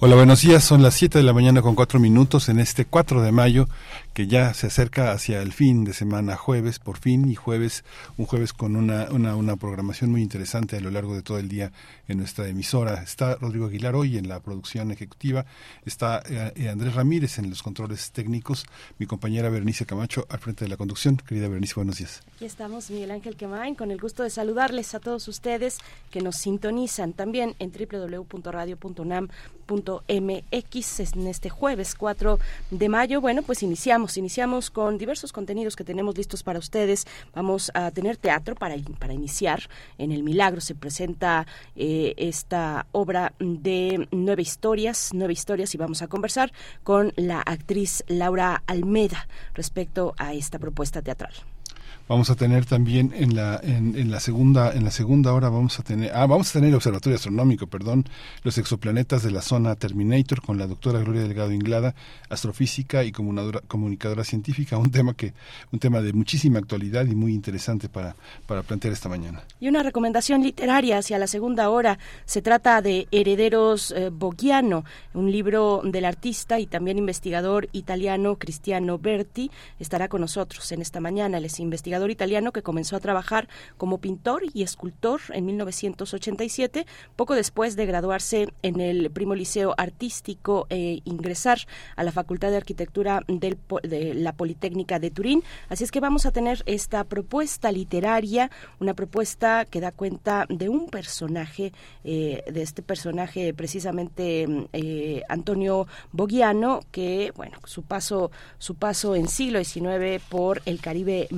Hola, buenos días. Son las 7 de la mañana con 4 minutos en este 4 de mayo que ya se acerca hacia el fin de semana, jueves por fin, y jueves, un jueves con una, una, una programación muy interesante a lo largo de todo el día en nuestra emisora. Está Rodrigo Aguilar hoy en la producción ejecutiva, está eh, eh, Andrés Ramírez en los controles técnicos, mi compañera Berenice Camacho al frente de la conducción. Querida Berenice, buenos días. Aquí estamos, Miguel Ángel Quemain, con el gusto de saludarles a todos ustedes que nos sintonizan también en www.radio.unam.mx en este jueves 4 de mayo. Bueno, pues iniciamos iniciamos. con diversos contenidos que tenemos listos para ustedes. Vamos a tener teatro para, para iniciar. En El Milagro se presenta eh, esta obra de nueve historias, nueve historias, y vamos a conversar con la actriz Laura Almeda respecto a esta propuesta teatral. Vamos a tener también en la, en, la segunda, en la segunda hora vamos a tener, ah, vamos a tener el observatorio astronómico, perdón, los exoplanetas de la zona Terminator con la doctora Gloria Delgado Inglada, astrofísica y comunicadora científica, un tema que, un tema de muchísima actualidad y muy interesante para, para plantear esta mañana. Y una recomendación literaria hacia la segunda hora. Se trata de Herederos eh, Bogiano, un libro del artista y también investigador italiano Cristiano Berti. Estará con nosotros en esta mañana. Él es italiano que comenzó a trabajar como pintor y escultor en 1987, poco después de graduarse en el Primo Liceo Artístico e ingresar a la Facultad de Arquitectura de la Politécnica de Turín. Así es que vamos a tener esta propuesta literaria, una propuesta que da cuenta de un personaje, eh, de este personaje precisamente eh, Antonio Bogiano, que bueno, su paso, su paso en siglo XIX por el Caribe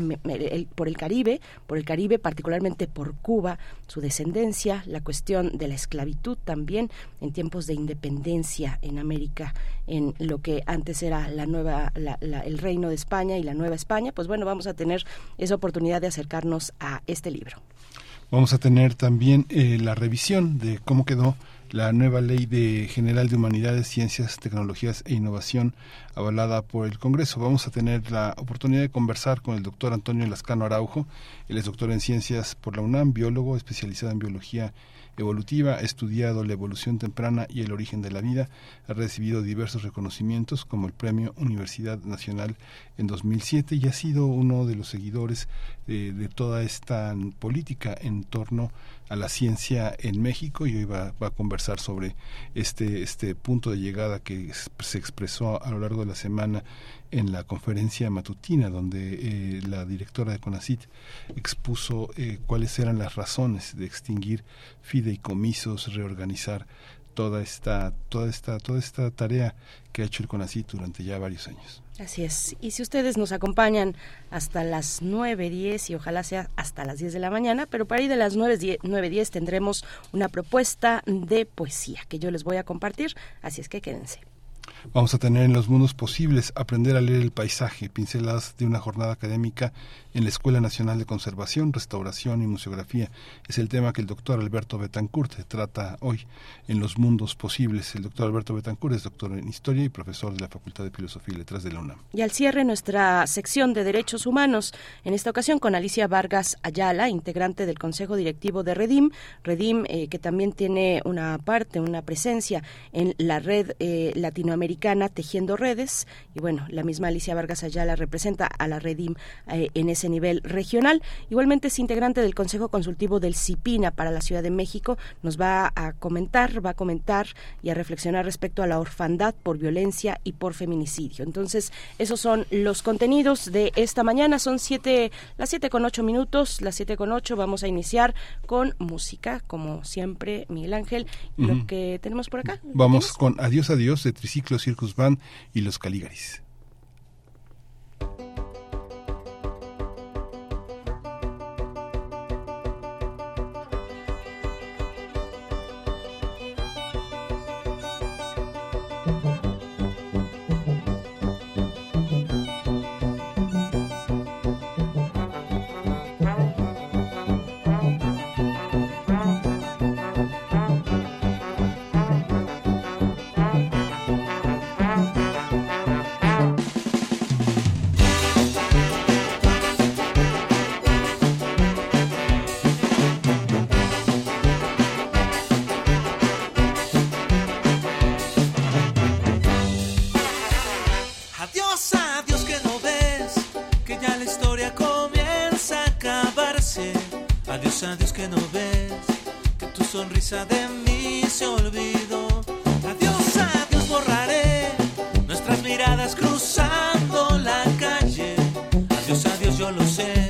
por el Caribe, por el Caribe, particularmente por Cuba, su descendencia, la cuestión de la esclavitud también en tiempos de independencia en América, en lo que antes era la nueva, el reino de España y la nueva España, pues bueno, vamos a tener esa oportunidad de acercarnos a este libro. Vamos a tener también eh, la revisión de cómo quedó la nueva Ley de General de Humanidades, Ciencias, Tecnologías e Innovación avalada por el Congreso. Vamos a tener la oportunidad de conversar con el doctor Antonio Lascano Araujo. Él es doctor en Ciencias por la UNAM, biólogo especializado en biología evolutiva, ha estudiado la evolución temprana y el origen de la vida, ha recibido diversos reconocimientos como el Premio Universidad Nacional en 2007 y ha sido uno de los seguidores de, toda esta política en torno a la ciencia en México y hoy va, a conversar sobre este, este punto de llegada que se expresó a lo largo de la semana en la conferencia matutina donde eh, la directora de CONACIT expuso eh, cuáles eran las razones de extinguir fideicomisos, reorganizar toda esta, toda esta, toda esta tarea que ha hecho el CONACIT durante ya varios años. Así es. Y si ustedes nos acompañan hasta las 9.10 y ojalá sea hasta las 10 de la mañana, pero para ir de las 9.10 tendremos una propuesta de poesía que yo les voy a compartir, así es que quédense. Vamos a tener en los mundos posibles aprender a leer el paisaje, pinceladas de una jornada académica en la Escuela Nacional de Conservación, Restauración y Museografía. Es el tema que el doctor Alberto Betancourt trata hoy en los mundos posibles. El doctor Alberto Betancourt es doctor en Historia y profesor de la Facultad de Filosofía y Letras de la UNAM. Y al cierre nuestra sección de Derechos Humanos, en esta ocasión con Alicia Vargas Ayala, integrante del Consejo Directivo de Redim. Redim eh, que también tiene una parte, una presencia en la red eh, latinoamericana Tejiendo Redes. Y bueno, la misma Alicia Vargas Ayala representa a la Redim eh, en ese nivel regional. Igualmente es integrante del Consejo Consultivo del CIPINA para la Ciudad de México. Nos va a comentar, va a comentar y a reflexionar respecto a la orfandad por violencia y por feminicidio. Entonces, esos son los contenidos de esta mañana. Son siete, las siete con ocho minutos, las siete con ocho. Vamos a iniciar con música, como siempre, Miguel Ángel. Lo que tenemos por acá. Vamos con Adiós, Adiós de Triciclo Circus Band y los Caligaris. Adiós, adiós que no ves, que tu sonrisa de mí se olvidó. Adiós, adiós borraré nuestras miradas cruzando la calle. Adiós, adiós yo lo sé,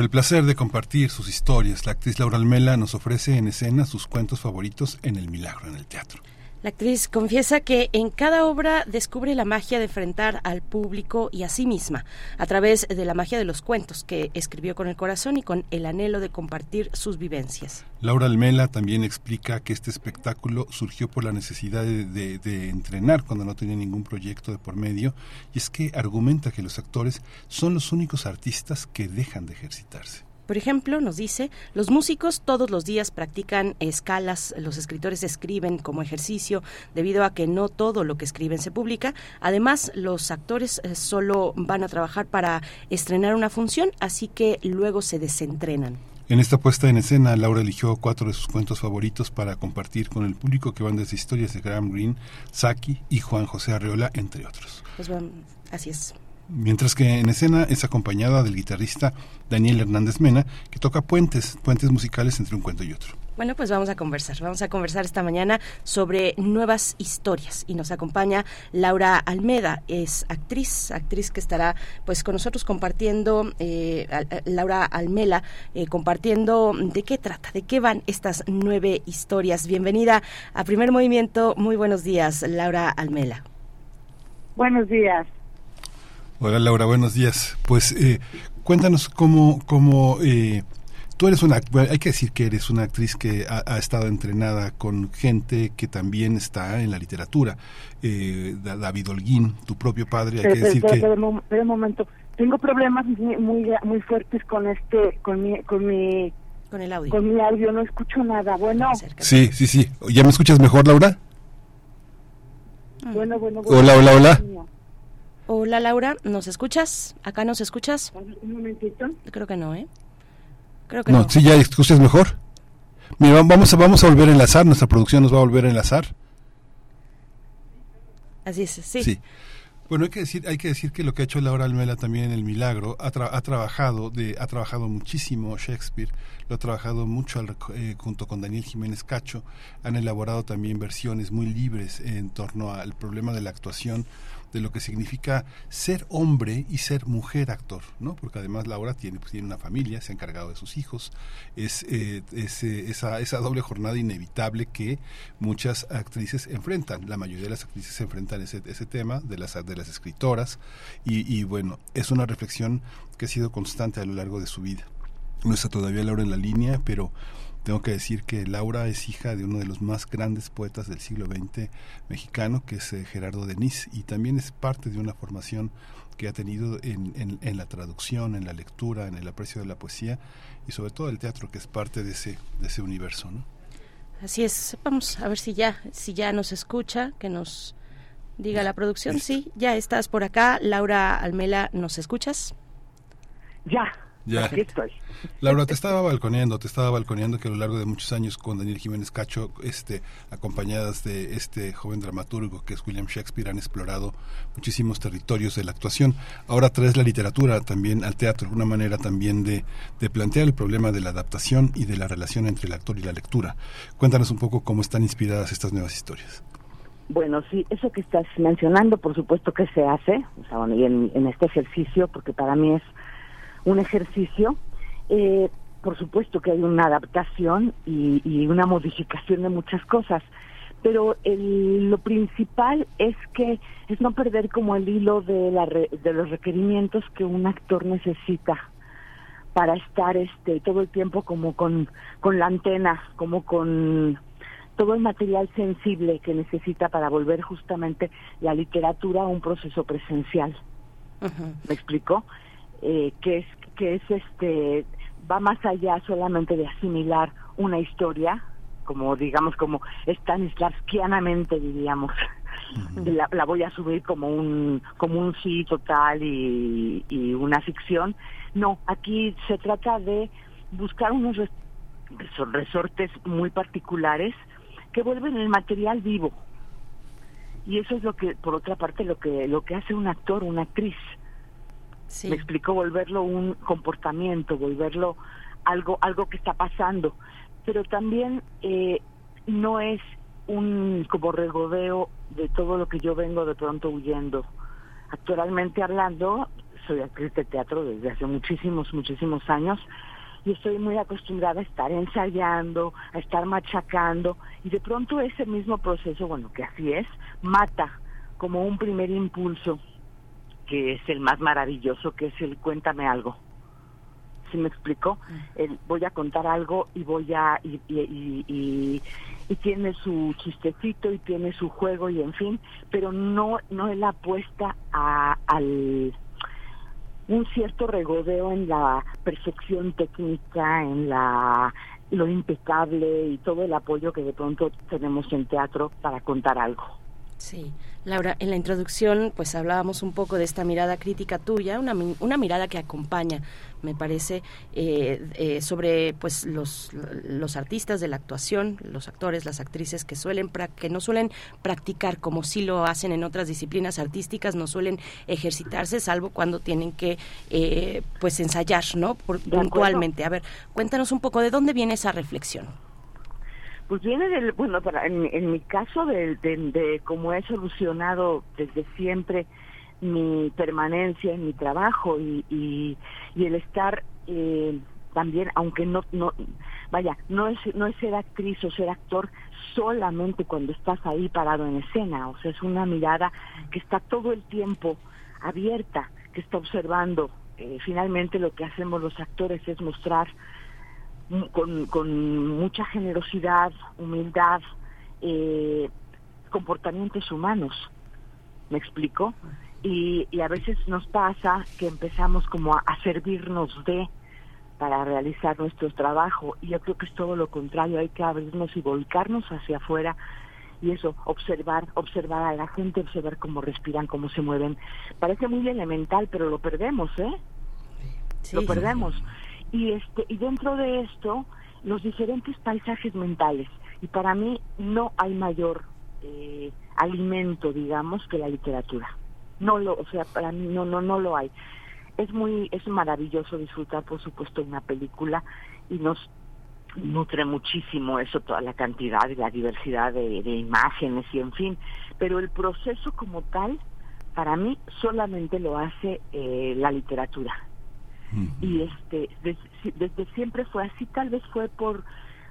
Por el placer de compartir sus historias, la actriz Laura Almela nos ofrece en escena sus cuentos favoritos en El Milagro. La actriz confiesa que en cada obra descubre la magia de enfrentar al público y a sí misma, a través de la magia de los cuentos que escribió con el corazón y con el anhelo de compartir sus vivencias. Laura Almela también explica que este espectáculo surgió por la necesidad de, entrenar cuando no tenía ningún proyecto de por medio, y es que argumenta que los actores son los únicos artistas que dejan de ejercitarse. Por ejemplo, nos dice, los músicos todos los días practican escalas, los escritores escriben como ejercicio debido a que no todo lo que escriben se publica. Además, los actores eh, solo van a trabajar para estrenar una función, así que luego se desentrenan. En esta puesta en escena, Laura eligió cuatro de sus cuentos favoritos para compartir con el público que van desde historias de Graham Greene, Saki y Juan José Arreola, entre otros. Pues bueno, así es. Mientras que en escena es acompañada del guitarrista Daniel Hernández Mena, que toca puentes, puentes musicales entre un cuento y otro. Bueno, pues vamos a conversar. Vamos a conversar esta mañana sobre nuevas historias y nos acompaña Laura Almeda, es actriz, actriz que estará pues con nosotros compartiendo, eh, eh, Laura Almela, eh, compartiendo de qué trata, de qué van estas nueve historias. Bienvenida a Primer Movimiento. Muy buenos días, Laura Almela. Buenos días. Hola Laura, buenos días. Pues eh, cuéntanos cómo, cómo eh, tú eres una, hay que decir que eres una actriz que ha, estado entrenada con gente que también está en la literatura. Eh, David Holguín, tu propio padre, hay que decir que... Pero, un momento, tengo problemas muy, muy, fuertes con este, con mi, con mi... Con el audio. Con mi audio, no escucho nada. Bueno. Sí, sí, sí. ¿Ya me escuchas mejor, Laura? Bueno, bueno, bueno. Hola, hola, hola. Hola Laura, ¿nos escuchas? ¿Acá nos escuchas? Un momentito. Creo que no, ¿eh? Creo que no. no. sí, ya escuchas mejor. Mira, vamos a, vamos a volver a enlazar, nuestra producción nos va a volver a enlazar. Así es, sí. Sí. Bueno, hay que decir, hay que decir que lo que ha hecho Laura Almela también en El Milagro, ha, ha trabajado de, ha trabajado muchísimo Shakespeare, lo ha trabajado mucho eh, junto con Daniel Jiménez Cacho, han elaborado también versiones muy libres en torno al problema de la actuación de lo que significa ser hombre y ser mujer actor, ¿no? Porque además Laura tiene, pues, tiene una familia, se ha encargado de sus hijos, es, eh, eh, esa, esa doble jornada inevitable que muchas actrices enfrentan, la mayoría de las actrices enfrentan ese, ese tema de las, de las escritoras y, y bueno, es una reflexión que ha sido constante a lo largo de su vida. No está todavía Laura en la línea, pero tengo que decir que Laura es hija de uno de los más grandes poetas del siglo XX mexicano, que es eh, Gerardo Denis, y también es parte de una formación que ha tenido en, en, la traducción, en la lectura, en el aprecio de la poesía y sobre todo el teatro, que es parte de ese, de ese universo. ¿no? Así es, vamos a ver si ya, si ya nos escucha, que nos diga la producción. Sí, ya estás por acá. Laura Almela, ¿nos escuchas? Ya, ya. estoy. Laura, te estaba balconeando, te estaba balconeando que a lo largo de muchos años con Daniel Jiménez Cacho, este, acompañadas de este joven dramaturgo que es William Shakespeare, han explorado muchísimos territorios de la actuación. Ahora traes la literatura también al teatro, una manera también de, de plantear el problema de la adaptación y de la relación entre el actor y la lectura. Cuéntanos un poco cómo están inspiradas estas nuevas historias. Bueno, sí, eso que estás mencionando, por supuesto que se hace, o sea, y en, en este ejercicio, porque para mí es un ejercicio. Eh, por supuesto que hay una adaptación y, una modificación de muchas cosas, pero lo principal es que es no perder como el hilo de, la de los requerimientos que un actor necesita para estar este todo el tiempo como con, con la antena, como con todo el material sensible que necesita para volver justamente la literatura a un proceso presencial. ¿Me explico? Eh, que es que es este va más allá solamente de asimilar una historia como digamos como Stanislavskianamente diríamos. La, la, voy a subir como un como un sí total y, y una ficción. No aquí se trata de buscar unos resortes muy particulares que vuelven el material vivo. Y eso es lo que por otra parte lo que lo que hace un actor una actriz me explico volverlo un comportamiento, volverlo algo, algo que está pasando. Pero también eh, no es un como regodeo de todo lo que yo vengo de pronto huyendo. Actualmente hablando, soy actriz de teatro desde hace muchísimos, muchísimos años y estoy muy acostumbrada a estar ensayando, a estar machacando y de pronto ese mismo proceso, bueno, que así es, mata como un primer impulso que es el más maravilloso, que es el cuéntame algo. ¿Sí me explico? Mm. El, voy a contar algo y voy a... Y, y, y, tiene su chistecito y tiene su juego y en fin, pero no, no es la apuesta a, al un cierto regodeo en la perfección técnica, en la lo impecable y todo el apoyo que de pronto tenemos en teatro para contar algo. Sí. Laura, en la introducción pues hablábamos un poco de esta mirada crítica tuya, una, una mirada que acompaña, me parece, eh, eh, sobre pues los, los artistas de la actuación, los actores, las actrices que suelen que no suelen practicar como sí lo hacen en otras disciplinas artísticas, no suelen ejercitarse salvo cuando tienen que eh, pues ensayar, ¿no? puntualmente. A ver, cuéntanos un poco de dónde viene esa reflexión. Pues viene del, bueno, para, en, mi caso, de, de, cómo he solucionado desde siempre mi permanencia en mi trabajo y, y, el estar eh, también, aunque no, no, vaya, no es, no es ser actriz o ser actor solamente cuando estás ahí parado en escena, o sea, es una mirada que está todo el tiempo abierta, que está observando. Eh, finalmente lo que hacemos los actores es mostrar con, con mucha generosidad, humildad, eh, comportamientos humanos. ¿Me explico? Y, y, a veces nos pasa que empezamos como a, a, servirnos de para realizar nuestro trabajo y yo creo que es todo lo contrario, hay que abrirnos y volcarnos hacia afuera y eso, observar, observar a la gente, observar cómo respiran, cómo se mueven. Parece muy elemental, pero lo perdemos, ¿eh? Sí. Lo perdemos. Y este y dentro de esto, los diferentes paisajes mentales. Y para mí no hay mayor eh, alimento, digamos, que la literatura. No lo, o sea, para mí no no no lo hay. Es muy es maravilloso disfrutar, por supuesto, una película y nos nutre muchísimo eso, toda la cantidad y la diversidad de, imágenes y en fin, pero el proceso como tal, para mí solamente lo hace eh, la literatura. Y este, desde, desde, siempre fue así, tal vez fue por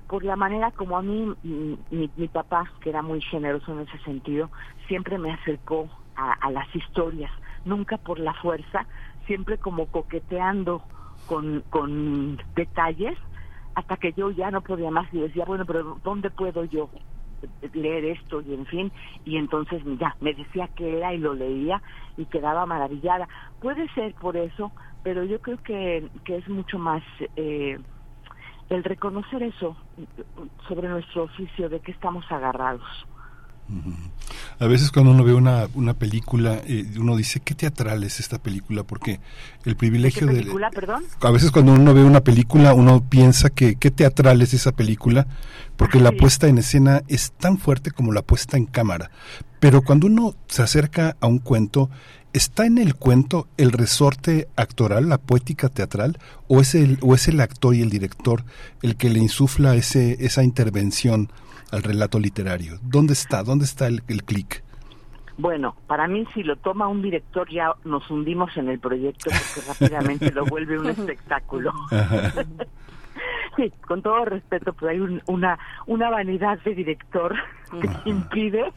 por la manera como a mí, mi, mi, papá, que era muy generoso en ese sentido, siempre me acercó a, a las historias, nunca por la fuerza, siempre como coqueteando con, con detalles hasta que yo ya no podía más y decía, bueno, pero ¿dónde puedo yo leer esto? Y en fin, y entonces ya, me decía que era y lo leía y quedaba maravillada. Puede ser por eso, pero yo creo que, que es mucho más eh, el reconocer eso sobre nuestro oficio, de que estamos agarrados. A veces cuando uno ve una, una película, eh, uno dice, ¿qué teatral es esta película? Porque el privilegio ¿Qué película, de... perdón? A veces cuando uno ve una película, uno piensa que qué teatral es esa película, porque la puesta en escena es tan fuerte como la puesta en cámara. Pero cuando uno se acerca a un cuento, ¿está en el cuento el resorte actoral, la poética teatral, o es el, o es el actor y el director el que le insufla ese, esa intervención? al relato literario? ¿Dónde está? ¿Dónde está el, el clic? Bueno, para mí si lo toma un director ya nos hundimos en el proyecto porque rápidamente lo vuelve un espectáculo. Sí, con todo respeto, pero hay un, una una vanidad de director que impide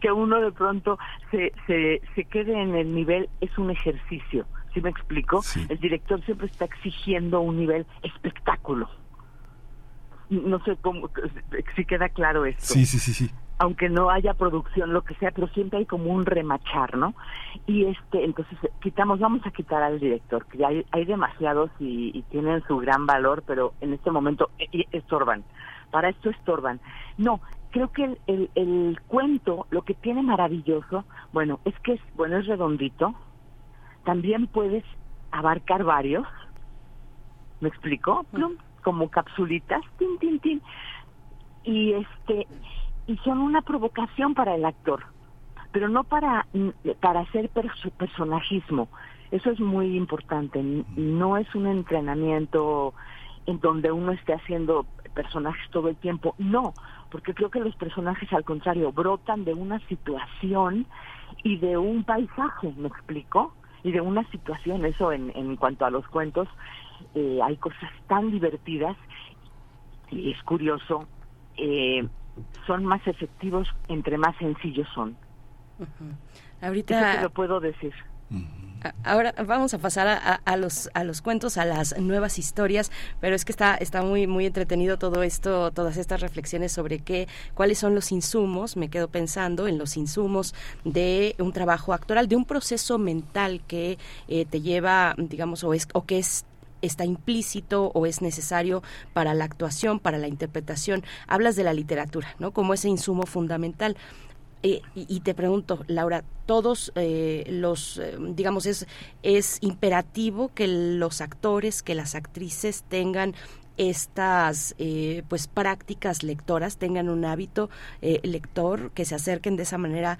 que uno de pronto se, se, se quede en el nivel, es un ejercicio. ¿Sí me explico? Sí. El director siempre está exigiendo un nivel espectáculo no sé cómo, si queda claro esto. Sí, sí, sí, sí. Aunque no haya producción, lo que sea, pero siempre hay como un remachar, ¿no? Y este, entonces quitamos, vamos a quitar al director, que hay, hay demasiados y, y tienen su gran valor, pero en este momento estorban. Para esto estorban. No, creo que el, el, el cuento, lo que tiene maravilloso, bueno, es que es, bueno, es redondito, también puedes abarcar varios, ¿me explico? Plum, como capsulitas, tin, tin, tin, y este, y son una provocación para el actor, pero no para, para hacer personajismo. Eso es muy importante. No es un entrenamiento en donde uno esté haciendo personajes todo el tiempo. No, porque creo que los personajes al contrario brotan de una situación y de un paisaje, ¿me explico? Y de una situación, eso en, en cuanto a los cuentos, eh, hay cosas tan divertidas y es curioso, eh, son más efectivos entre más sencillos son. Uh -huh. Ahorita Eso te lo puedo decir. Uh -huh. Ahora vamos a pasar a, a, los a los cuentos, a las nuevas historias, pero es que está está muy muy entretenido todo esto, todas estas reflexiones sobre qué cuáles son los insumos. Me quedo pensando en los insumos de un trabajo actoral, de un proceso mental que eh, te lleva, digamos, o es o que es está implícito o es necesario para la actuación, para la interpretación. Hablas de la literatura, ¿no? Como ese insumo fundamental. Eh, y, te pregunto, Laura, todos eh, los, eh, digamos, es, es imperativo que los actores, que las actrices tengan estas eh, pues prácticas lectoras, tengan un hábito eh, lector, que se acerquen de esa manera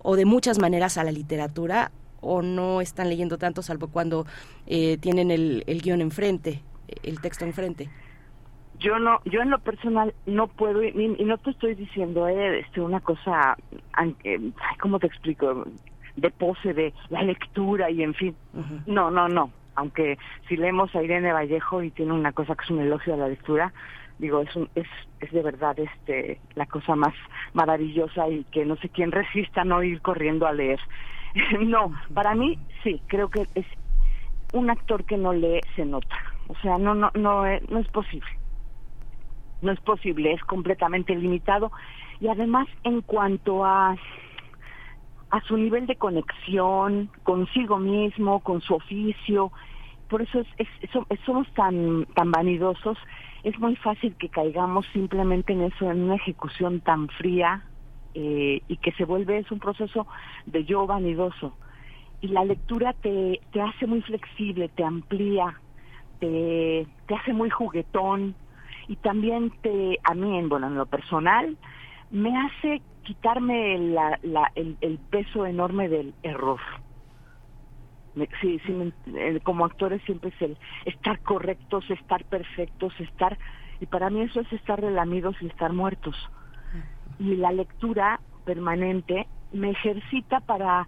o de muchas maneras a la literatura o no están leyendo tanto salvo cuando eh, tienen el, el guion enfrente, el texto enfrente? Yo no, yo en lo personal no puedo y, y no te estoy diciendo eh, este, una cosa, eh, ¿cómo te explico? De pose de la lectura y en fin. Uh -huh. No, no, no. Aunque si leemos a Irene Vallejo y tiene una cosa que es un elogio a la lectura, digo es un, es es de verdad este la cosa más maravillosa y que no sé quién resista no ir corriendo a leer no para mí sí creo que es un actor que no lee se nota. O sea no no no no es posible. No es posible, es completamente limitado. Y además en cuanto a a su nivel de conexión consigo mismo, con su oficio, por eso es, somos tan tan vanidosos, es muy fácil que caigamos simplemente en eso, en una ejecución tan fría eh, y que se vuelve es un proceso de yo vanidoso. Y la lectura te, te hace muy flexible, te amplía, te, te hace muy juguetón y también te, a mí, en, bueno, en lo personal, me hace quitarme la, la, el, peso enorme del error. sí, sí, como actores siempre es el estar correctos, estar perfectos, estar... Y para mí eso es estar relamidos y estar muertos. Y la lectura permanente me ejercita para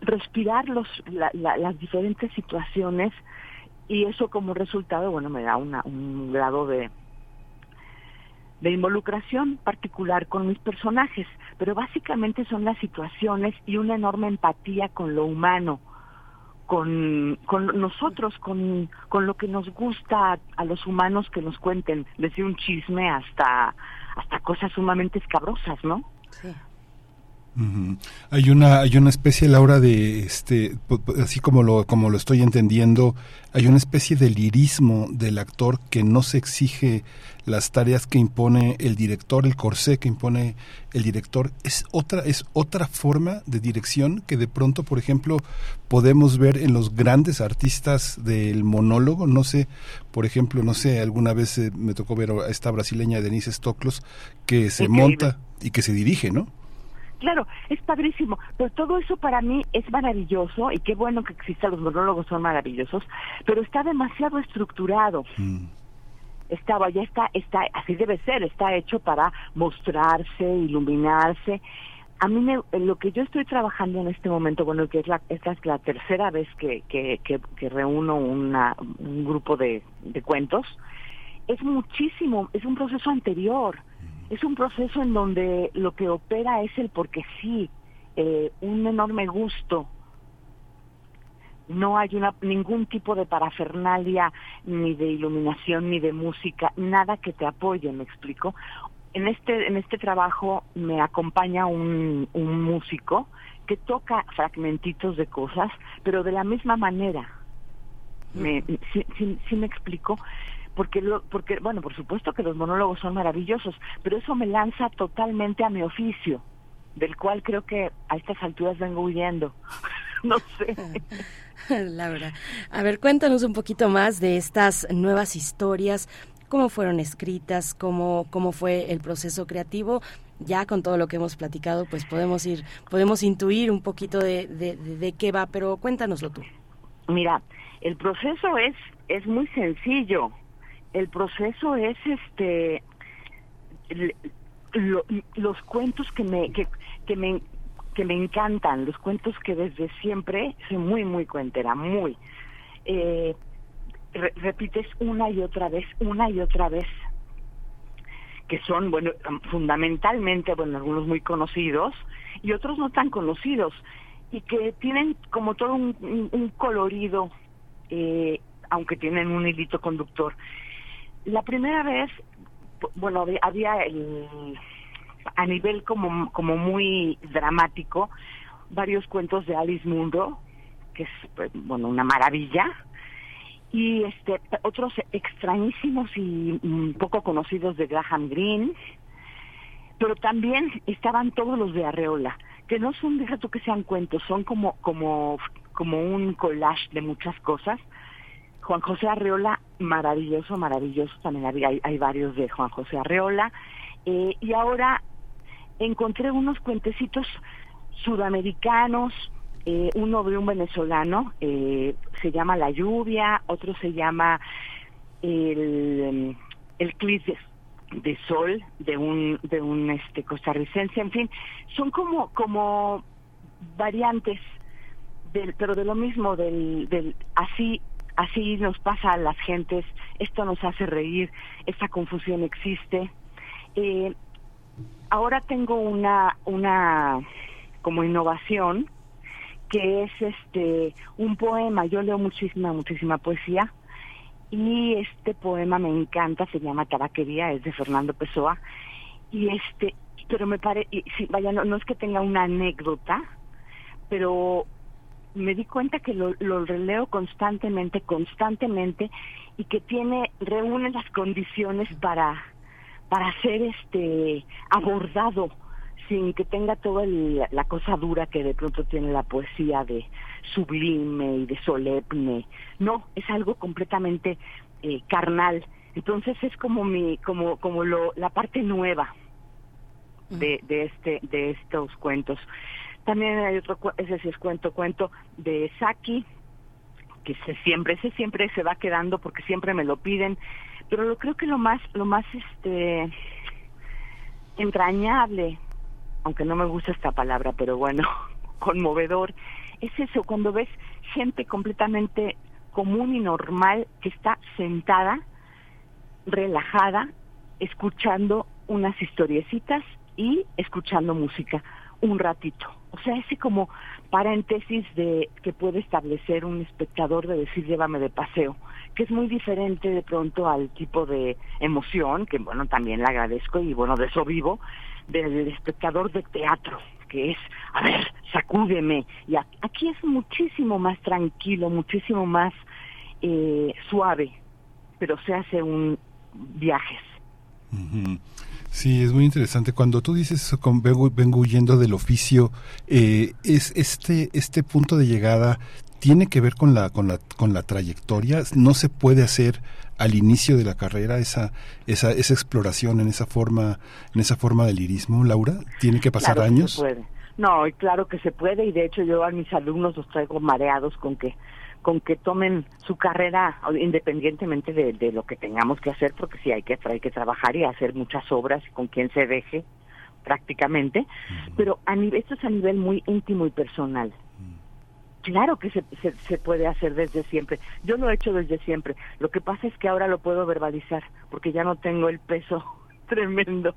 respirar los, las diferentes situaciones. Y eso como resultado, bueno, me da una, un grado de, de involucración particular con mis personajes, pero básicamente son las situaciones y una enorme empatía con lo humano, con, con nosotros, con, con lo que nos gusta a, los humanos que nos cuenten, desde un chisme hasta, hasta cosas sumamente escabrosas, ¿no? Sí. Hay una hay una especie Laura de este así como lo como lo estoy entendiendo, hay una especie de lirismo del actor que no se exige las tareas que impone el director, el corsé que impone el director. Es otra es otra forma de dirección que de pronto, por ejemplo, podemos ver en los grandes artistas del monólogo, no sé, por ejemplo, no sé, alguna vez eh, me tocó ver a esta brasileña Denise Stoklos que se monta y que se dirige, ¿no? Claro, es padrísimo, pero todo eso para mí es maravilloso y qué bueno que existan los monólogos, son maravillosos, pero está demasiado estructurado. Mm. Estaba, ya está, está, así debe ser, está hecho para mostrarse, iluminarse. A mí lo que yo estoy trabajando en este momento, bueno, que es la, esta es la tercera vez que, que, que, reúno una, un grupo de, de cuentos, es muchísimo, es un proceso anterior es un proceso en donde lo que opera es el porque sí, eh, un enorme gusto. No hay una, ningún tipo de parafernalia, ni de iluminación, ni de música, nada que te apoye, me explico. En este, en este trabajo me acompaña un, un músico que toca fragmentitos de cosas, pero de la misma manera. Me, sí me explico porque porque bueno por supuesto que los monólogos son maravillosos pero eso me lanza totalmente a mi oficio del cual creo que a estas alturas vengo huyendo. No sé. Laura a ver cuéntanos un poquito más de estas nuevas historias cómo fueron escritas cómo cómo fue el proceso creativo. Ya con todo lo que hemos platicado pues podemos ir podemos intuir un poquito de, de, de qué va pero cuéntanoslo tú. Mira el proceso es es muy sencillo el proceso es este los cuentos que me que, que me que me encantan los cuentos que desde siempre soy muy muy cuentera muy. Eh, repites una y otra vez una y otra vez que son bueno fundamentalmente bueno algunos muy conocidos y otros no tan conocidos y que tienen como todo un, un colorido eh, aunque tienen un hilito conductor la primera vez, bueno, había el, a nivel como, como muy dramático, varios cuentos de Alice Munro, que es, pues, bueno, una maravilla, y este otros extrañísimos y poco conocidos de Graham Greene, pero también estaban todos los de Arreola, que no son, deja tú que sean cuentos, son como, como, como un collage de muchas cosas, Juan José Arreola, maravilloso, maravilloso, también hay, hay varios de Juan José Arreola, eh, y ahora encontré unos cuentecitos sudamericanos, eh, uno de un venezolano, eh, se llama La Lluvia, otro se llama El, el Clip de, Sol, de un, de un este, costarricense, en fin, son como, como variantes, del, pero de lo mismo, del, del así así nos pasa a las gentes, esto nos hace reír, esta confusión existe. Eh, ahora tengo una, una como innovación que es este un poema, yo leo muchísima, muchísima poesía y este poema me encanta, se llama Tabaquería, es de Fernando Pessoa, y este, pero me parece, sí, vaya, no, no es que tenga una anécdota, pero me di cuenta que lo, lo releo constantemente, constantemente, y que tiene, reúne las condiciones para, para ser este abordado sin que tenga toda la cosa dura que de pronto tiene la poesía de sublime y de solemne. No, es algo completamente eh, carnal. Entonces es como mi, como, como lo, la parte nueva de, de este, de estos cuentos. También hay otro, ese es cuento, cuento de Saki, que se siempre, ese siempre se va quedando porque siempre me lo piden, pero lo creo que lo más, lo más este entrañable aunque no me gusta esta palabra, pero bueno, conmovedor, es eso, cuando ves gente completamente común y normal que está sentada, relajada, escuchando unas historiecitas y escuchando música un ratito. O sea, ese como paréntesis de que puede establecer un espectador de decir llévame de paseo, que es muy diferente de pronto al tipo de emoción, que bueno, también le agradezco y bueno, de eso vivo, del espectador de teatro, que es, a ver, sacúdeme. Y aquí es muchísimo más tranquilo, muchísimo más eh, suave, pero se hace un viajes. Sí, es muy interesante. Cuando tú dices con vengo, vengo huyendo del oficio, eh, es este este punto de llegada tiene que ver con la con la con la trayectoria. No se puede hacer al inicio de la carrera esa esa esa exploración en esa forma en esa forma de lirismo, Laura. Tiene que pasar años. se puede. No, claro que se puede y de hecho yo a mis alumnos los traigo mareados con que con que tomen su carrera independientemente de, lo que tengamos que hacer, porque sí hay que, hay que trabajar y hacer muchas obras con quien se deje prácticamente, pero a nivel, esto es a nivel muy íntimo y personal. Claro que se, se, se, puede hacer desde siempre. Yo lo he hecho desde siempre. Lo que pasa es que ahora lo puedo verbalizar, porque ya no tengo el peso tremendo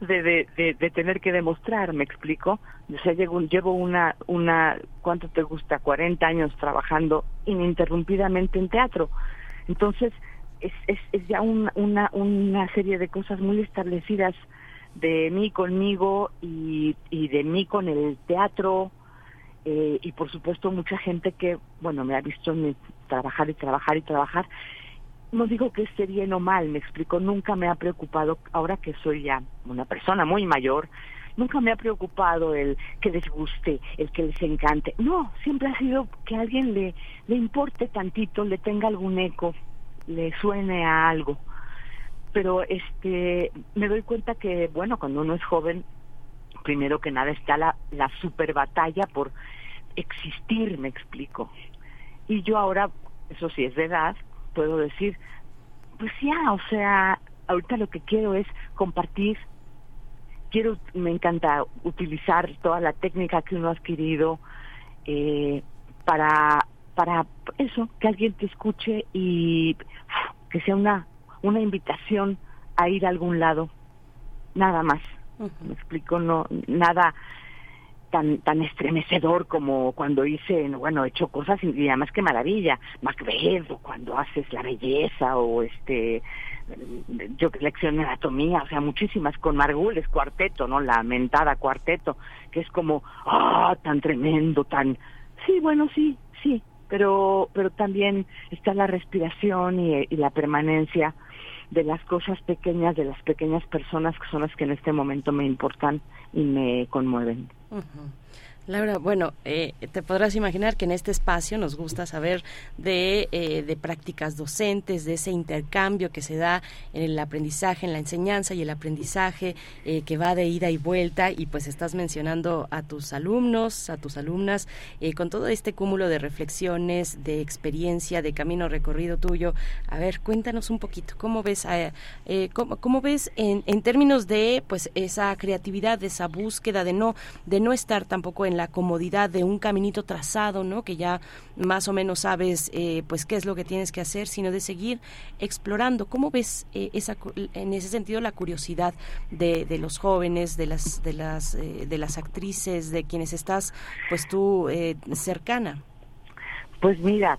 de, de, de, tener que demostrar, ¿me explico? O sea, llevo, llevo una, una, ¿cuánto te gusta? 40 años trabajando ininterrumpidamente en teatro. Entonces, es, es, es ya una, una serie de cosas muy establecidas de mí conmigo y, y de mí con el teatro eh, y por supuesto mucha gente que, bueno, me ha visto trabajar y trabajar y trabajar no digo que esté bien o mal, me explico, nunca me ha preocupado, ahora que soy ya una persona muy mayor, nunca me ha preocupado el que les guste, el que les encante. No, siempre ha sido que a alguien le, le importe tantito, le tenga algún eco, le suene a algo. Pero este me doy cuenta que, bueno, cuando uno es joven, primero que nada está la, la super batalla por existir, me explico. Y yo ahora, eso sí es de edad, puedo decir, pues ya, o sea, ahorita lo que quiero es compartir, quiero, me encanta utilizar toda la técnica que uno ha adquirido eh, para, para eso, que alguien te escuche y que sea una, una invitación a ir a algún lado, nada más. Me explico, no, nada, tan tan estremecedor como cuando hice, bueno, he hecho cosas y además qué maravilla, Macbeth o cuando haces la belleza o este yo lección de anatomía, o sea, muchísimas con Margules cuarteto, ¿no? La mentada cuarteto, que es como ah, tan tremendo, tan sí, bueno, sí, sí, pero pero también está la respiración y la permanencia de las cosas pequeñas, de las pequeñas personas que son las que en este momento me importan y me conmueven. Laura, bueno, eh, te podrás imaginar que en este espacio nos gusta saber de, eh, de, prácticas docentes, de ese intercambio que se da en el aprendizaje, en la enseñanza y el aprendizaje eh, que va de ida y vuelta y pues estás mencionando a tus alumnos, a tus alumnas, con todo este cúmulo de reflexiones, de experiencia, de camino recorrido tuyo. A ver, cuéntanos un poquito, ¿cómo ves, cómo, cómo, ves en, en términos de pues esa creatividad, de esa búsqueda de no, de no estar tampoco en la comodidad de un caminito trazado, ¿no? Que ya más o menos sabes, eh, pues, qué es lo que tienes que hacer, sino de seguir explorando. ¿Cómo ves eh, esa, en ese sentido la curiosidad de, de los jóvenes, de las, de las, eh, de las actrices, de quienes estás, pues, tú cercana? Pues mira,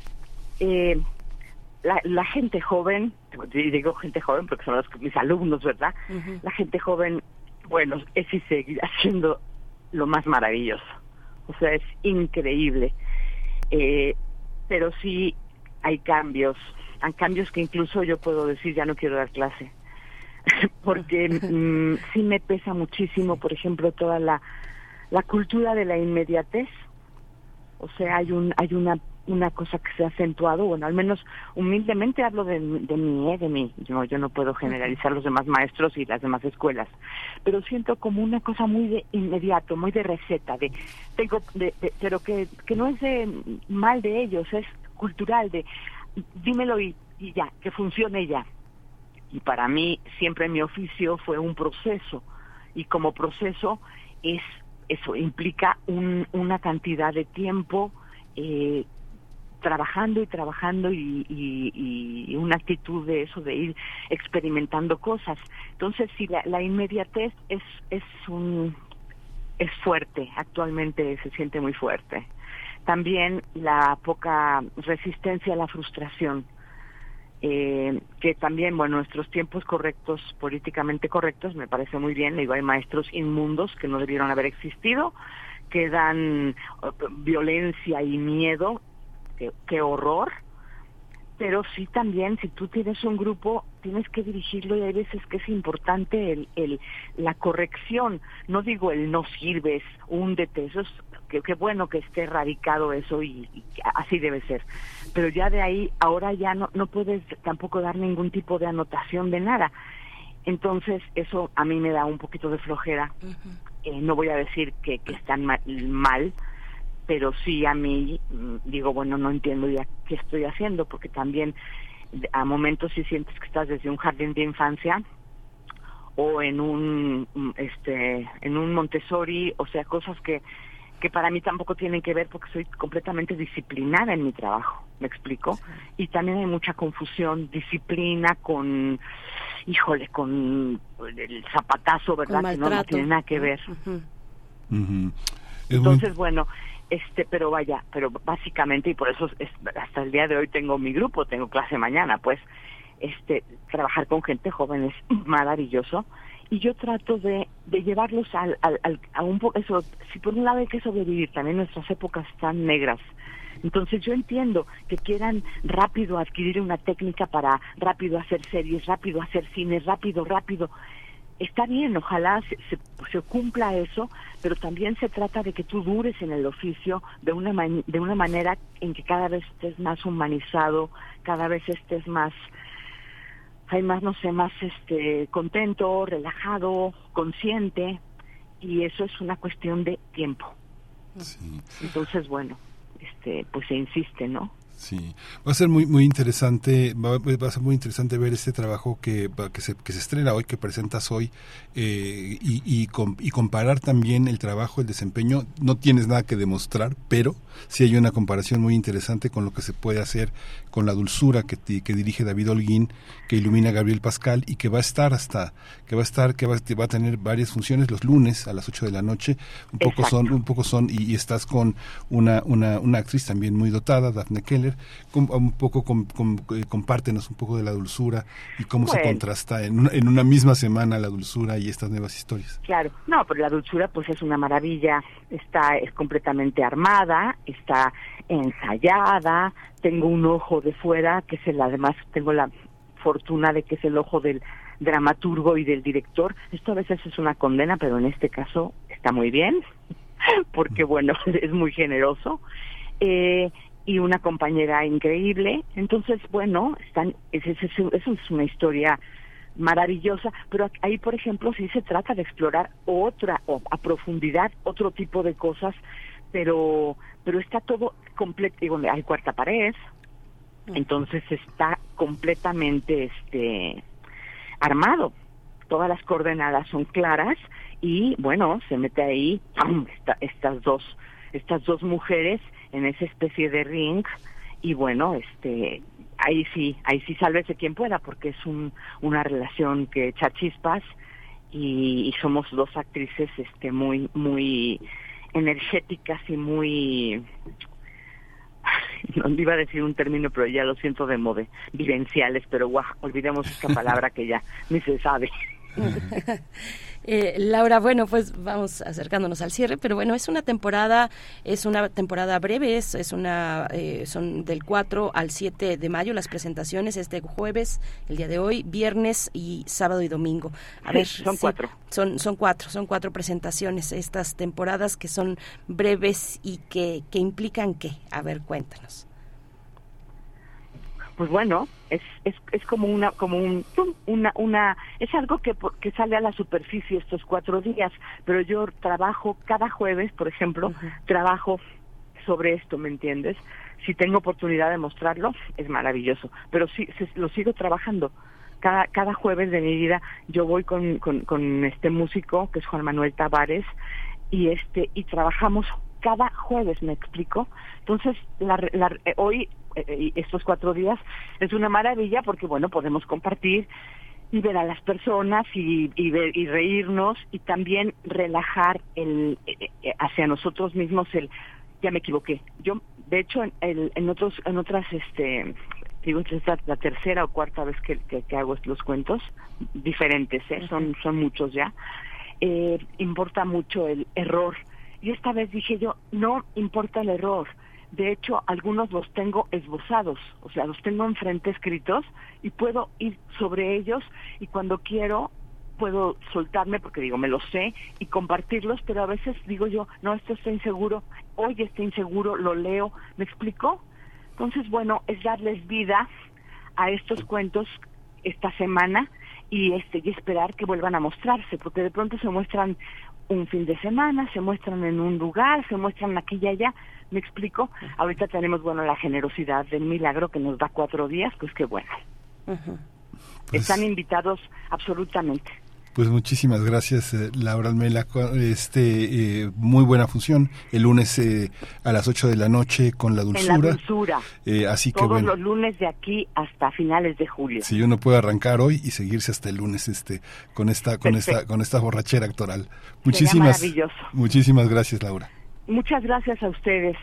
la, gente joven, digo gente joven porque son los, mis alumnos, ¿verdad? La gente joven, bueno, es y seguir haciendo lo más maravilloso. O sea, es increíble. Eh, pero sí hay cambios, hay cambios que incluso yo puedo decir ya no quiero dar clase. porque mm, sí me pesa muchísimo, por ejemplo, toda la, la cultura de la inmediatez. O sea, hay un hay una una cosa que se ha acentuado, bueno, al menos humildemente hablo de, de mí, ¿eh? de mí, yo, yo no puedo generalizar los demás maestros y las demás escuelas, pero siento como una cosa muy de inmediato, muy de receta, de tengo, de, pero que, que no es de mal de ellos, es cultural, de dímelo y, y ya, que funcione ya. Y para mí siempre mi oficio fue un proceso, y como proceso es eso implica un, una cantidad de tiempo eh, trabajando y trabajando y, una actitud de eso, de ir experimentando cosas. Entonces, si la, inmediatez es, es, un, es fuerte, actualmente se siente muy fuerte. También la poca resistencia a la frustración. Eh, que también, bueno, nuestros tiempos correctos, políticamente correctos, me parece muy bien. Digo, hay maestros inmundos que no debieron haber existido, que dan eh, violencia y miedo qué, horror, pero sí también si tú tienes un grupo tienes que dirigirlo y hay veces que es importante el, el la corrección. No digo el no sirves húndete eso es que, bueno que esté erradicado eso y, así debe ser. Pero ya de ahí ahora ya no no puedes tampoco dar ningún tipo de anotación de nada. Entonces eso a mí me da un poquito de flojera. Eh, no voy a decir que, que están mal pero sí a mí mm, digo, bueno, no entiendo ya qué estoy haciendo, porque también a momentos sí sientes que estás desde un jardín de infancia o en un mm, este en un Montessori, o sea, cosas que que para mí tampoco tienen que ver porque soy completamente disciplinada en mi trabajo, ¿me explico? Y también hay mucha confusión, disciplina con, híjole, con el zapatazo, ¿verdad? Que no, tiene nada que ver. Entonces, bueno, este pero vaya pero básicamente y por eso hasta el día de hoy tengo mi grupo tengo clase mañana pues este trabajar con gente joven es maravilloso. Y yo trato de, de llevarlos al, al, a un poco eso si por un lado hay que sobrevivir también nuestras épocas están negras entonces yo entiendo que quieran rápido adquirir una técnica para rápido hacer series rápido hacer cine rápido rápido está bien, ojalá se, se, cumpla eso, pero también se trata de que tú dures en el oficio de una, de una manera en que cada vez estés más humanizado, cada vez estés más, hay más, no sé, más este, contento, relajado, consciente, y eso es una cuestión de tiempo. Entonces, bueno, este, pues se insiste, ¿no? Sí, va a ser muy muy interesante, va, a ser muy interesante ver este trabajo que, que, se, que se estrena hoy, que presentas hoy, eh, y, y, y, comparar también el trabajo, el desempeño. No tienes nada que demostrar, pero sí hay una comparación muy interesante con lo que se puede hacer con la dulzura que, que dirige David Holguín, que ilumina Gabriel Pascal y que va a estar hasta, que va a estar, que va, va a tener varias funciones los lunes a las 8 de la noche. Un poco son, un poco son, y, estás con una, una, una actriz también muy dotada, Daphne Keller un poco eh, compártenos un poco de la dulzura y cómo se contrasta en una, en una misma semana la dulzura y estas nuevas historias. Claro, no, pero la dulzura pues es una maravilla, está es completamente armada, está ensayada, tengo un ojo de fuera que es el además tengo la fortuna de que es el ojo del dramaturgo y del director. Esto a veces es una condena, pero en este caso está muy bien, porque bueno, es muy generoso. Eh, y una compañera increíble. Entonces, bueno, están, eso es, una historia maravillosa, pero ahí, por ejemplo, sí se trata de explorar otra, o a profundidad, otro tipo de cosas, pero, pero está todo completo, digo, hay cuarta pared, entonces está completamente este armado. Todas las coordenadas son claras y bueno, se mete ahí estas dos estas dos mujeres en esa especie de ring y bueno, este ahí sí, ahí sí sálvese quien pueda porque es un, una relación que echa chispas y, somos dos actrices este muy muy energéticas y muy no iba a decir un término, pero ya lo siento de moda, vivenciales, pero guau, olvidemos esta palabra que ya ni se sabe. Eh, Laura, bueno, pues vamos acercándonos al cierre, pero bueno, es una temporada, es una temporada breve, es, es una, eh, son del 4 al 7 de mayo las presentaciones, este jueves, el día de hoy, viernes y sábado y domingo. A ver, son cuatro. Son, son cuatro, son cuatro presentaciones estas temporadas que son breves y que, que implican qué. A ver, cuéntanos pues bueno, es, es, es como una, como un, una, una, es algo que, que sale a la superficie estos cuatro días, pero yo trabajo cada jueves, por ejemplo, trabajo sobre esto, ¿me entiendes? Si tengo oportunidad de mostrarlo, es maravilloso, pero sí, lo sigo trabajando. Cada, cada jueves de mi vida yo voy con, con, con este músico, que es Juan Manuel Tavares, y este, y trabajamos cada jueves, ¿me explico? Entonces, la, la, eh, hoy eh, estos cuatro días es una maravilla porque, bueno, podemos compartir y ver a las personas y, y, ver, y reírnos y también relajar el eh, eh, hacia nosotros mismos el ya me equivoqué yo de hecho en, en otros en otras este digo esta es la tercera o cuarta vez que, que, hago los cuentos diferentes ¿eh? son son muchos ya eh, importa mucho el error y esta vez dije yo no importa el error de hecho, algunos los tengo esbozados, o sea, los tengo enfrente escritos y puedo ir sobre ellos y cuando quiero puedo soltarme porque digo, me lo sé y compartirlos, pero a veces digo yo, no, esto está inseguro, hoy está inseguro, lo leo, ¿me explico? Entonces, bueno, es darles vida a estos cuentos esta semana y este y esperar que vuelvan a mostrarse, porque de pronto se muestran un fin de semana, se muestran en un lugar, se muestran aquí y allá, ¿Me explico? Ahorita tenemos, bueno, la generosidad del milagro que nos da cuatro días, pues qué bueno. Pues Están invitados absolutamente. Pues muchísimas gracias, eh, Laura Almela. Este, eh, muy buena función. El lunes eh, a las 8 de la noche con la dulzura. En la dulzura. así Todos que bueno. los lunes de aquí hasta finales de julio. Si uno puede arrancar hoy y seguirse hasta el lunes este con esta con esta con esta borrachera actoral. Muchísimas Muchísimas gracias, Laura. Muchas gracias a ustedes.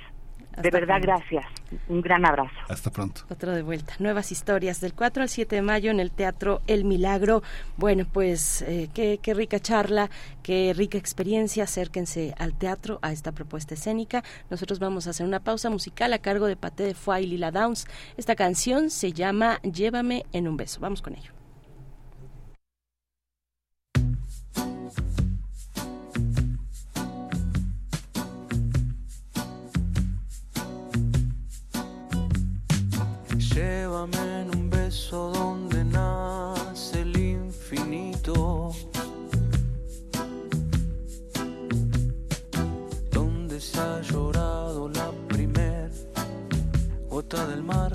De verdad, gracias. Un gran abrazo. Hasta pronto. Otro de vuelta. Nuevas historias del 4 al 7 de mayo en el Teatro El Milagro. Bueno, pues eh, qué, qué, rica charla, qué rica experiencia. Acérquense al teatro, a esta propuesta escénica. Nosotros vamos a hacer una pausa musical a cargo de Pate de Foy y Lila Downs. Esta canción se llama Llévame en un beso. Vamos con ello. Llévame en un beso donde nace el infinito. Donde se ha llorado la primer gota del mar.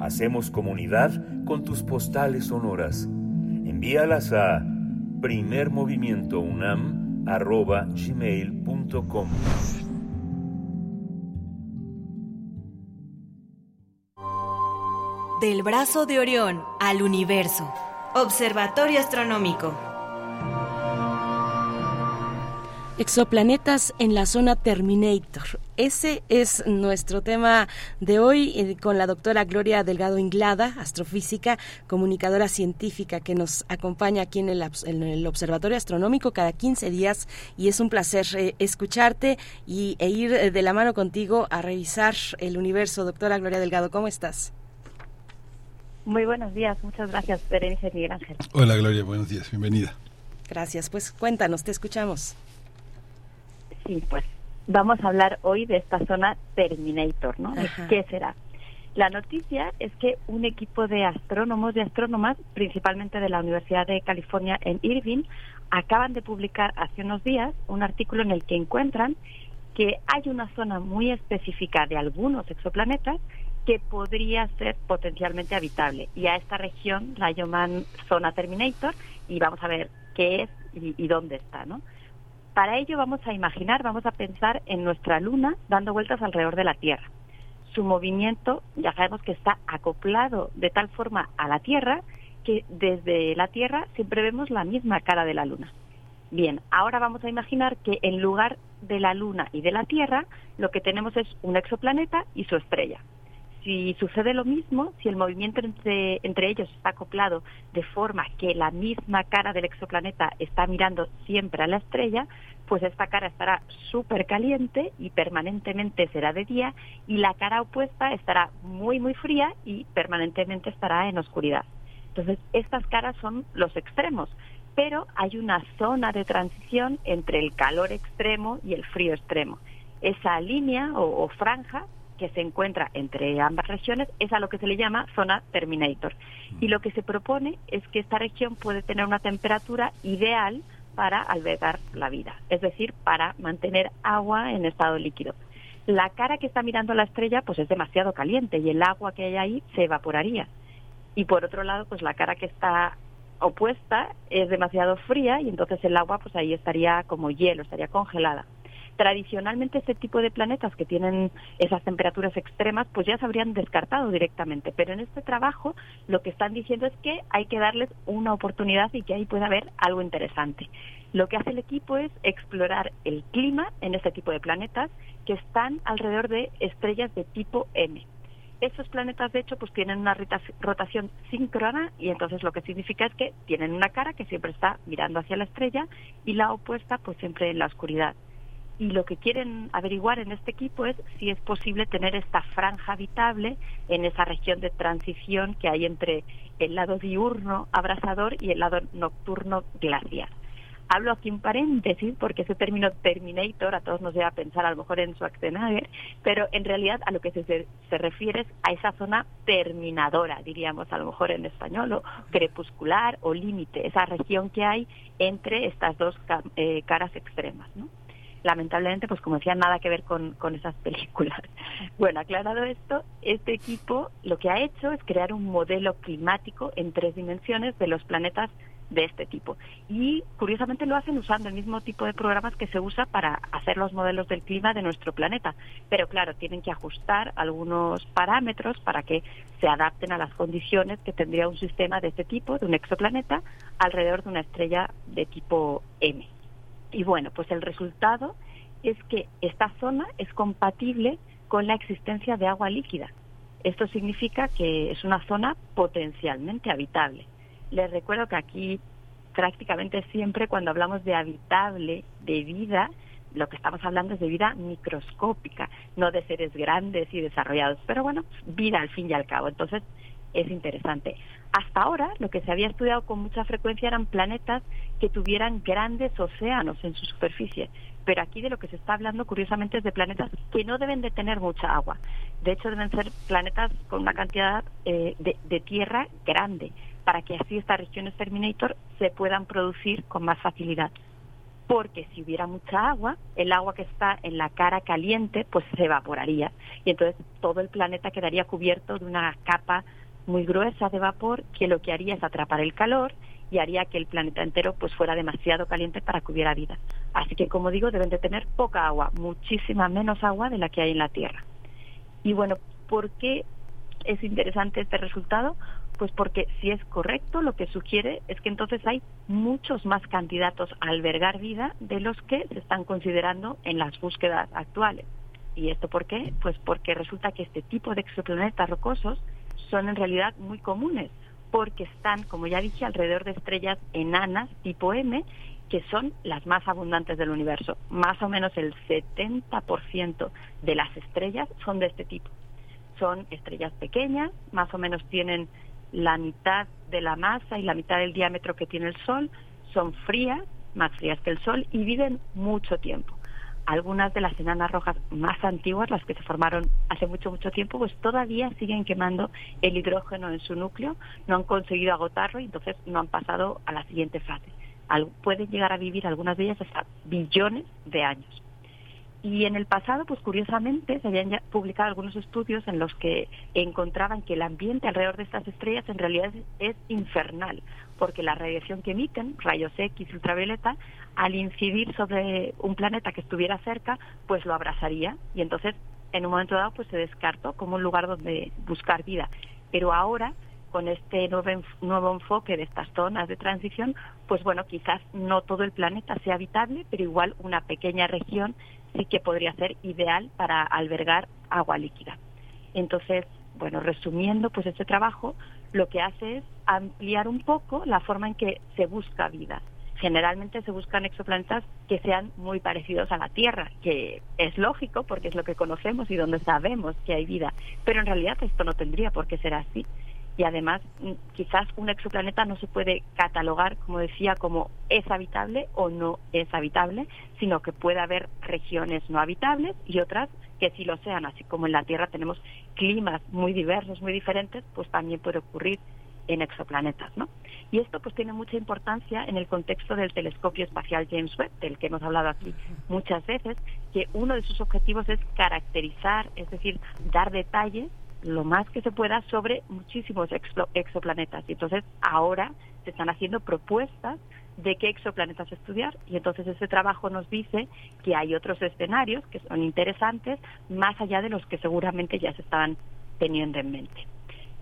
Hacemos comunidad con tus postales sonoras. Envíalas a primermovimientounam.gmail.com Del brazo de Orión al universo. Observatorio Astronómico. Exoplanetas en la zona Terminator. Ese es nuestro tema de hoy eh, con la doctora Gloria Delgado Inglada, astrofísica, comunicadora científica que nos acompaña aquí en el, abs- en el Observatorio Astronómico cada 15 días y es un placer eh, escucharte y, e ir eh, de la mano contigo a revisar el universo. Doctora Gloria Delgado, ¿cómo estás? Muy buenos días, muchas gracias, Berenice Miguel Ángel. Hola Gloria, buenos días, bienvenida. Gracias, pues cuéntanos, te escuchamos. Sí, pues vamos a hablar hoy de esta zona Terminator, ¿no? Ajá. ¿Qué será? La noticia es que un equipo de astrónomos y astrónomas, principalmente de la Universidad de California en Irvine, acaban de publicar hace unos días un artículo en el que encuentran que hay una zona muy específica de algunos exoplanetas que podría ser potencialmente habitable. Y a esta región la llaman zona Terminator y vamos a ver qué es y, y dónde está, ¿no? Para ello vamos a imaginar, vamos a pensar en nuestra Luna dando vueltas alrededor de la Tierra. Su movimiento ya sabemos que está acoplado de tal forma a la Tierra que desde la Tierra siempre vemos la misma cara de la Luna. Bien, ahora vamos a imaginar que en lugar de la Luna y de la Tierra, lo que tenemos es un exoplaneta y su estrella. Si sucede lo mismo, si el movimiento entre, entre ellos está acoplado de forma que la misma cara del exoplaneta está mirando siempre a la estrella, pues esta cara estará súper caliente y permanentemente será de día y la cara opuesta estará muy muy fría y permanentemente estará en oscuridad. Entonces, estas caras son los extremos, pero hay una zona de transición entre el calor extremo y el frío extremo. Esa línea o, o franja que se encuentra entre ambas regiones es a lo que se le llama zona Terminator. Y lo que se propone es que esta región puede tener una temperatura ideal para albergar la vida, es decir, para mantener agua en estado líquido. La cara que está mirando la estrella pues es demasiado caliente y el agua que hay ahí se evaporaría. Y por otro lado, pues la cara que está opuesta es demasiado fría y entonces el agua pues ahí estaría como hielo, estaría congelada. Tradicionalmente este tipo de planetas que tienen esas temperaturas extremas pues ya se habrían descartado directamente, pero en este trabajo lo que están diciendo es que hay que darles una oportunidad y que ahí puede haber algo interesante. Lo que hace el equipo es explorar el clima en este tipo de planetas que están alrededor de estrellas de tipo M. Estos planetas, de hecho, pues tienen una rota- rotación síncrona y entonces lo que significa es que tienen una cara que siempre está mirando hacia la estrella y la opuesta pues siempre en la oscuridad. Y lo que quieren averiguar en este equipo es si es posible tener esta franja habitable en esa región de transición que hay entre el lado diurno abrasador y el lado nocturno glaciar. Hablo aquí un paréntesis porque ese término Terminator a todos nos lleva a pensar a lo mejor en Schwarzenegger, pero en realidad a lo que se, se refiere es a esa zona terminadora, diríamos a lo mejor en español, o crepuscular o límite, esa región que hay entre estas dos eh, caras extremas, ¿no? Lamentablemente, pues como decía, nada que ver con, con esas películas. Bueno, aclarado esto, este equipo lo que ha hecho es crear un modelo climático en tres dimensiones de los planetas de este tipo. Y curiosamente lo hacen usando el mismo tipo de programas que se usa para hacer los modelos del clima de nuestro planeta. Pero claro, tienen que ajustar algunos parámetros para que se adapten a las condiciones que tendría un sistema de este tipo, de un exoplaneta, alrededor de una estrella de tipo M. Y bueno, pues el resultado es que esta zona es compatible con la existencia de agua líquida. Esto significa que es una zona potencialmente habitable. Les recuerdo que aquí prácticamente siempre cuando hablamos de habitable, de vida, lo que estamos hablando es de vida microscópica, no de seres grandes y desarrollados, pero bueno, vida al fin y al cabo. Entonces, es interesante. Hasta ahora, lo que se había estudiado con mucha frecuencia eran planetas que tuvieran grandes océanos en su superficie, pero aquí de lo que se está hablando, curiosamente, es de planetas que no deben de tener mucha agua. De hecho, deben ser planetas con una cantidad eh, de, de tierra grande, para que así estas regiones Terminator se puedan producir con más facilidad. Porque si hubiera mucha agua, el agua que está en la cara caliente pues se evaporaría. Y entonces todo el planeta quedaría cubierto de una capa muy gruesa de vapor que lo que haría es atrapar el calor y haría que el planeta entero pues fuera demasiado caliente para que hubiera vida. Así que como digo, deben de tener poca agua, muchísima menos agua de la que hay en la Tierra. Y bueno, ¿por qué es interesante este resultado? Pues porque si es correcto, lo que sugiere es que entonces hay muchos más candidatos a albergar vida de los que se están considerando en las búsquedas actuales. ¿Y esto por qué? Pues porque resulta que este tipo de exoplanetas rocosos son en realidad muy comunes, porque están, como ya dije, alrededor de estrellas enanas tipo M, que son las más abundantes del universo. Más o menos el 70% de las estrellas son de este tipo. Son estrellas pequeñas, más o menos tienen la mitad de la masa y la mitad del diámetro que tiene el Sol, son frías, más frías que el Sol, y viven mucho tiempo. Algunas de las enanas rojas más antiguas, las que se formaron hace mucho, mucho tiempo, pues todavía siguen quemando el hidrógeno en su núcleo, no han conseguido agotarlo y entonces no han pasado a la siguiente fase. pueden llegar a vivir algunas de ellas hasta billones de años. Y en el pasado, pues curiosamente, se habían publicado algunos estudios en los que encontraban que el ambiente alrededor de estas estrellas en realidad es, infernal, porque la radiación que emiten, rayos X, ultravioleta, al incidir sobre un planeta que estuviera cerca, pues lo abrasaría y entonces en un momento dado pues se descartó como un lugar donde buscar vida. Pero ahora con este nuevo, nuevo enfoque de estas zonas de transición, pues bueno, quizás no todo el planeta sea habitable, pero igual una pequeña región sí que podría ser ideal para albergar agua líquida. Entonces, bueno, resumiendo, pues este trabajo lo que hace es ampliar un poco la forma en que se busca vida. Generalmente se buscan exoplanetas que sean muy parecidos a la Tierra, que es lógico porque es lo que conocemos y donde sabemos que hay vida, pero en realidad esto no tendría por qué ser así y además mm, quizás un exoplaneta no se puede catalogar, como decía, como es habitable o no es habitable, sino que puede haber regiones no habitables y otras que sí lo sean, así como en la Tierra tenemos climas muy diversos, muy diferentes, pues también puede ocurrir en exoplanetas, ¿no? Y esto pues tiene mucha importancia en el contexto del telescopio espacial James Webb, del que hemos hablado aquí muchas veces, que uno de sus objetivos es caracterizar, es decir, dar detalles lo más que se pueda sobre muchísimos exoplanetas. Y entonces ahora se están haciendo propuestas de qué exoplanetas estudiar y entonces ese trabajo nos dice que hay otros escenarios que son interesantes más allá de los que seguramente ya se estaban teniendo en mente.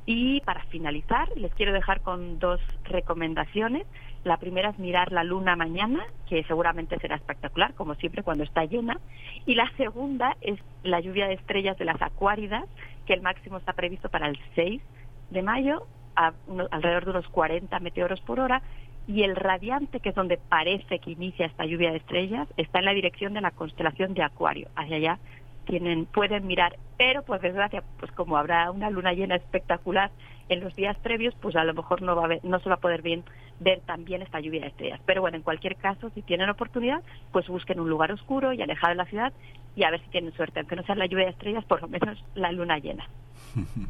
Y para finalizar, les quiero dejar con dos recomendaciones. La primera es mirar la luna mañana, que seguramente será espectacular, como siempre cuando está llena. Y la segunda es la lluvia de estrellas de las acuáridas, que el máximo está previsto para el 6 de mayo, a alrededor de unos 40 meteoros por hora, y el radiante, que es donde parece que inicia esta lluvia de estrellas, está en la dirección de la constelación de Acuario. Hacia allá tienen, pueden mirar, pero por desgracia, pues como habrá una luna llena espectacular en los días previos, pues a lo mejor no va a ver, no se va a poder bien ver también esta lluvia de estrellas. Pero bueno, en cualquier caso, si tienen oportunidad, pues busquen un lugar oscuro y alejado de la ciudad y a ver si tienen suerte, aunque no sea la lluvia de estrellas, por lo menos la luna llena.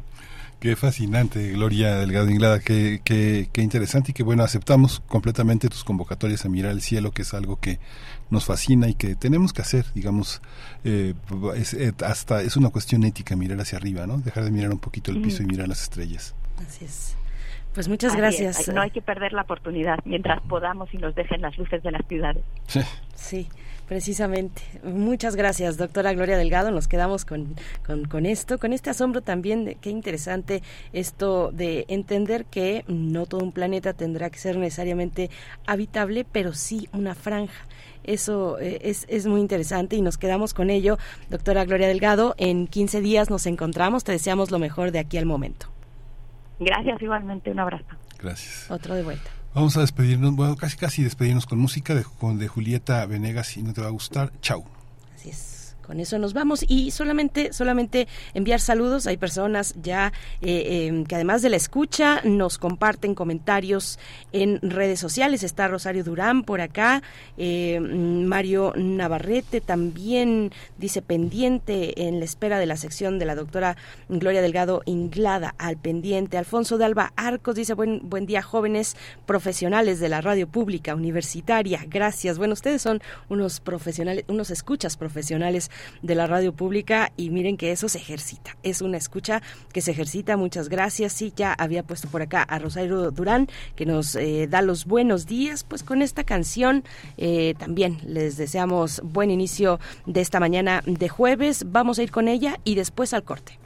Qué fascinante, Gloria Delgado Inglada, qué, qué, qué, interesante y que bueno, aceptamos completamente tus convocatorias a mirar el cielo, que es algo que nos fascina y que tenemos que hacer, digamos, eh, es, eh, hasta es una cuestión ética mirar hacia arriba, ¿no? Dejar de mirar un poquito el piso y mirar las estrellas. Así es. Pues muchas gracias. No hay que perder la oportunidad mientras podamos y nos dejen las luces de las ciudades. Sí. Sí. Precisamente. Muchas gracias, doctora Gloria Delgado. Nos quedamos con, con, esto, con este asombro también de qué interesante esto de entender que no todo un planeta tendrá que ser necesariamente habitable, pero sí una franja. Eso eh, es, es muy interesante y nos quedamos con ello. Doctora Gloria Delgado, en 15 días nos encontramos. Te deseamos lo mejor de aquí al momento. Gracias, igualmente. Un abrazo. Gracias. Otro de vuelta. Vamos a despedirnos, bueno, casi casi despedirnos con música de, de Julieta Venegas y no te va a gustar. Chau. Así es. Con eso nos vamos y solamente, solamente enviar saludos. Hay personas ya eh, em, que además de la escucha nos comparten comentarios en redes sociales. Está Rosario Durán por acá, eh, Mario Navarrete también dice pendiente en la espera de la sección de la doctora Gloria Delgado Inglada al pendiente. Alfonso de Alba Arcos dice buen, buen día jóvenes profesionales de la radio pública universitaria. Gracias. Bueno, ustedes son unos profesionales, unos escuchas profesionales de la radio pública y miren que eso se ejercita. Es una escucha que se ejercita. Muchas gracias. Sí, ya había puesto por acá a Rosario Durán que nos eh, da los buenos días. Pues con esta canción eh, también les deseamos buen inicio de esta mañana de jueves. Vamos a ir con ella y después al corte.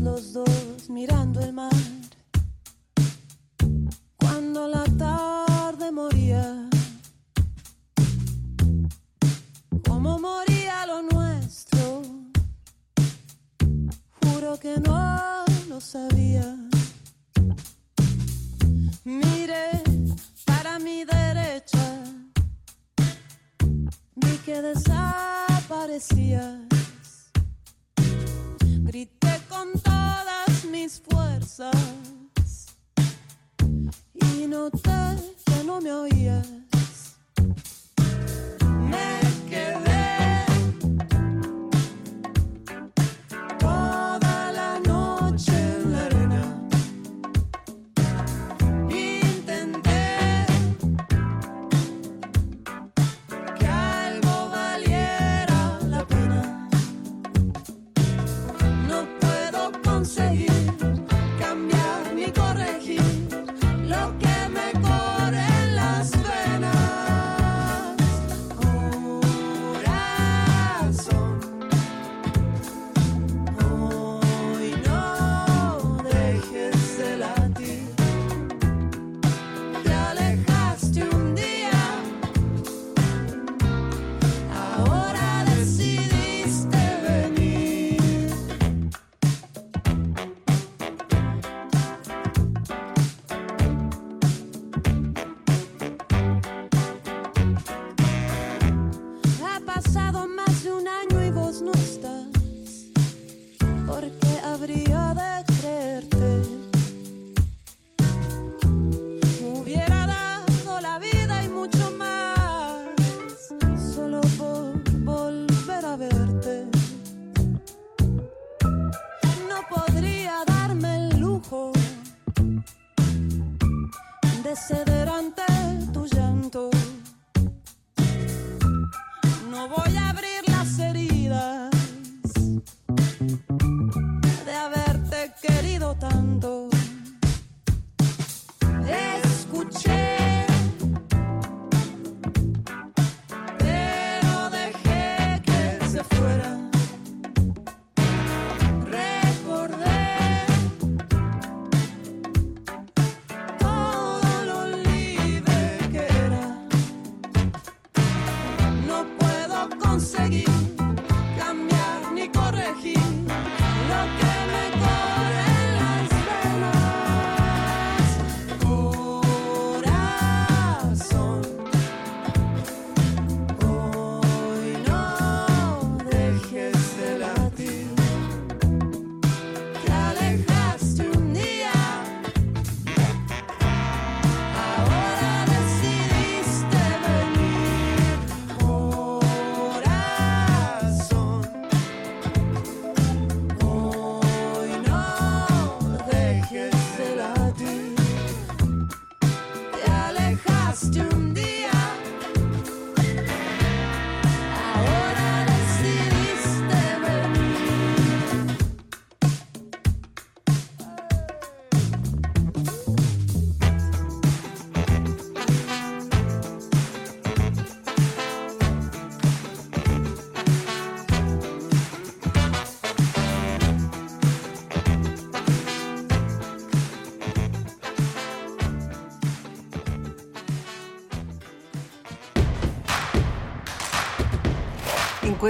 Los dos mirando el mar. Cuando la tarde moría, como moría lo nuestro, juro que no lo sabía. Mire para mi derecha, vi que desaparecía grité con todas mis fuerzas y noté que no me oías. perseverante.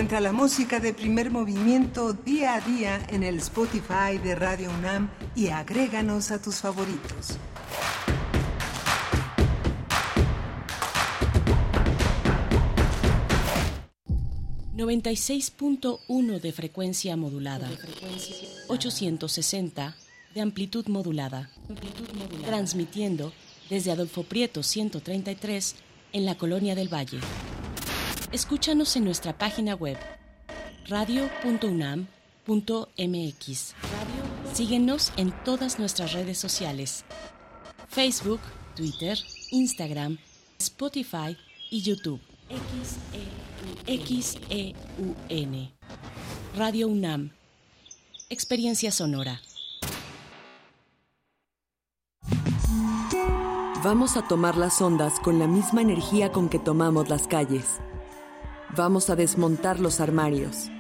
Encuentra la música de primer movimiento día a día en el Spotify de Radio UNAM y agréganos a tus favoritos. ...96.1 de frecuencia modulada... ...860 de amplitud modulada... ...transmitiendo desde Adolfo Prieto 133... ...en la Colonia del Valle... Escúchanos en nuestra página web radio.unam.mx. Síguenos en todas nuestras redes sociales: Facebook, Twitter, Instagram, Spotify y YouTube. XEUN. Radio UNAM. Experiencia sonora. Vamos a tomar las ondas con la misma energía con que tomamos las calles. Vamos a desmontar los armarios.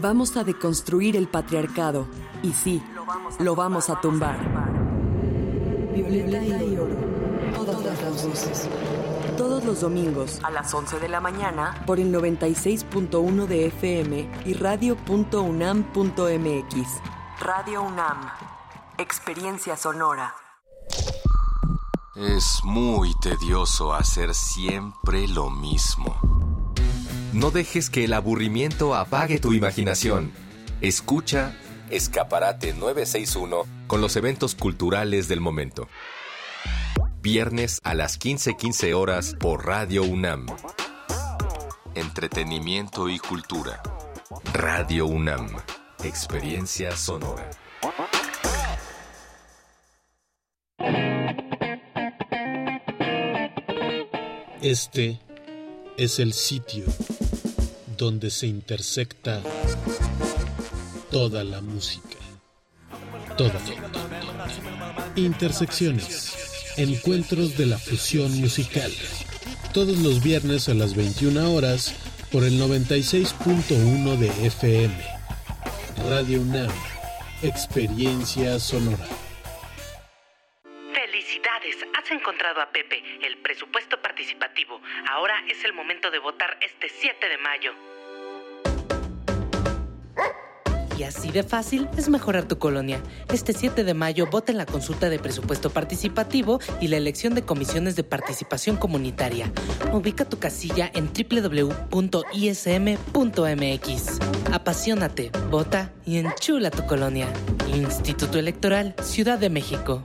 Vamos a deconstruir el patriarcado. Y sí, lo vamos a tumbar. Violeta y oro. Todas las voces. Todos los domingos a las 11 de la mañana por el 96.1 de FM y radio.unam.mx. Radio UNAM. Experiencia sonora. Es muy tedioso hacer siempre lo mismo. No dejes que el aburrimiento apague tu imaginación. Escucha Escaparate 961 con los eventos culturales del momento. Viernes a las 15:15 horas por Radio UNAM. Entretenimiento y cultura. Radio UNAM. Experiencia sonora. Este es el sitio donde se intersecta toda la música. Toda. Intersecciones. Encuentros de la fusión musical. Todos los viernes a las 21 horas por el 96.1 de FM. Radio UNAM. Experiencia sonora. Has encontrado a Pepe, el presupuesto participativo. Ahora es el momento de votar este 7 de mayo. Y así de fácil es mejorar tu colonia. Este 7 de mayo vota en la consulta de presupuesto participativo y la elección de comisiones de participación comunitaria. Ubica tu casilla en www.ism.mx. Apasionate, vota y enchula tu colonia. Instituto Electoral, Ciudad de México.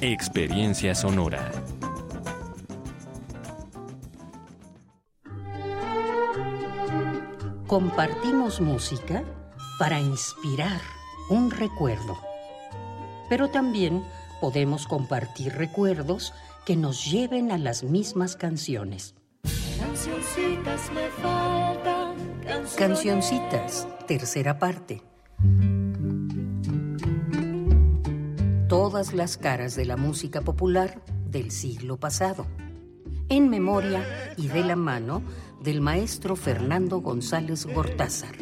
Experiencia sonora. Compartimos música para inspirar un recuerdo. Pero también podemos compartir recuerdos que nos lleven a las mismas canciones. Cancioncitas me faltan. Cancioncitas, tercera parte. Todas las caras de la música popular del siglo pasado. En memoria y de la mano del maestro Fernando González Gortázar.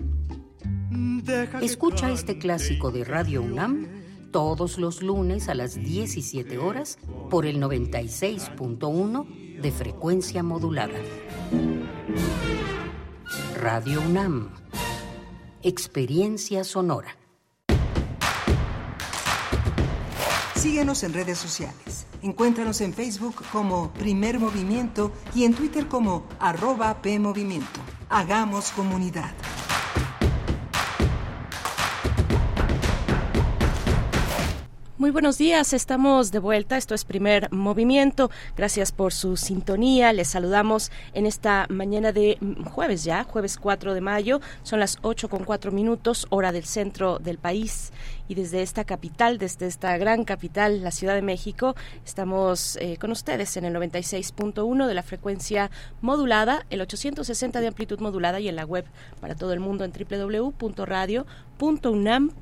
Escucha este clásico de Radio UNAM todos los lunes a las 17 horas por el 96.1 de frecuencia modulada. Radio UNAM. Experiencia sonora. Síguenos en redes sociales. Encuéntranos en Facebook como Primer Movimiento y en Twitter como arroba PMovimiento. Hagamos comunidad. Muy buenos días, estamos de vuelta. Esto es Primer Movimiento. Gracias por su sintonía. Les saludamos en esta mañana de jueves ya, jueves 4 de mayo. Son las 8 con 4 minutos, hora del centro del país. Y desde esta capital, desde esta gran capital, la Ciudad de México, estamos eh, con ustedes en el 96.1 de la frecuencia modulada, el 860 de amplitud modulada y en la web para todo el mundo en www.radio .unam.mx.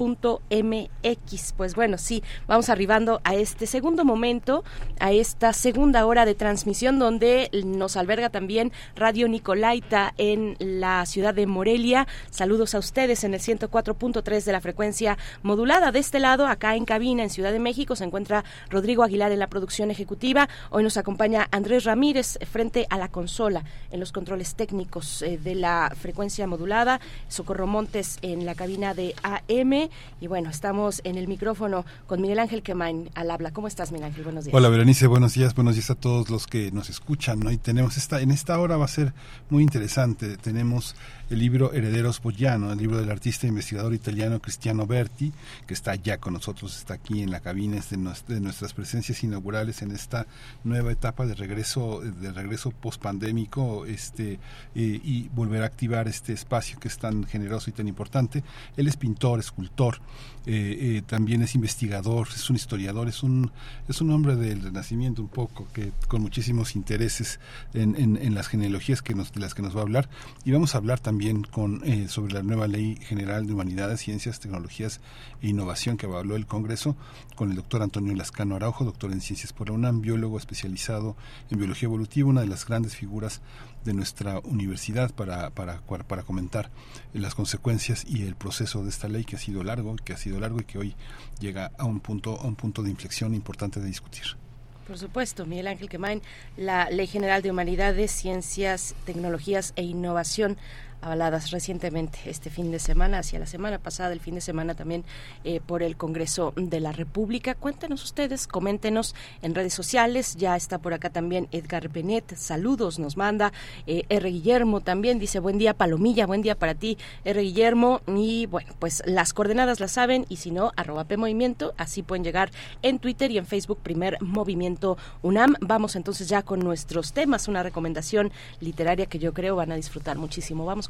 Pues bueno, sí, vamos arribando a este segundo momento, a esta segunda hora de transmisión donde nos alberga también Radio Nicolaita en la ciudad de Morelia. Saludos a ustedes en el 104.3 de la frecuencia modulada. De este lado, acá en cabina en Ciudad de México, se encuentra Rodrigo Aguilar en la producción ejecutiva. Hoy nos acompaña Andrés Ramírez frente a la consola en los controles técnicos eh, de la frecuencia modulada. Socorro Montes en la cabina de AM. Y bueno, estamos en el micrófono con Miguel Ángel Quemain al habla. ¿Cómo estás, Miguel Ángel? Buenos días. Hola, Berenice, buenos días. Buenos días a todos los que nos escuchan. ¿no? Y tenemos esta, en esta hora va a ser muy interesante. Tenemos el libro Herederos Boyano, el libro del artista e investigador italiano Cristiano Berti, que está ya con nosotros, está aquí en la cabina, es de, nuestras presencias inaugurales en esta nueva etapa de regreso, de regreso post-pandémico este, eh, y volver a activar este espacio que es tan generoso y tan importante. Él es pintor, escultor, eh, eh, también es investigador, es un historiador, es un, es un hombre del Renacimiento un poco, que con muchísimos intereses en, en, las genealogías que nos, de las que nos va a hablar. Y vamos a hablar también con, eh, sobre la nueva Ley General de Humanidades, Ciencias, Tecnologías e Innovación que habló el Congreso con el doctor Antonio Lascano Araujo, doctor en Ciencias por la UNAM, biólogo especializado en Biología Evolutiva, una de las grandes figuras de nuestra universidad para, para, para comentar las consecuencias y el proceso de esta ley que ha sido largo, que ha sido largo y que hoy llega a un punto, a un punto de inflexión importante de discutir. Por supuesto, Miguel Ángel Quemain, la Ley General de Humanidades, Ciencias, Tecnologías e Innovación avaladas recientemente este fin de semana, hacia la semana pasada, el fin de semana también eh, por el Congreso de la República. Cuéntenos ustedes, coméntenos en redes sociales. Ya está por acá también Edgar Benet. Saludos, nos manda eh, R. Guillermo también. Dice buen día, Palomilla, buen día para ti, R. Guillermo. Y bueno, pues las coordenadas las saben y si no, arroba P Movimiento. Así pueden llegar en Twitter y en Facebook, primer Movimiento UNAM. Vamos entonces ya con nuestros temas, una recomendación literaria que yo creo van a disfrutar muchísimo. Vamos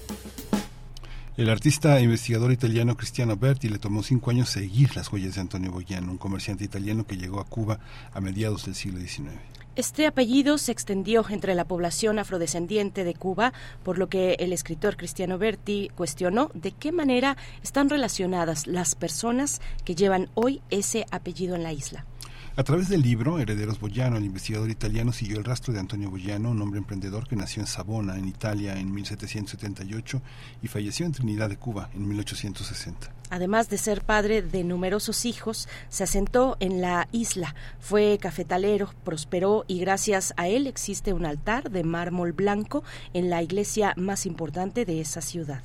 El artista e investigador italiano Cristiano Berti le tomó cinco años seguir las huellas de Antonio Boyano, un comerciante italiano que llegó a Cuba a mediados del siglo XIX. Este apellido se extendió entre la población afrodescendiente de Cuba, por lo que el escritor Cristiano Berti cuestionó de qué manera están relacionadas las personas que llevan hoy ese apellido en la isla. A través del libro Herederos Boyano, el investigador italiano siguió el rastro de Antonio Boyano, un hombre emprendedor que nació en Savona, en Italia, en 1778 y falleció en Trinidad de Cuba en 1860. Además de ser padre de numerosos hijos, se asentó en la isla, fue cafetalero, prosperó y gracias a él existe un altar de mármol blanco en la iglesia más importante de esa ciudad.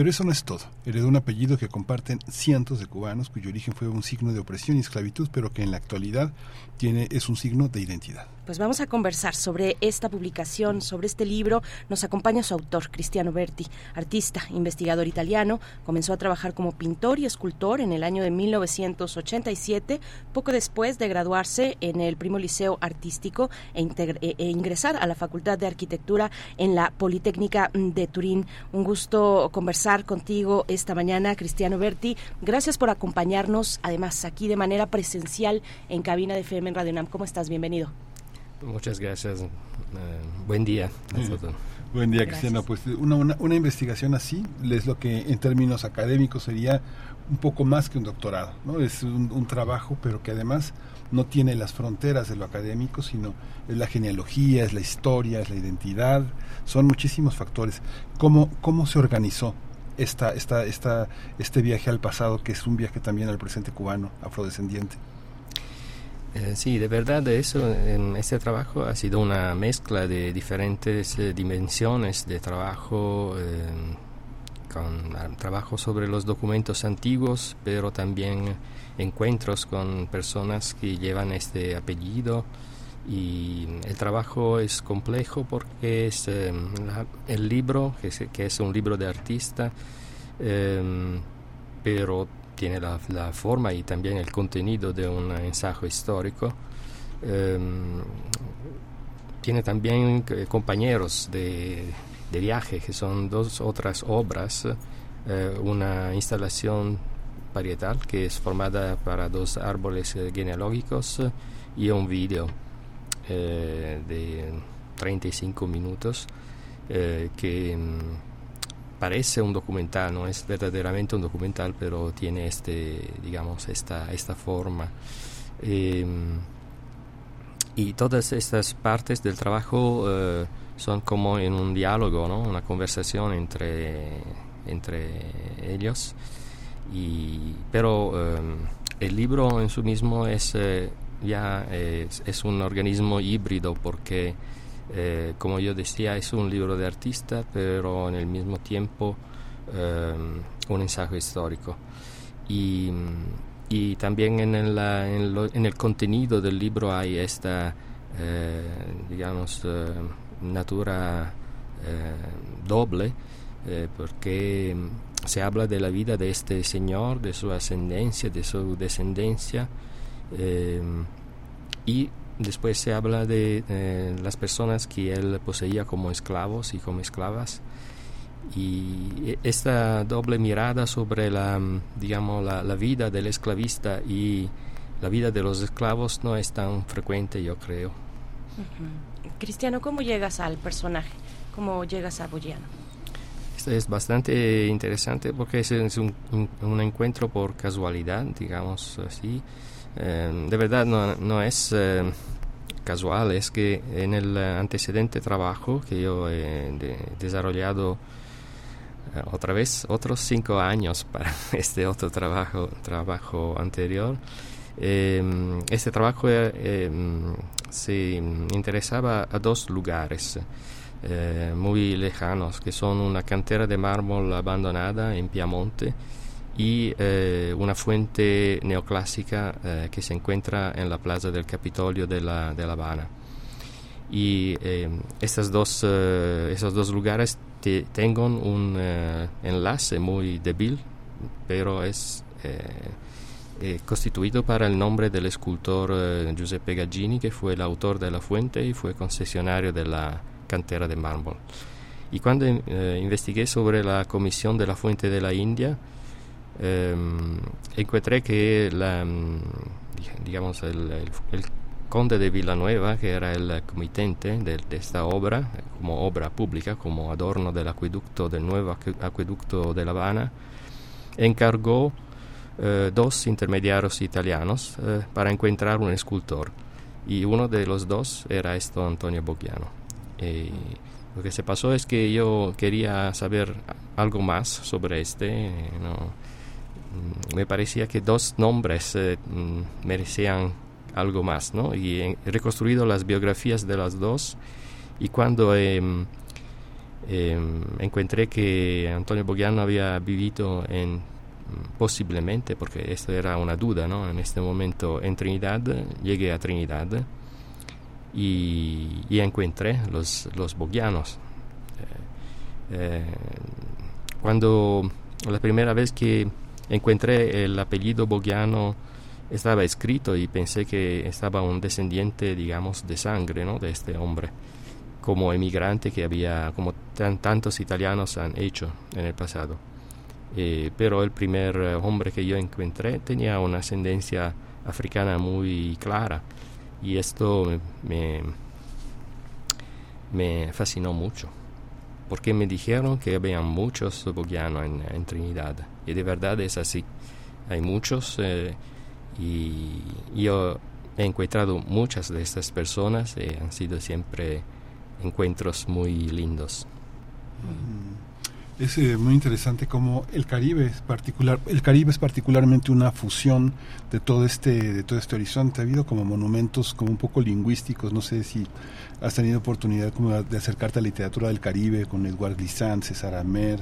Pero eso no es todo. Heredó un apellido que comparten cientos de cubanos cuyo origen fue un signo de opresión y esclavitud, pero que en la actualidad tiene, es un signo de identidad. Pues vamos a conversar sobre esta publicación, sobre este libro. Nos acompaña su autor, Cristiano Berti, artista, investigador italiano. Comenzó a trabajar como pintor y escultor en el año de 1987, poco después de graduarse en el Primo Liceo Artístico e, e, e ingresar a la Facultad de Arquitectura en la Politécnica de Turín. Un gusto conversar contigo esta mañana, Cristiano Berti. Gracias por acompañarnos, además aquí de manera presencial en cabina de FM en Radio NAM. ¿Cómo estás? Bienvenido. Muchas gracias. Uh, buen día. Buen día, Cristiano. Pues una, una, una, investigación así es lo que en términos académicos sería un poco más que un doctorado. ¿no? Es un, un, trabajo, pero que además no tiene las fronteras de lo académico, sino es la genealogía, es la historia, es la identidad. Son muchísimos factores. ¿Cómo, cómo se organizó esta, esta, esta, este viaje al pasado, que es un viaje también al presente cubano, afrodescendiente? Eh, sí, de verdad eso, en este trabajo ha sido una mezcla de diferentes eh, dimensiones de trabajo, eh, con ah, trabajo sobre los documentos antiguos, pero también encuentros con personas que llevan este apellido. Y el trabajo es complejo porque es la- el libro, que es, que es un libro de artista, pero tiene la, forma y también el contenido de un ensayo histórico. Em, tiene también eh, compañeros de, de viaje, que son dos otras obras, eh, una instalación parietal que es formada para dos árboles eh, genealógicos y un vídeo eh, de 35 minutos que mm, parece un documental, no es verdaderamente un documental, pero tiene este, digamos, esta, esta forma. Em, y todas estas partes del trabajo eh, son como en un diálogo, ¿no? una conversación entre, entre ellos. Y, pero eh, el libro en sí mismo es eh, ya es, es un organismo híbrido porque, eh, como yo decía, es un libro de artista, pero en el mismo tiempo eh, un ensayo histórico. Y, también en el, en, el contenido del libro hay esta, eh, digamos, natura doble, porque se habla de la vida de este señor, de su ascendencia, de su descendencia, y después se habla de eh, las personas que él poseía como esclavos y como esclavas y esta doble mirada sobre la mm, digamos la, la vida del esclavista y la vida de los esclavos no es tan frecuente yo creo. Cristiano, ¿cómo llegas al personaje? ¿Cómo llegas a Boyano? Esto es bastante interesante porque es, un- un encuentro por casualidad, digamos así. Eh, de verdad no, es eh, casual, es que en el antecedente trabajo que yo he de- desarrollado eh, otra vez otros cinco años para este otro trabajo, trabajo anterior, eh, este trabajo se interesaba a dos lugares eh, muy lejanos, que son una cantera de mármol abandonada en Piamonte y eh, una fuente neoclásica eh, que se encuentra en la plaza del Capitolio de La, de la Habana. Y eh, dos, eh, esos dos lugares te- un eh, enlace muy débil, pero es eh, constituido para el nombre del escultor Giuseppe Gaggini, que fue el autor de la fuente y fue concesionario de la cantera de mármol. Y cuando investigué sobre la comisión de la fuente de la India, eh, encontré que la, dig- digamos el, el- el conde de Villanueva, que era el comitente de, de esta obra, eh, como obra pública, como adorno del acueducto, del nuevo acu- acueducto de La Habana, encargó eh, dos intermediarios italianos eh, para encontrar un escultor. Y uno de los dos era esto Antonio Bocchiano. Y lo que se pasó es que yo quería saber algo más sobre este. eh, no, me parecía que dos nombres eh, mm, merecían algo más, ¿no? Y he reconstruido las biografías de las dos y cuando em, em, encontré que Antonio Boggiano había vivido en mm, posiblemente, porque esto era una duda, ¿no? En este momento en Trinidad, llegué a Trinidad y, y encontré los, los Boggianos. Eh, eh, cuando la primera vez que encontré el apellido Boggiano estaba escrito y pensé que estaba un descendiente, digamos, de sangre, ¿no? De este hombre, como emigrante que había, como tan, tantos italianos han hecho en el pasado. Eh, pero el primer hombre que yo encontré tenía una ascendencia africana muy clara y esto me, me fascinó mucho porque me dijeron que había muchos boggianos en, en Trinidad de verdad es así. Hay muchos eh, y yo he encontrado muchas de estas personas y han sido siempre encuentros muy lindos. Es eh, muy interesante cómo el Caribe es particular, el Caribe es particularmente una fusión de todo este, de todo este horizonte. Ha habido como monumentos como un poco lingüísticos, no sé si has tenido oportunidad como de acercarte a la literatura del Caribe con Edward Glissant, César Amer,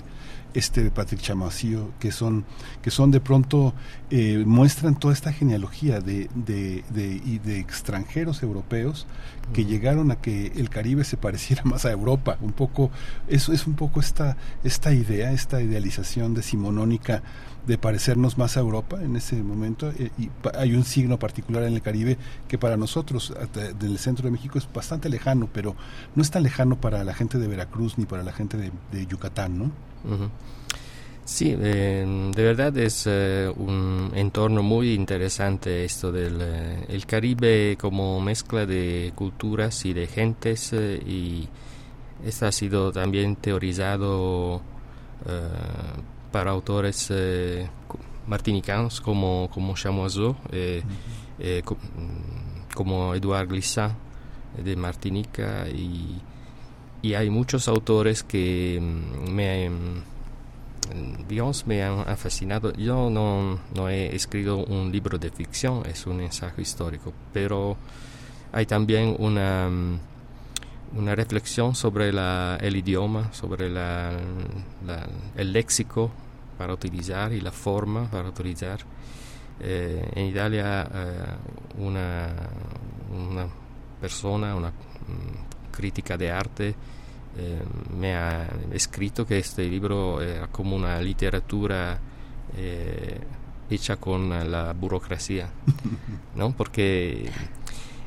este Patrick Chamasio, que son, que son de pronto, eh, muestran toda esta genealogía de, de, de, de extranjeros europeos que llegaron a que el Caribe se pareciera más a Europa, un poco, eso es un poco esta, esta idea, esta idealización decimonónica de parecernos más a Europa en ese momento eh, y hay un signo particular en el Caribe que para nosotros del centro de México es bastante lejano, pero no es tan lejano para la gente de Veracruz ni para la gente de, Yucatán, ¿no? Sí, eh, de verdad es eh, un entorno muy interesante esto del el Caribe como mezcla de culturas y de gentes y esto ha sido también teorizado para autores eh, martinicanos como, como Chamoiseau, eh, eh, mm, como Edouard Glissant de Martinica y, y, hay muchos autores que mm, me, mm, digamos, me han, fascinado. Yo no, no he escrito un libro de ficción, es un ensayo histórico, pero hay también una una reflexión sobre el idioma, sobre la, el léxico para utilizar y la forma para utilizar. Eh, en Italia eh, una, una, persona, una mm, crítica de arte, eh, me ha escrito que este libro era como una literatura hecha con la burocracia, ¿no? porque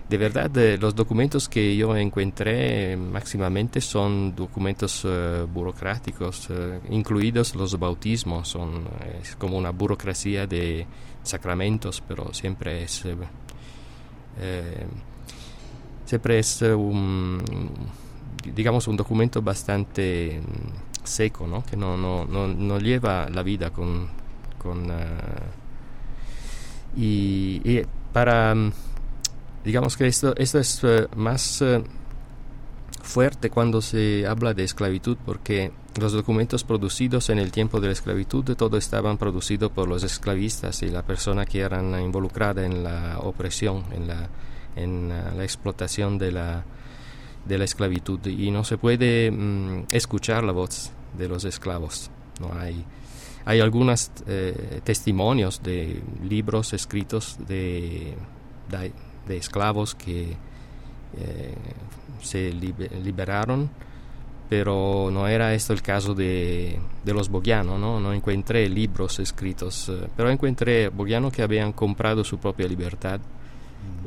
de verdad, los documentos que yo encontré máximamente son documentos burocráticos, incluidos los bautismos, son es como una burocracia de sacramentos, pero siempre es eh, siempre es un digamos un documento bastante seco, ¿no? que no, no, no, no lleva la vida con, con uh, y, para digamos que esto, esto es eh, más eh, fuerte cuando se habla de esclavitud porque los documentos producidos en el tiempo de la esclavitud todo estaban producidos por los esclavistas y la persona que eran involucrada en la opresión, en la, en la, explotación de la, de la esclavitud y no se puede mm, escuchar la voz de los esclavos. No hay hay algunos eh, testimonios de libros escritos de, de esclavos que eh, se liberaron, pero no era esto el caso de, de los bogianos, ¿no? no encontré libros escritos, eh, pero encontré bogianos que habían comprado su propia libertad.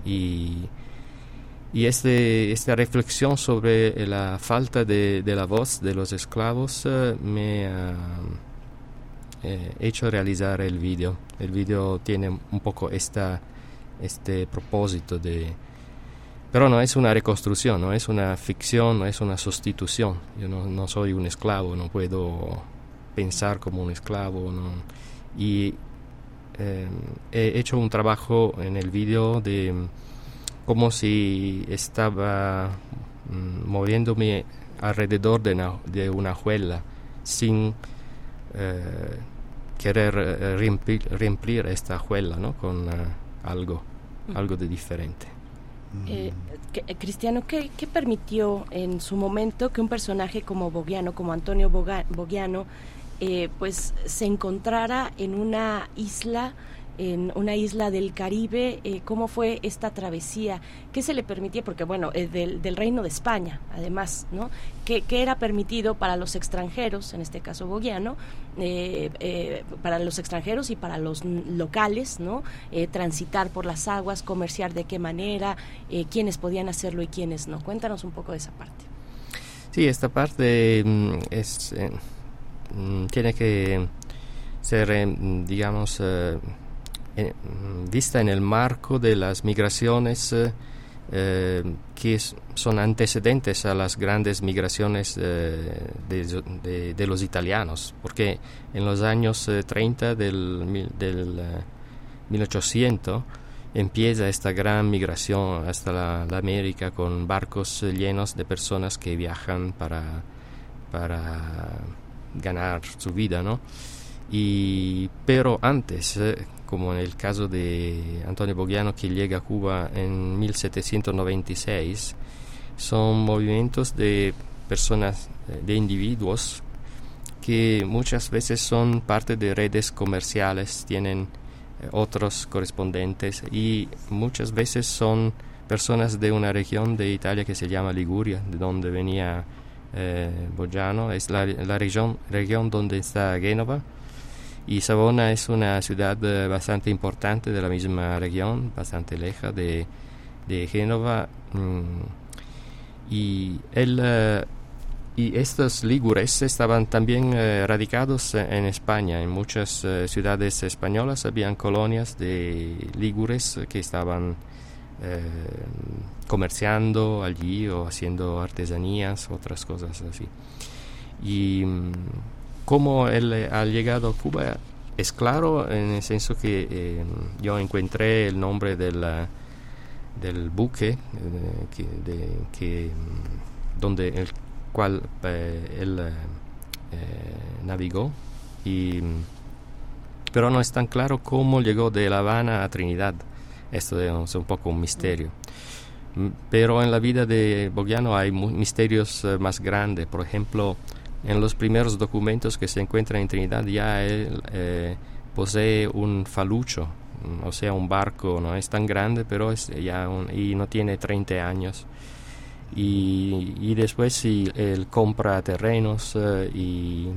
Y, y este, esta reflexión sobre la falta de, de la voz de los esclavos eh, me ha hecho realizar el video. El video tiene un poco esta este propósito de... Pero no es una reconstrucción, no es una ficción, no es una sustitución. Yo no, soy un esclavo, no puedo pensar como un esclavo. Eh, he hecho un trabajo en el vídeo de como si estaba mm, moviéndome alrededor de una, de una juela sin eh, querer eh, reemplir, esta juela ¿no? con algo algo de diferente. Eh, eh, Cristiano, ¿qué, permitió en su momento que un personaje como Bogiano, como Antonio Bogiano, eh, pues se encontrara en una isla en una isla del Caribe, eh, cómo fue esta travesía, qué se le permitía, porque bueno, eh, del, del, Reino de España, además, ¿no? ¿Qué, era permitido para los extranjeros, en este caso boguiano, eh, para los extranjeros y para los locales, ¿no? transitar por las aguas, comerciar de qué manera, quiénes podían hacerlo y quiénes no. Cuéntanos un poco de esa parte. Sí, esta parte mm, es, tiene que ser, digamos, Mm, vista en el marco de las migraciones eh, eh, que son antecedentes a las grandes migraciones eh, de, los italianos, porque en los años 30 del, del 1800 empieza esta gran migración hasta la, América con barcos llenos de personas que viajan para, para ganar su vida, ¿no? Y, pero antes, eh, como en el caso de Antonio Bogiano que llega a Cuba en 1796, son movimientos de personas, eh, de individuos que muchas veces son parte de redes comerciales, tienen eh, otros correspondientes y muchas veces son personas de una región de Italia que se llama Liguria, de donde venía eh, Bogiano, es la, región, región donde está Génova y Savona es una ciudad eh, bastante importante de la misma región, bastante leja de, de Génova. Mm, y, él, eh, y estos ligures estaban también eh, radicados en España. En muchas ciudades españolas habían colonias de ligures que estaban comerciando allí o haciendo artesanías, otras cosas así. Y mm, cómo él eh, ha llegado a Cuba es claro en el senso que eh, yo encontré el nombre del, del buque eh, que, de, mm, donde el cual él navegó y mm, pero no es tan claro cómo llegó de La Habana a Trinidad esto es un poco un misterio mm, pero en la vida de Bogiano hay misterios más grandes por ejemplo en los primeros documentos que se encuentran en Trinidad ya él eh, posee un falucho, o sea, un barco, no es tan grande, pero es ya y no tiene 30 años. Y, y después sí, él compra terrenos eh, y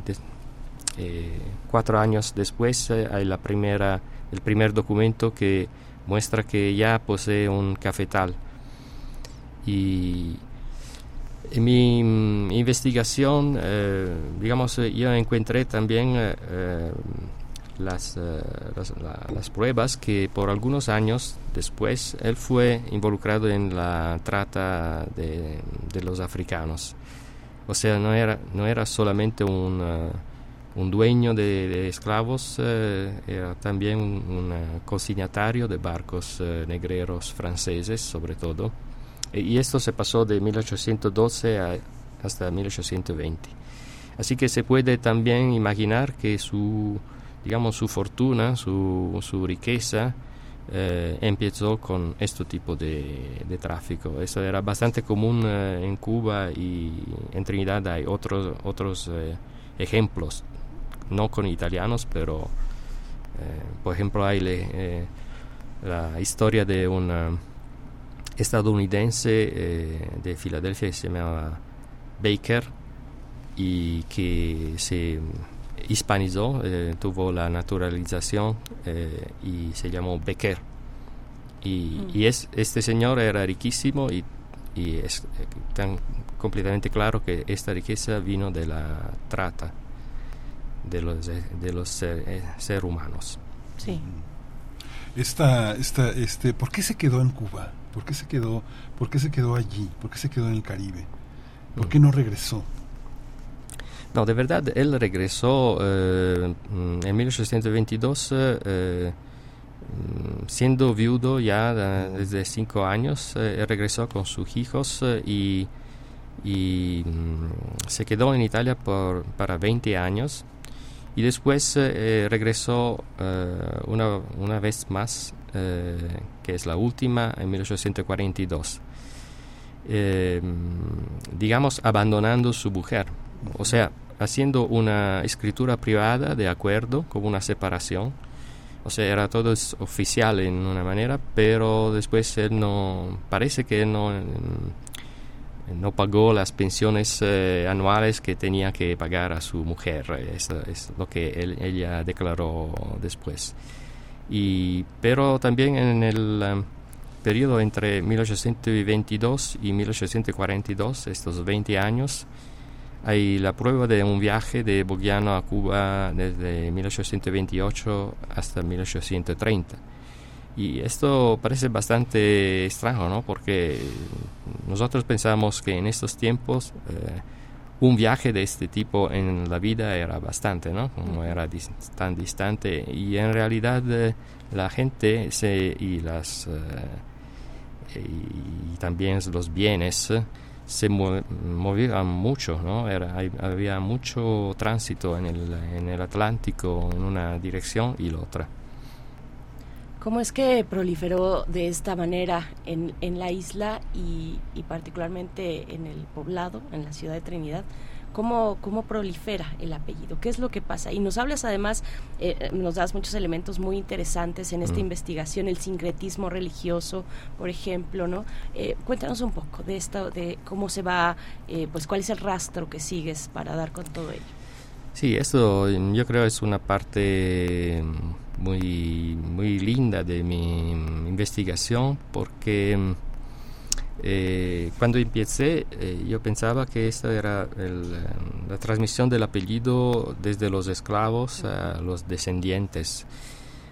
eh, cuatro años después hay la primera, el primer documento que muestra que ya posee un cafetal. Y, en mi mm, investigación, eh, digamos, eh, yo encontré también eh, las, las, pruebas que por algunos años después él fue involucrado en la trata de, de los africanos. O sea, no era, no era solamente un, un dueño de, esclavos, era también un, un, cocinatario de barcos negreros franceses, sobre todo y esto se pasó de 1812 hasta 1820. Así que se puede también imaginar que su, digamos, su fortuna, su, su riqueza, eh, empezó con este tipo de, de, tráfico. Eso era bastante común eh, en Cuba y en Trinidad hay otros, otros eh, ejemplos, no con italianos, pero por ejemplo hay la historia de una estadounidense eh, de Filadelfia que se llamaba Baker y que se hispanizó, eh, tuvo la naturalización eh, y se llamó Becker. Y, mm. y, es, este señor era riquísimo y, y es tan completamente claro que esta riqueza vino de la trata de los, de los seres humanos. Sí. Esta, esta, este, ¿Por qué se quedó en Cuba? ¿Por qué se quedó, por qué se quedó allí? ¿Por qué se quedó en el Caribe? ¿Por qué no regresó? No, de verdad, él regresó eh, en 1822, eh, mm, siendo viudo ya desde cinco años, eh, regresó con sus hijos y, y mm, se quedó en Italia por, para 20 años y después regresó una, una, vez más eh, que es la última en 1842. Eh, digamos, abandonando su mujer, o sea, haciendo una escritura privada de acuerdo, como una separación. O sea, era todo oficial en una manera, pero después él no, parece que él no, no pagó las pensiones eh, anuales que tenía que pagar a su mujer. Es, es lo que ella declaró después. Pero también en el um, periodo entre 1822 y 1842, estos 20 años, hay la prueba de un viaje de Bogiano a Cuba desde 1828 hasta 1830. Y esto parece bastante extraño, ¿no? Porque nosotros pensamos que en estos tiempos eh, un viaje de este tipo en la vida era bastante, ¿no? Como era tan distante y en realidad eh, la gente se, y las eh, y también los bienes se movían mucho, ¿no? Era, había mucho tránsito en el, en el Atlántico en una dirección y la otra. ¿Cómo es que proliferó de esta manera en, en la isla y, y, particularmente en el poblado, en la ciudad de Trinidad? ¿Cómo, ¿Cómo prolifera el apellido? ¿Qué es lo que pasa? Y nos hablas además, eh, nos das muchos elementos muy interesantes en esta mm. investigación, el sincretismo religioso, por ejemplo, ¿no? Eh, cuéntanos un poco de esto, de cómo se va, eh, pues cuál es el rastro que sigues para dar con todo ello. Sí, esto yo creo es una parte muy, muy linda de mi investigación porque eh, cuando empecé eh, yo pensaba que esta era la transmisión del apellido desde los esclavos a los descendientes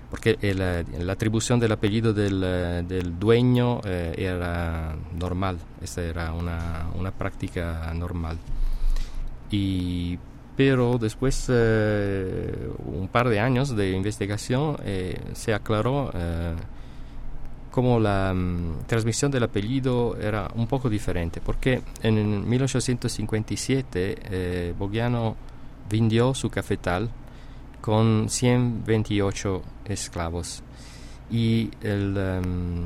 porque la atribución del apellido del, del dueño eh, era normal, esta era una, una práctica normal. Y pero después eh, un par de años de investigación eh, se aclaró eh, cómo la mm, transmisión del apellido era un poco diferente, porque en 1857 Bogiano vendió su cafetal con 128 esclavos. Y el, em,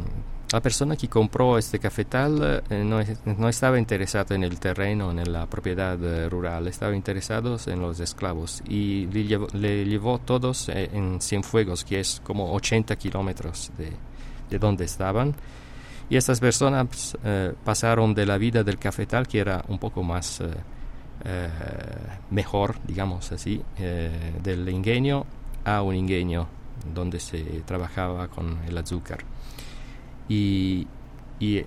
la persona que compró este cafetal eh, no, estaba interesada en el terreno, en la propiedad eh, rural, estaba interesado en los esclavos y le llevó, le todos eh, en Cienfuegos, que es como 80 kilómetros de, de, donde estaban. Y estas personas pasaron de la vida del cafetal, que era un poco más mejor, digamos así, del ingenio, a un ingenio donde se trabajaba con el azúcar. Y, mm,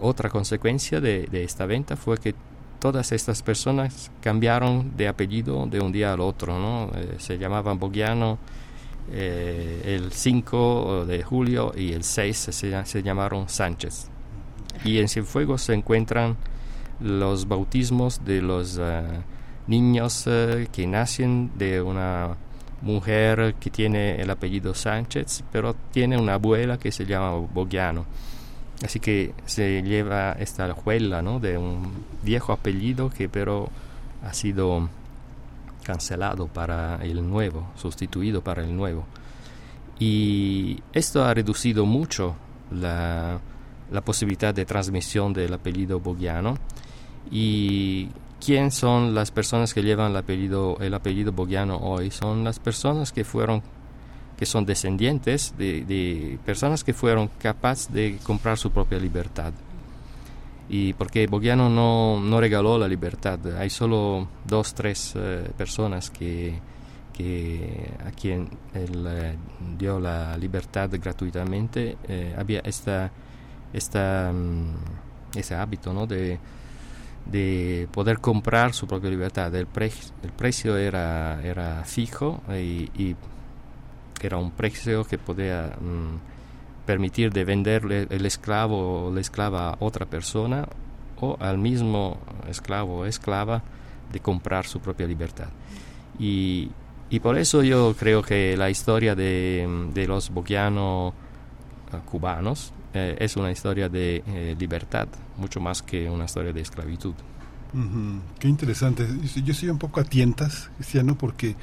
otra consecuencia de, esta venta fue que todas estas personas cambiaron de apellido de un día al otro, ¿no? Eh, se llamaban Bogiano eh, el 5 de julio y el 6 se, se llamaron Sánchez. Y en Cienfuegos se encuentran los bautismos de los eh, niños que nacen de una mujer que tiene el apellido Sánchez, pero tiene una abuela que se llama Bogiano. Así que se lleva esta huella ¿no? de un viejo apellido que pero ha sido cancelado para el nuevo, sustituido para el nuevo. Y esto ha reducido mucho la, la posibilidad de transmisión del apellido Bogiano ¿Quién son las personas que llevan el apellido, el hoy? Son las personas que fueron que son descendientes de, personas que fueron capaces de comprar su propia libertad. Y porque Bogiano no, no regaló la libertad, hay solo dos, tres eh, personas que, que, a quien él eh, dio la libertad gratuitamente. Eh, había esta, esta, mm, ese hábito ¿no? de de poder comprar su propia libertad. El, el precio era, era fijo y, era un precio que podía mm, permitir de venderle el esclavo o la esclava a otra persona o al mismo esclavo o esclava de comprar su propia libertad. Y, y por eso yo creo que la historia de, de los boquianos eh, cubanos eh, es una historia de eh, libertad, mucho más que una historia de esclavitud. Qué interesante. Yo soy un poco a tientas, Cristiano, porque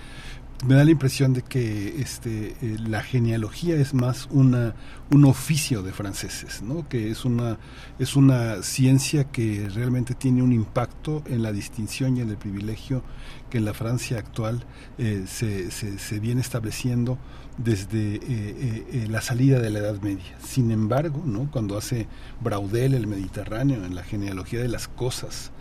me da la impresión de que este eh, la genealogía es más una un oficio de franceses no que es una es una ciencia que realmente tiene un impacto en la distinción y en el privilegio que en la Francia actual se, se, se, viene estableciendo desde eh, eh, eh, la salida de la Edad Media. Sin embargo, ¿no? cuando hace Braudel el Mediterráneo, en la genealogía de las cosas,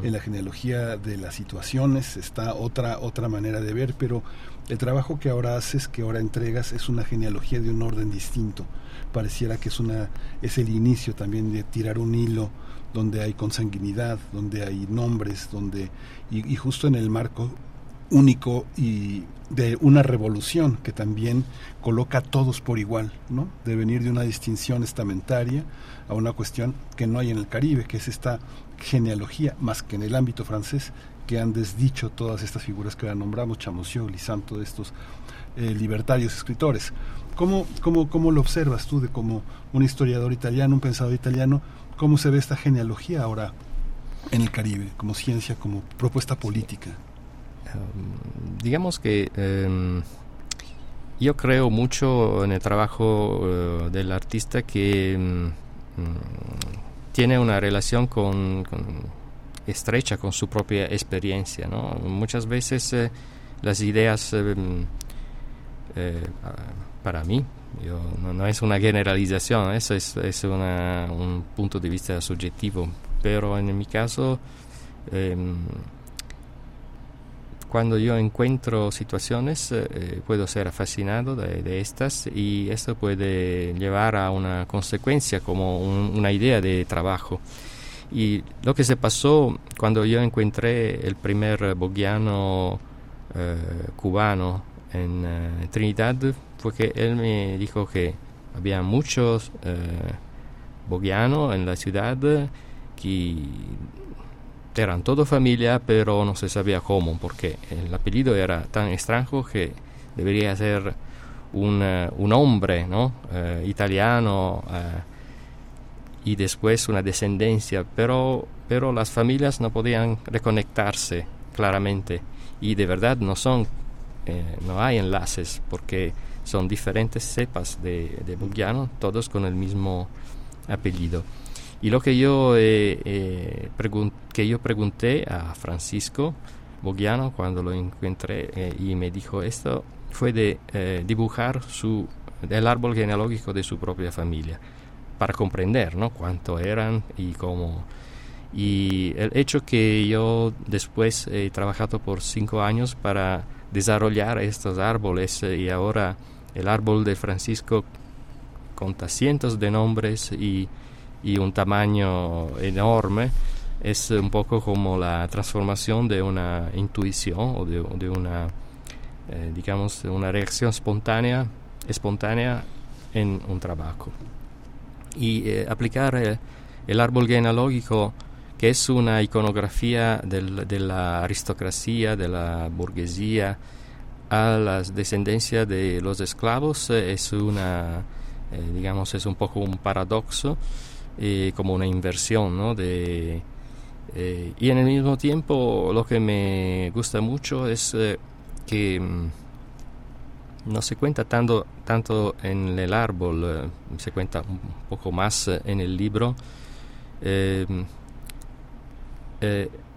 mm. en la genealogía de las situaciones, está otra, otra manera de ver, pero el trabajo que ahora haces, que ahora entregas, es una genealogía de un orden distinto. Pareciera que es, una, es el inicio también de tirar un hilo donde hay consanguinidad, donde hay nombres, donde y justo en el marco único y de una revolución que también coloca a todos por igual, ¿no? De venir de una distinción estamentaria a una cuestión que no hay en el Caribe, que es esta genealogía, más que en el ámbito francés, que han desdicho todas estas figuras que ahora nombramos, Chamoció, Lisanto, de estos eh, libertarios escritores. ¿Cómo, cómo, ¿Cómo lo observas tú de como un historiador italiano, un pensador italiano, ¿Cómo se ve esta genealogía ahora en el Caribe, como ciencia, como propuesta política? Um, digamos que em, yo creo mucho en el trabajo eh, del artista que em, tiene una relación con, estrecha con su propia experiencia. ¿no? Muchas veces eh, las ideas em, eh, para mí no, es una generalización, eso es, es un punto de vista subjetivo, pero en mi caso cuando yo encuentro situaciones eh, eh, puedo ser fascinado de, estas y esto puede llevar a una consecuencia como una idea de trabajo. Y lo que se pasó cuando yo encontré el primer bogiano eh, cubano en Trinidad fue que él me dijo que había muchos bogianos en la ciudad que eran todo familia, pero no se sabía cómo, porque el apellido era tan extraño que debería ser un, eh, un hombre ¿no? Eh, italiano eh, y después una descendencia, pero, pero las familias no podían reconectarse claramente y de verdad no son, no hay enlaces porque son diferentes cepas de, de todos con el mismo apellido. Y lo que yo, eh, eh, que yo pregunté a Francisco Bogiano cuando lo encontré eh, y me dijo esto fue de dibujar su, el árbol genealógico de su propia familia para comprender ¿no? cuánto eran y cómo. Y el hecho que yo después he trabajado por cinco años para desarrollar estos árboles y ahora el árbol de Francisco conta cientos de nombres y y un tamaño enorme, es un poco como la transformación de una intuición o de, una, eh, digamos, una reacción espontánea, espontánea en un trabajo. Y eh, aplicar eh, el árbol genealógico, que es una iconografía de la aristocracia, de la burguesía, a la descendencia de los esclavos, es una, digamos, es un poco un paradoxo eh, como una inversión, ¿no? Eh, y en el mismo tiempo lo que me gusta mucho es eh, que mm, no se cuenta tanto, tanto en el árbol, se cuenta un poco más en el libro.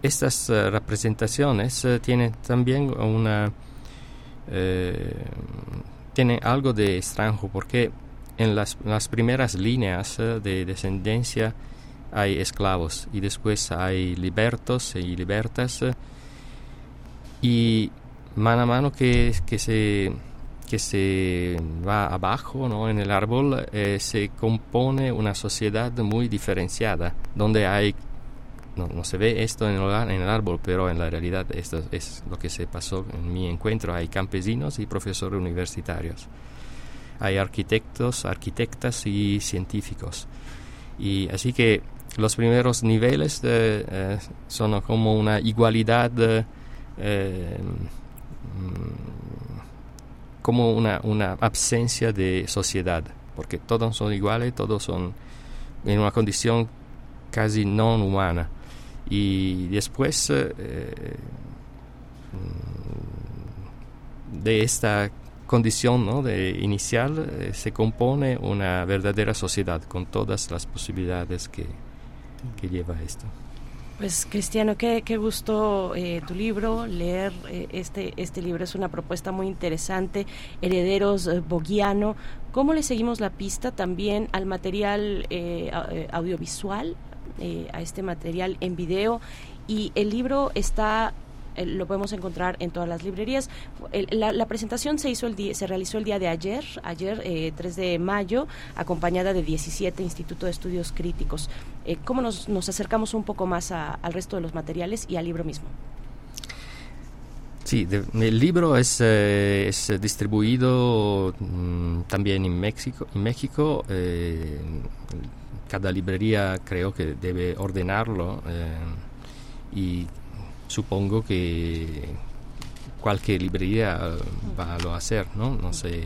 estas representaciones tienen también una tienen algo de extraño porque en las, primeras líneas eh, de descendencia hay esclavos y después hay libertos y libertas eh, y mano a mano que, que, se, que se va abajo ¿no? en el árbol eh, se compone una sociedad muy diferenciada donde hay no, se ve esto en el, en el, árbol, pero en la realidad esto es lo que se pasó en mi encuentro. Hay campesinos y profesores universitarios hay arquitectos, arquitectas y científicos. Y así que los primeros niveles eh, son como una igualdad, eh, mm, como una, una absencia de sociedad, porque todos son iguales, todos son en una condición casi no humana. Y después eh, mm, de esta condición ¿no? de inicial eh, se compone una verdadera sociedad con todas las posibilidades que, que lleva esto. Pues Cristiano, qué, qué gusto eh, tu libro, leer eh, este, este libro es una propuesta muy interesante, Herederos Bogiano. ¿Cómo le seguimos la pista también al material audiovisual, a este material en video? Y el libro está eh, lo podemos encontrar en todas las librerías. la, presentación se hizo el se realizó el día de ayer, ayer 3 eh, de mayo, acompañada de 17 Instituto de Estudios Críticos. Eh, ¿Cómo nos, acercamos un poco más al resto de los materiales y al libro mismo? Sí, el libro es, es distribuido mm, también en México. En México cada librería creo que debe ordenarlo y supongo que cualquier librería va a lo hacer, ¿no? No sé.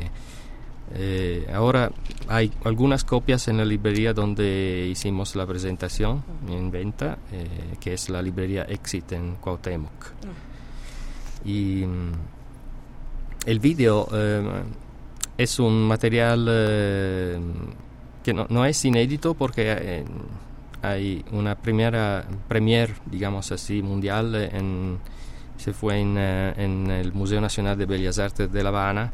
Eh, ahora hay algunas copias en la librería donde hicimos la presentación en venta, eh, que es la librería Exit en Cuauhtémoc. Y mm, el video eh, es un material eh, que no, no es inédito porque eh, hay una primera premier, digamos así, mundial en, se fue en, eh, en el Museo Nacional de Bellas Artes de La Habana,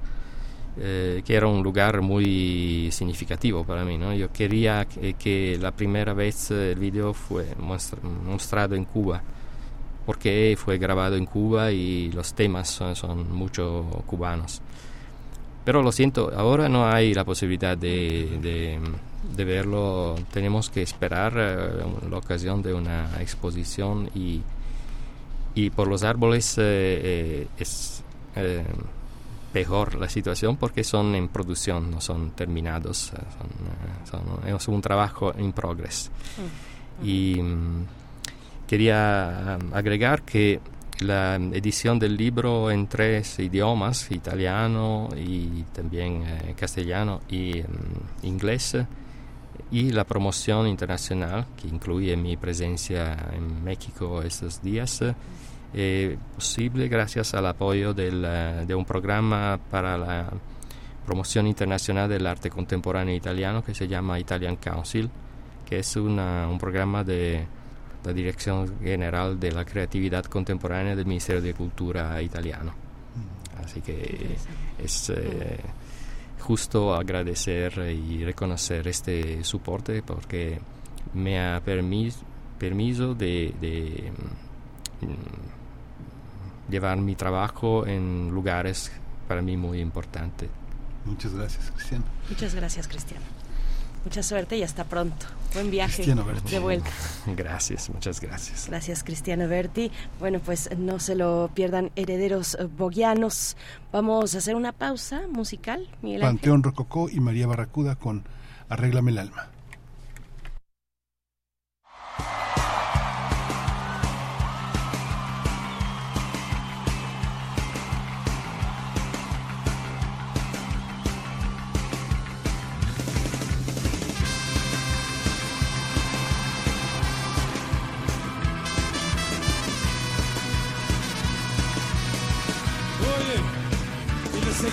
eh, que era un lugar muy significativo para mí. ¿no? Yo quería que, que la primera vez eh, el video fue mostrado en Cuba, porque fue grabado en Cuba y los temas son, son mucho cubanos. Pero lo siento, ahora no hay la posibilidad de, de- de verlo. Tenemos que esperar eh, la ocasión de una exposición y, y por los árboles eh, eh, es eh, peor la situación porque son en producción, no son terminados. son, son- es un trabajo en progress. Y mm, quería agregar que la edición del libro en tres idiomas, italiano y también eh, castellano y mm, inglés, y la promoción internacional, que incluye mi presencia en México estos días, eh, posible gracias al apoyo del, eh, de un programa para la promoción internacional del arte contemporáneo italiano que se llama Italian Council, que es una- un programa de la Dirección General de la Creatividad Contemporánea del Ministerio de Cultura italiano. Así que es eh, justo agradecer y reconocer este soporte porque me ha permis- permiso de, de, mm, llevar mi trabajo en lugares para mí muy importantes. Muchas gracias, Cristiano. Muchas gracias, Cristiano. Mucha suerte y hasta pronto. Buen viaje Cristiano Berti. de vuelta. Gracias, muchas gracias. Gracias, Cristiano Berti. Bueno, pues no se lo pierdan, herederos eh, boguianos. Vamos a hacer una pausa musical, Miguel Ángel. Panteón Rococó y María Barracuda con Arréglame el alma.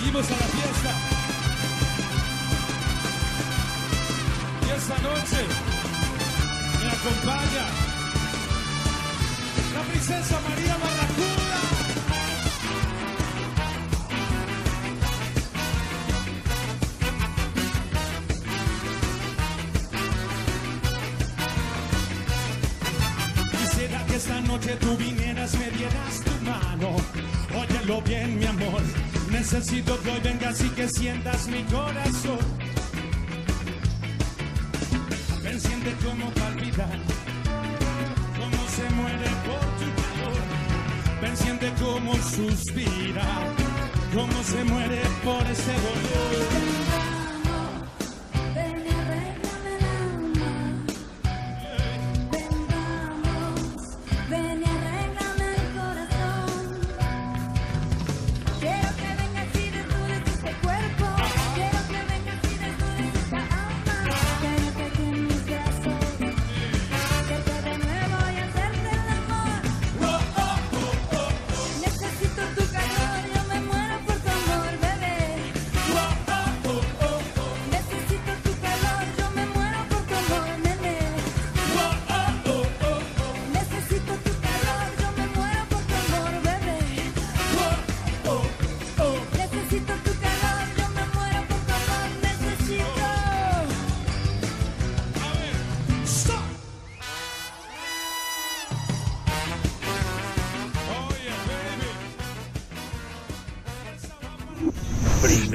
Seguimos a la fiesta. Y esta noche me acompaña la princesa María Barracuda. Quisiera que esta noche tú vinieras, me dieras tu mano. Óyelo bien, mi amor. Necesito que hoy vengas y que sientas mi corazón. Ven, siente cómo palpita, cómo se muere por tu calor. Ven, siente cómo suspira, cómo se muere por ese dolor.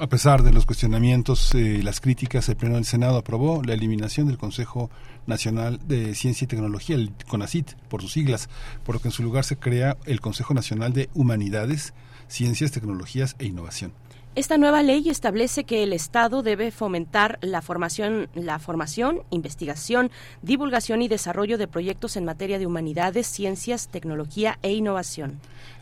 A pesar de los cuestionamientos y eh, las críticas, el Pleno del Senado aprobó la eliminación del Consejo Nacional de Ciencia y Tecnología, el CONACIT, por sus siglas, por lo que en su lugar se crea el Consejo Nacional de Humanidades, Ciencias, Tecnologías e Innovación. Esta nueva ley establece que el Estado debe fomentar la formación, la formación, investigación, divulgación y desarrollo de proyectos en materia de humanidades, ciencias, tecnología e innovación.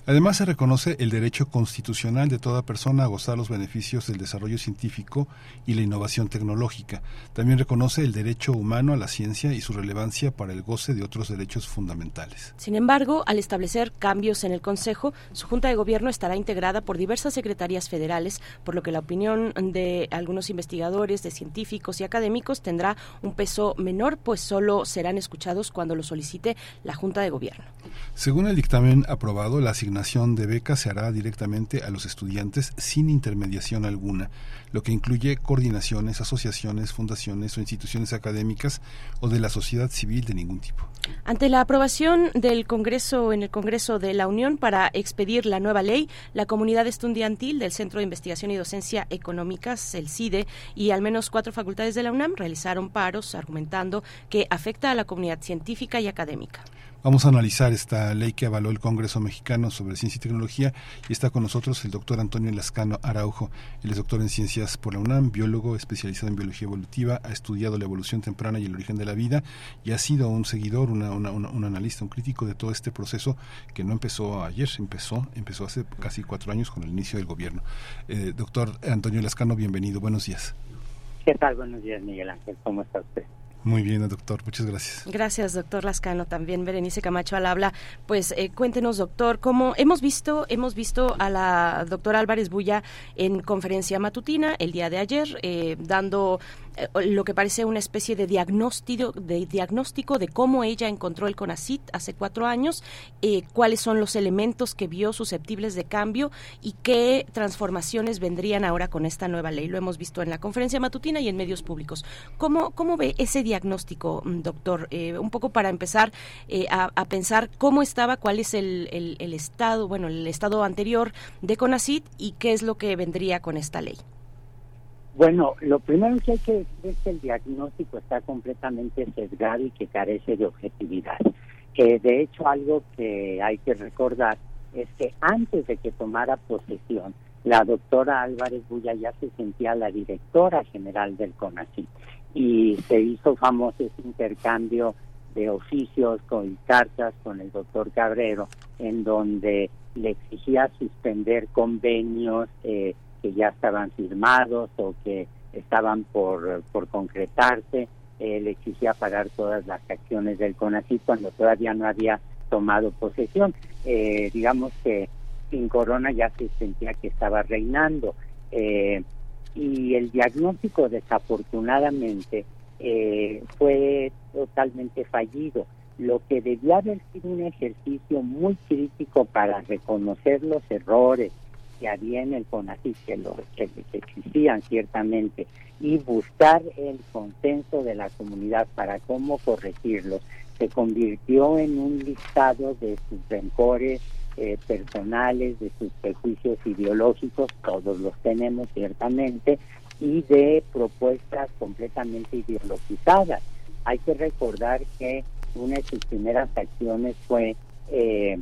Además, se reconoce el derecho constitucional de toda persona a gozar los beneficios del desarrollo científico y la innovación tecnológica. También reconoce el derecho humano a la ciencia y su relevancia para el goce de otros derechos fundamentales. Sin embargo, al establecer cambios en el Consejo, su Junta de Gobierno estará integrada por diversas secretarías federales, por lo que la opinión de algunos investigadores, de científicos y académicos tendrá un peso menor, pues solo serán escuchados cuando lo solicite la Junta de Gobierno. Según el dictamen aprobado, la asignación de becas se hará directamente a los estudiantes sin intermediación alguna, lo que incluye coordinaciones, asociaciones, fundaciones o instituciones académicas o de la sociedad civil de ningún tipo. Ante la aprobación del Congreso en el Congreso de la Unión para expedir la nueva ley, la comunidad estudiantil del Centro de Investigación y Docencia Económicas, el CIDE, y al menos cuatro facultades de la UNAM realizaron paros argumentando que afecta a la comunidad científica y académica. Vamos a analizar esta ley que avaló el Congreso mexicano sobre ciencia y tecnología y está con nosotros el doctor Antonio Lascano Araujo. Él es doctor en ciencias por la UNAM, biólogo especializado en biología evolutiva, ha estudiado la evolución temprana y el origen de la vida y ha sido un seguidor, una, una, un analista, un crítico de todo este proceso que no empezó ayer, empezó, empezó hace casi cuatro años con el inicio del gobierno. Eh, doctor Antonio Lascano, bienvenido, buenos días. ¿Qué tal? Buenos días, Miguel Ángel, ¿cómo está usted? Muy bien, doctor. Muchas gracias. Gracias, doctor Lascano. También Berenice Camacho al habla. Pues eh, cuéntenos, doctor, cómo hemos visto, hemos visto a la doctora Álvarez Bulla en conferencia matutina el día de ayer, eh, dando lo que parece una especie de diagnóstico, de diagnóstico de cómo ella encontró el CONACIT hace cuatro años, eh, cuáles son los elementos que vio susceptibles de cambio y qué transformaciones vendrían ahora con esta nueva ley. Lo hemos visto en la conferencia matutina y en medios públicos. ¿Cómo, cómo ve ese diagnóstico, mm, doctor? Eh, un poco para empezar a, a, pensar cómo estaba, cuál es el, el, el estado, bueno, el estado anterior de CONACIT y qué es lo que vendría con esta ley. Bueno, lo primero que hay que decir es que el diagnóstico está completamente sesgado y que carece de objetividad. Eh, de hecho, algo que hay que recordar es que antes de que tomara posesión, la doctora Álvarez Bulla ya se sentía la directora general del CONACYT y se hizo famoso ese intercambio de oficios con cartas con el doctor Cabrero, en donde le exigía suspender convenios, eh, que ya estaban firmados o que estaban por, por concretarse. Eh, le exigía pagar todas las acciones del CONACYT cuando todavía no había tomado posesión. Eh, digamos que sin Corona ya se sentía que estaba reinando. Eh, y el diagnóstico, desafortunadamente, eh, fue totalmente fallido. Lo que debía haber sido un ejercicio muy crítico para reconocer los errores, que había en el CONACYT, que, lo, que, existían ciertamente, y buscar el consenso de la comunidad para cómo corregirlos, se convirtió en un listado de sus rencores eh, personales, de sus prejuicios ideológicos, todos los tenemos ciertamente, y de propuestas completamente ideologizadas. Hay que recordar que una de sus primeras acciones fue eh,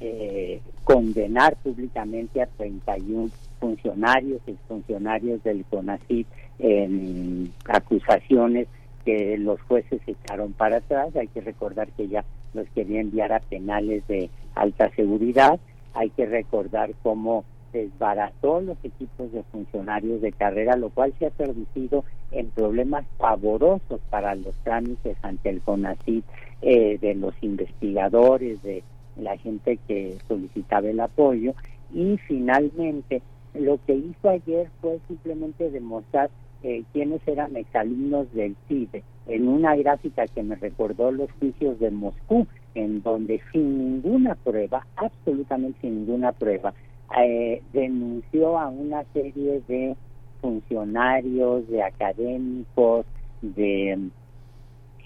eh, condenar públicamente a 31 funcionarios, funcionarios del CONACYT en acusaciones que los jueces echaron para atrás. Hay que recordar que ya los quería enviar a penales de alta seguridad. Hay que recordar cómo desbarató los equipos de funcionarios de carrera, lo cual se ha traducido en problemas pavorosos para los trámites ante el CONACYT eh, de los investigadores, de la gente que solicitaba el apoyo y finalmente lo que hizo ayer fue simplemente demostrar eh, quiénes eran exalumnos del CIDE en una gráfica que me recordó los juicios de Moscú, en donde sin ninguna prueba, absolutamente sin ninguna prueba, eh, denunció a una serie de funcionarios, de académicos, de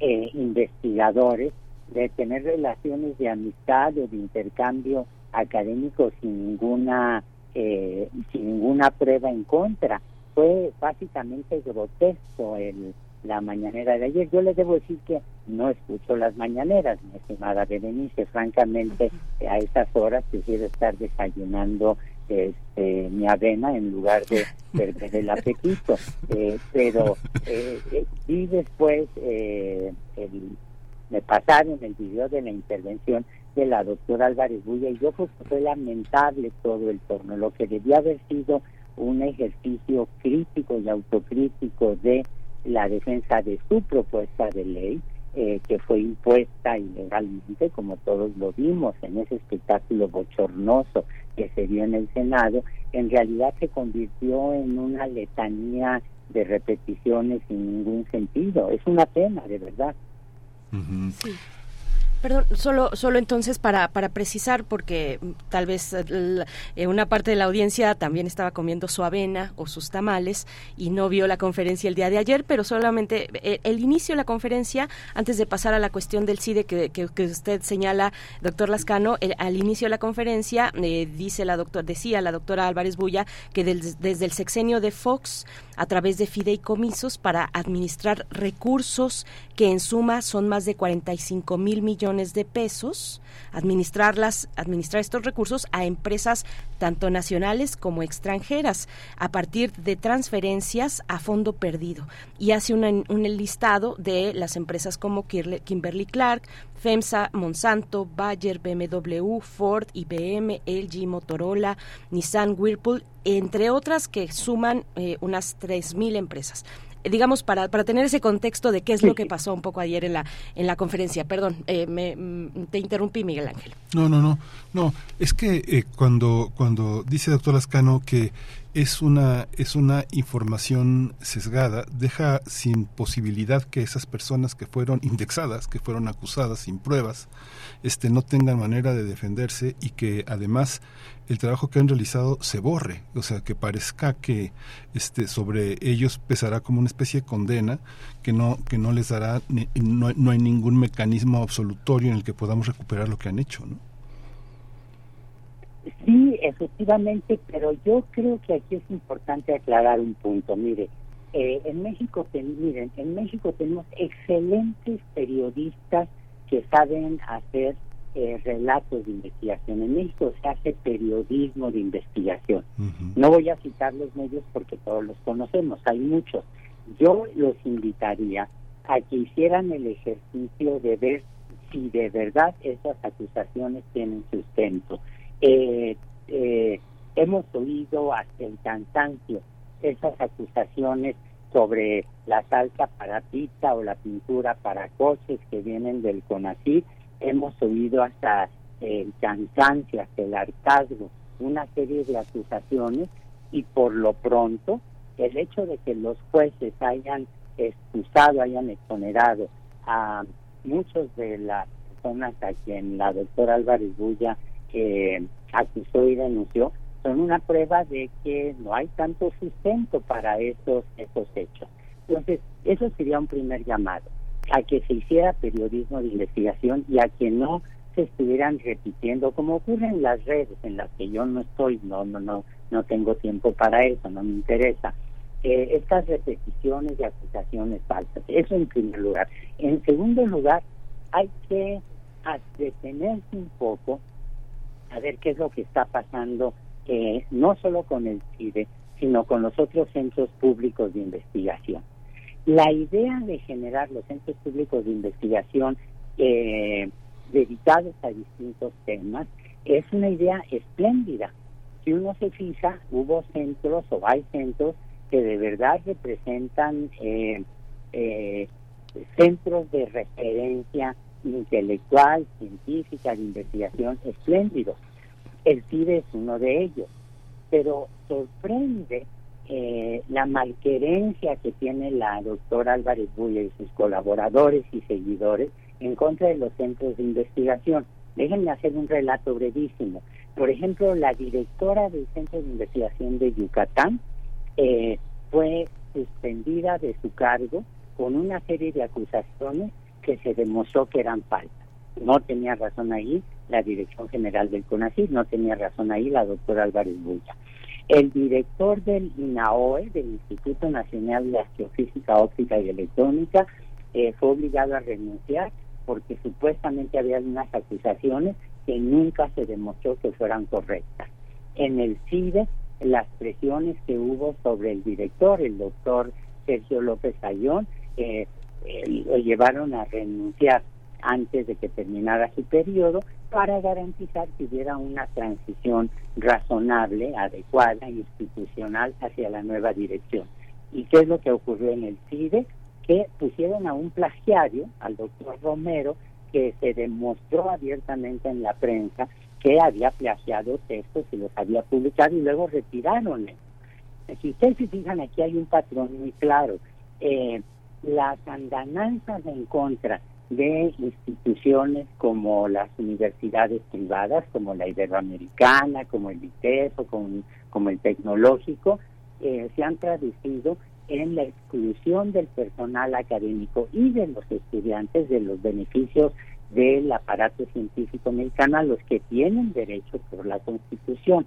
eh, investigadores, de tener relaciones de amistad o de intercambio académico sin ninguna eh, sin ninguna prueba en contra fue básicamente grotesco el, la mañanera de ayer. Yo les debo decir que no escucho las mañaneras, mi estimada Berenice. Francamente, a esas horas prefiero estar desayunando este, mi avena en lugar de perder el apetito. Eh, pero eh, eh, vi después, eh, el, me pasaron el video de la intervención de la doctora Álvarez Bulla y yo creo que fue lamentable todo el torno. Lo que debía haber sido un ejercicio crítico y autocrítico de la defensa de su propuesta de ley, eh, que fue impuesta ilegalmente, como todos lo vimos en ese espectáculo bochornoso que se dio en el Senado, en realidad se convirtió en una letanía de repeticiones sin ningún sentido. Es una pena, de verdad. Sí. Perdón, solo, solo entonces para, para precisar, porque tal vez eh, eh, una parte de la audiencia también estaba comiendo su avena o sus tamales y no vio la conferencia el día de ayer, pero solamente eh, el inicio de la conferencia, antes de pasar a la cuestión del CIDE que, que, que usted señala, doctor Lascano, el- al inicio de la conferencia eh, dice la doctor, decía la doctora Álvarez Bulla que del- desde el sexenio de Fox, a través de fideicomisos para administrar recursos que en suma son más de 45 mil millones de pesos, administrarlas, administrar estos recursos a empresas tanto nacionales como extranjeras a partir de transferencias a fondo perdido. Y hace un listado de las empresas como Kimberly Clark, FEMSA, Monsanto, Bayer, BMW, Ford, IBM, LG, Motorola, Nissan, Whirlpool, entre otras que suman eh, unas 3.000 empresas. Eh, Digamos, para, para tener ese contexto de qué es lo que pasó un poco ayer en la, en la conferencia. Perdón, eh, me, mm, te interrumpí, Miguel Ángel. No, no, no, no. Es que eh, cuando cuando dice doctor Lascano que es una es una información sesgada, deja sin posibilidad que esas personas que fueron indexadas, que fueron acusadas sin pruebas, este no tengan manera de defenderse y que además el trabajo que han realizado se borre, o sea, que parezca que este sobre ellos pesará como una especie de condena que no que no les dará no, no hay ningún mecanismo absolutorio en el que podamos recuperar lo que han hecho, ¿no? Sí, efectivamente, pero yo creo que aquí es importante aclarar un punto. Mire, eh, en México, ten- miren, en México tenemos excelentes periodistas que saben hacer eh, relatos de investigación. En México se hace periodismo de investigación. No voy a citar los medios porque todos los conocemos, hay muchos. Yo los invitaría a que hicieran el ejercicio de ver si de verdad esas acusaciones tienen sustento. Eh, eh, hemos oído hasta el cansancio esas acusaciones sobre la salsa para pizza o la pintura para coches que vienen del CONACYT. Hemos oído hasta el cansancio, hasta el hartazgo, una serie de acusaciones y por lo pronto el hecho de que los jueces hayan excusado, hayan exonerado a muchos de las personas a quien la doctora Álvarez Bulla eh, acusó y denunció, son una prueba de que no hay tanto sustento para esos, esos hechos. Entonces, eso sería un primer llamado, a que se hiciera periodismo de investigación y a que no se estuvieran repitiendo, como ocurre en las redes en las que yo no estoy, no, no, no, no tengo tiempo para eso, no me interesa. Eh, estas repeticiones de acusaciones falsas, eso en primer lugar. En segundo lugar, hay que detenerse un poco a ver qué es lo que está pasando, eh, no solo con el CIDE, sino con los otros centros públicos de investigación. La idea de generar los centros públicos de investigación eh, dedicados a distintos temas es una idea espléndida. Si uno se fija, hubo centros o hay centros que de verdad representan eh, eh, centros de referencia intelectual, científica, de investigación espléndidos. El CIDE es uno de ellos, pero sorprende eh, la malquerencia que tiene la doctora Álvarez Bulla y sus colaboradores y seguidores en contra de los centros de investigación. Déjenme hacer un relato brevísimo. Por ejemplo, la directora del Centro de Investigación de Yucatán eh, fue suspendida de su cargo con una serie de acusaciones que se demostró que eran falsas. No tenía razón ahí la Dirección General del CONACYT, no tenía razón ahí la doctora Álvarez Bulla. El director del INAOE, del Instituto Nacional de Astrofísica Óptica y Electrónica, eh, fue obligado a renunciar porque supuestamente había unas acusaciones que nunca se demostró que fueran correctas. En el CIDE, las presiones que hubo sobre el director, el doctor Sergio López Ayón, eh, eh, lo llevaron a renunciar antes de que terminara su periodo para garantizar que hubiera una transición razonable, adecuada, institucional hacia la nueva dirección. ¿Y qué es lo que ocurrió en el CIDE? Que pusieron a un plagiario, al doctor Romero, que se demostró abiertamente en la prensa que había plagiado textos y los había publicado y luego retiraron. Si ustedes se fijan, aquí hay un patrón muy claro. Eh, las andanzas en contra de instituciones como las universidades privadas, como la Iberoamericana, como el ITESO, como, como el Tecnológico, eh, se han traducido en la exclusión del personal académico y de los estudiantes de los beneficios del aparato científico mexicano a los que tienen derecho por la Constitución.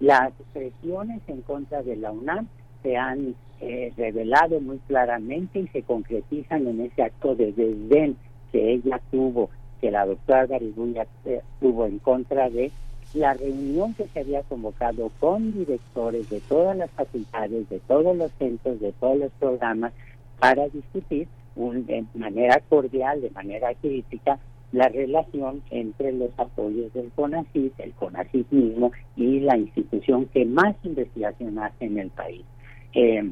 Las presiones en contra de la UNAM se han eh, revelado muy claramente y se concretizan en ese acto de desdén que ella tuvo, que la doctora Garibulla eh, tuvo en contra de la reunión que se había convocado con directores de todas las facultades, de todos los centros, de todos los programas, para discutir un, de manera cordial, de manera crítica, la relación entre los apoyos del CONACYT, el CONACYT mismo y la institución que más investigación hace en el país. Eh,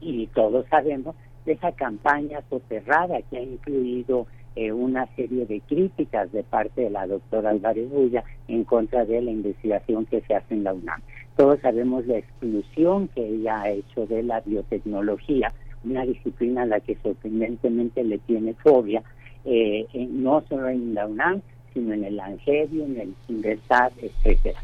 y todos sabemos de esa campaña soterrada que ha incluido eh, una serie de críticas de parte de la doctora Álvarez Bulla en contra de la investigación que se hace en la UNAM. Todos sabemos la exclusión que ella ha hecho de la biotecnología, una disciplina a la que sorprendentemente le tiene fobia, eh, en- no solo en la UNAM, sino en el Angelio, en el Inversat, etcétera.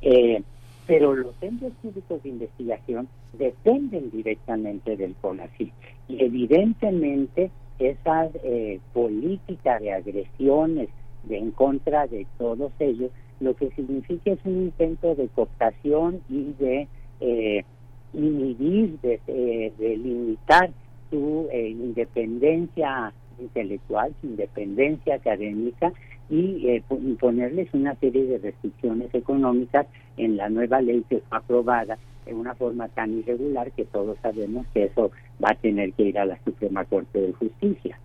Eh, pero los centros públicos de investigación dependen directamente del CONACYT. Y evidentemente esa eh, política de agresiones de en contra de todos ellos lo que significa es un intento de cooptación y de eh, inhibir, de, eh, de limitar su eh, independencia intelectual, su independencia académica y eh, po- imponerles una serie de restricciones económicas en la nueva ley que fue aprobada de una forma tan irregular que todos sabemos que eso va a tener que ir a la Suprema Corte de Justicia.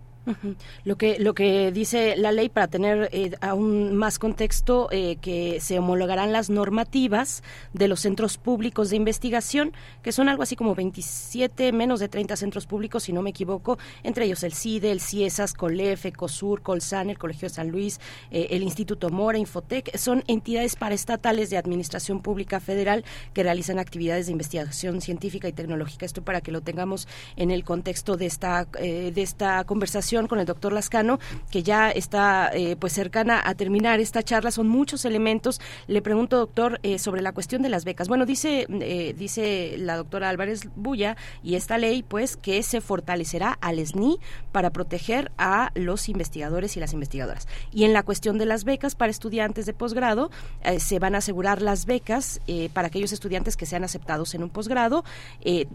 Lo que lo que dice la ley para tener eh, aún más contexto eh, que se homologarán las normativas de los centros públicos de investigación que son algo así como 27 menos de 30 centros públicos si no me equivoco entre ellos el CIDE, el CIESAS, COLEF, ECOSUR, Colsan, el Colegio de San Luis, eh, el Instituto Mora, Infotec son entidades paraestatales de administración pública federal que realizan actividades de investigación científica y tecnológica. Esto para que lo tengamos en el contexto de esta eh, de esta conversación con el doctor Lascano, que ya está eh, pues cercana a terminar esta charla. Son muchos elementos. Le pregunto, doctor, eh, sobre la cuestión de las becas. Bueno, dice, eh, dice la doctora Álvarez Bulla y esta ley, pues, que se fortalecerá al SNI para proteger a los investigadores y las investigadoras. Y en la cuestión de las becas para estudiantes de posgrado, se van a asegurar las becas para aquellos estudiantes que sean aceptados en un posgrado.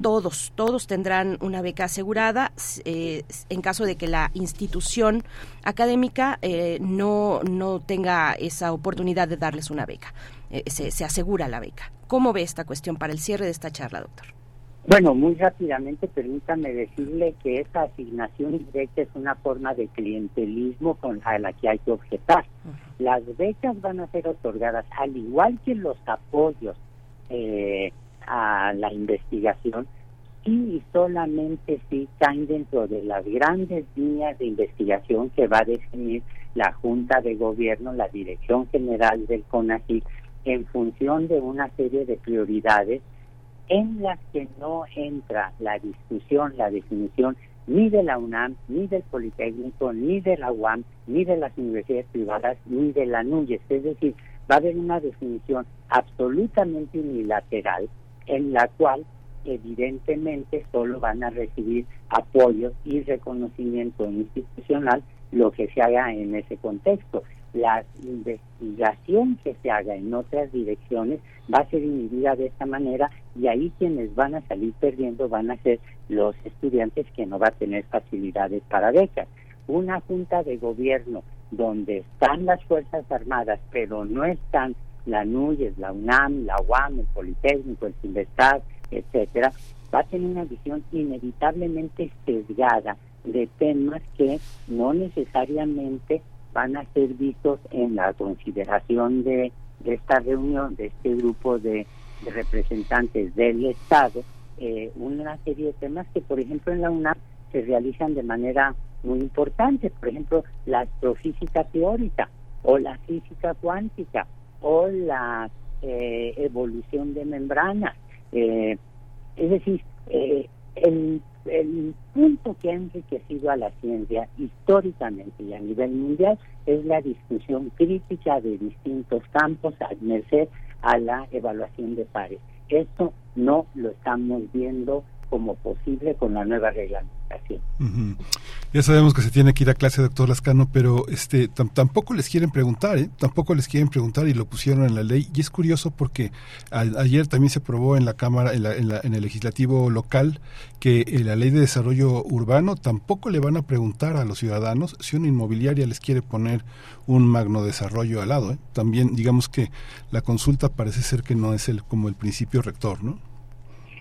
Todos, todos tendrán una beca asegurada en caso de que la institución académica eh, no, no tenga esa oportunidad de darles una beca. Eh, se, se asegura la beca. ¿Cómo ve esta cuestión para el cierre de esta charla, doctor? Bueno, muy rápidamente permítame decirle que esa asignación directa es una forma de clientelismo con a la que hay que objetar. Las becas van a ser otorgadas al igual que los apoyos eh, a la investigación y solamente si caen dentro de las grandes líneas de investigación que va a definir la Junta de Gobierno, la Dirección General del CONACYT, en función de una serie de prioridades en las que no entra la discusión, la definición ni de la UNAM, ni del Politécnico, ni de la UAM, ni de las universidades privadas, ni de la NUYES. Es decir, va a haber una definición absolutamente unilateral en la cual evidentemente solo van a recibir apoyo y reconocimiento institucional lo que se haga en ese contexto. la investigación que se haga en otras direcciones va a ser inhibida de esta manera y ahí quienes van a salir perdiendo van a ser los estudiantes que no va a tener facilidades para becas. Una junta de gobierno donde están las Fuerzas Armadas, pero no están la NUYES, la UNAM, la UAM, el Politécnico, el Sinvestar, etcétera, va a tener una visión inevitablemente sesgada de temas que no necesariamente van a ser vistos en la consideración de, de esta reunión, de este grupo de, representantes del Estado, eh, una serie de temas que, por ejemplo, en la UNAM se realizan de manera muy importante, por ejemplo, la astrofísica teórica o la física cuántica o la eh, evolución de membranas. Eh, es decir, eh, el, el punto que ha enriquecido a la ciencia históricamente y a nivel mundial es la discusión crítica de distintos campos a merced a la evaluación de pares. Esto no lo estamos viendo como posible con la nueva Ya sabemos que se tiene que ir a clase, doctor Lascano, pero este tam- tampoco les quieren preguntar, ¿eh? Tampoco les quieren preguntar y lo pusieron en la ley. Y es curioso porque ayer también se aprobó en la Cámara, en, la- en la- en el legislativo local, que eh, la ley de desarrollo urbano tampoco le van a preguntar a los ciudadanos si una inmobiliaria les quiere poner un magno desarrollo al lado. ¿eh? También digamos que la consulta parece ser que no es el como el principio rector, ¿no?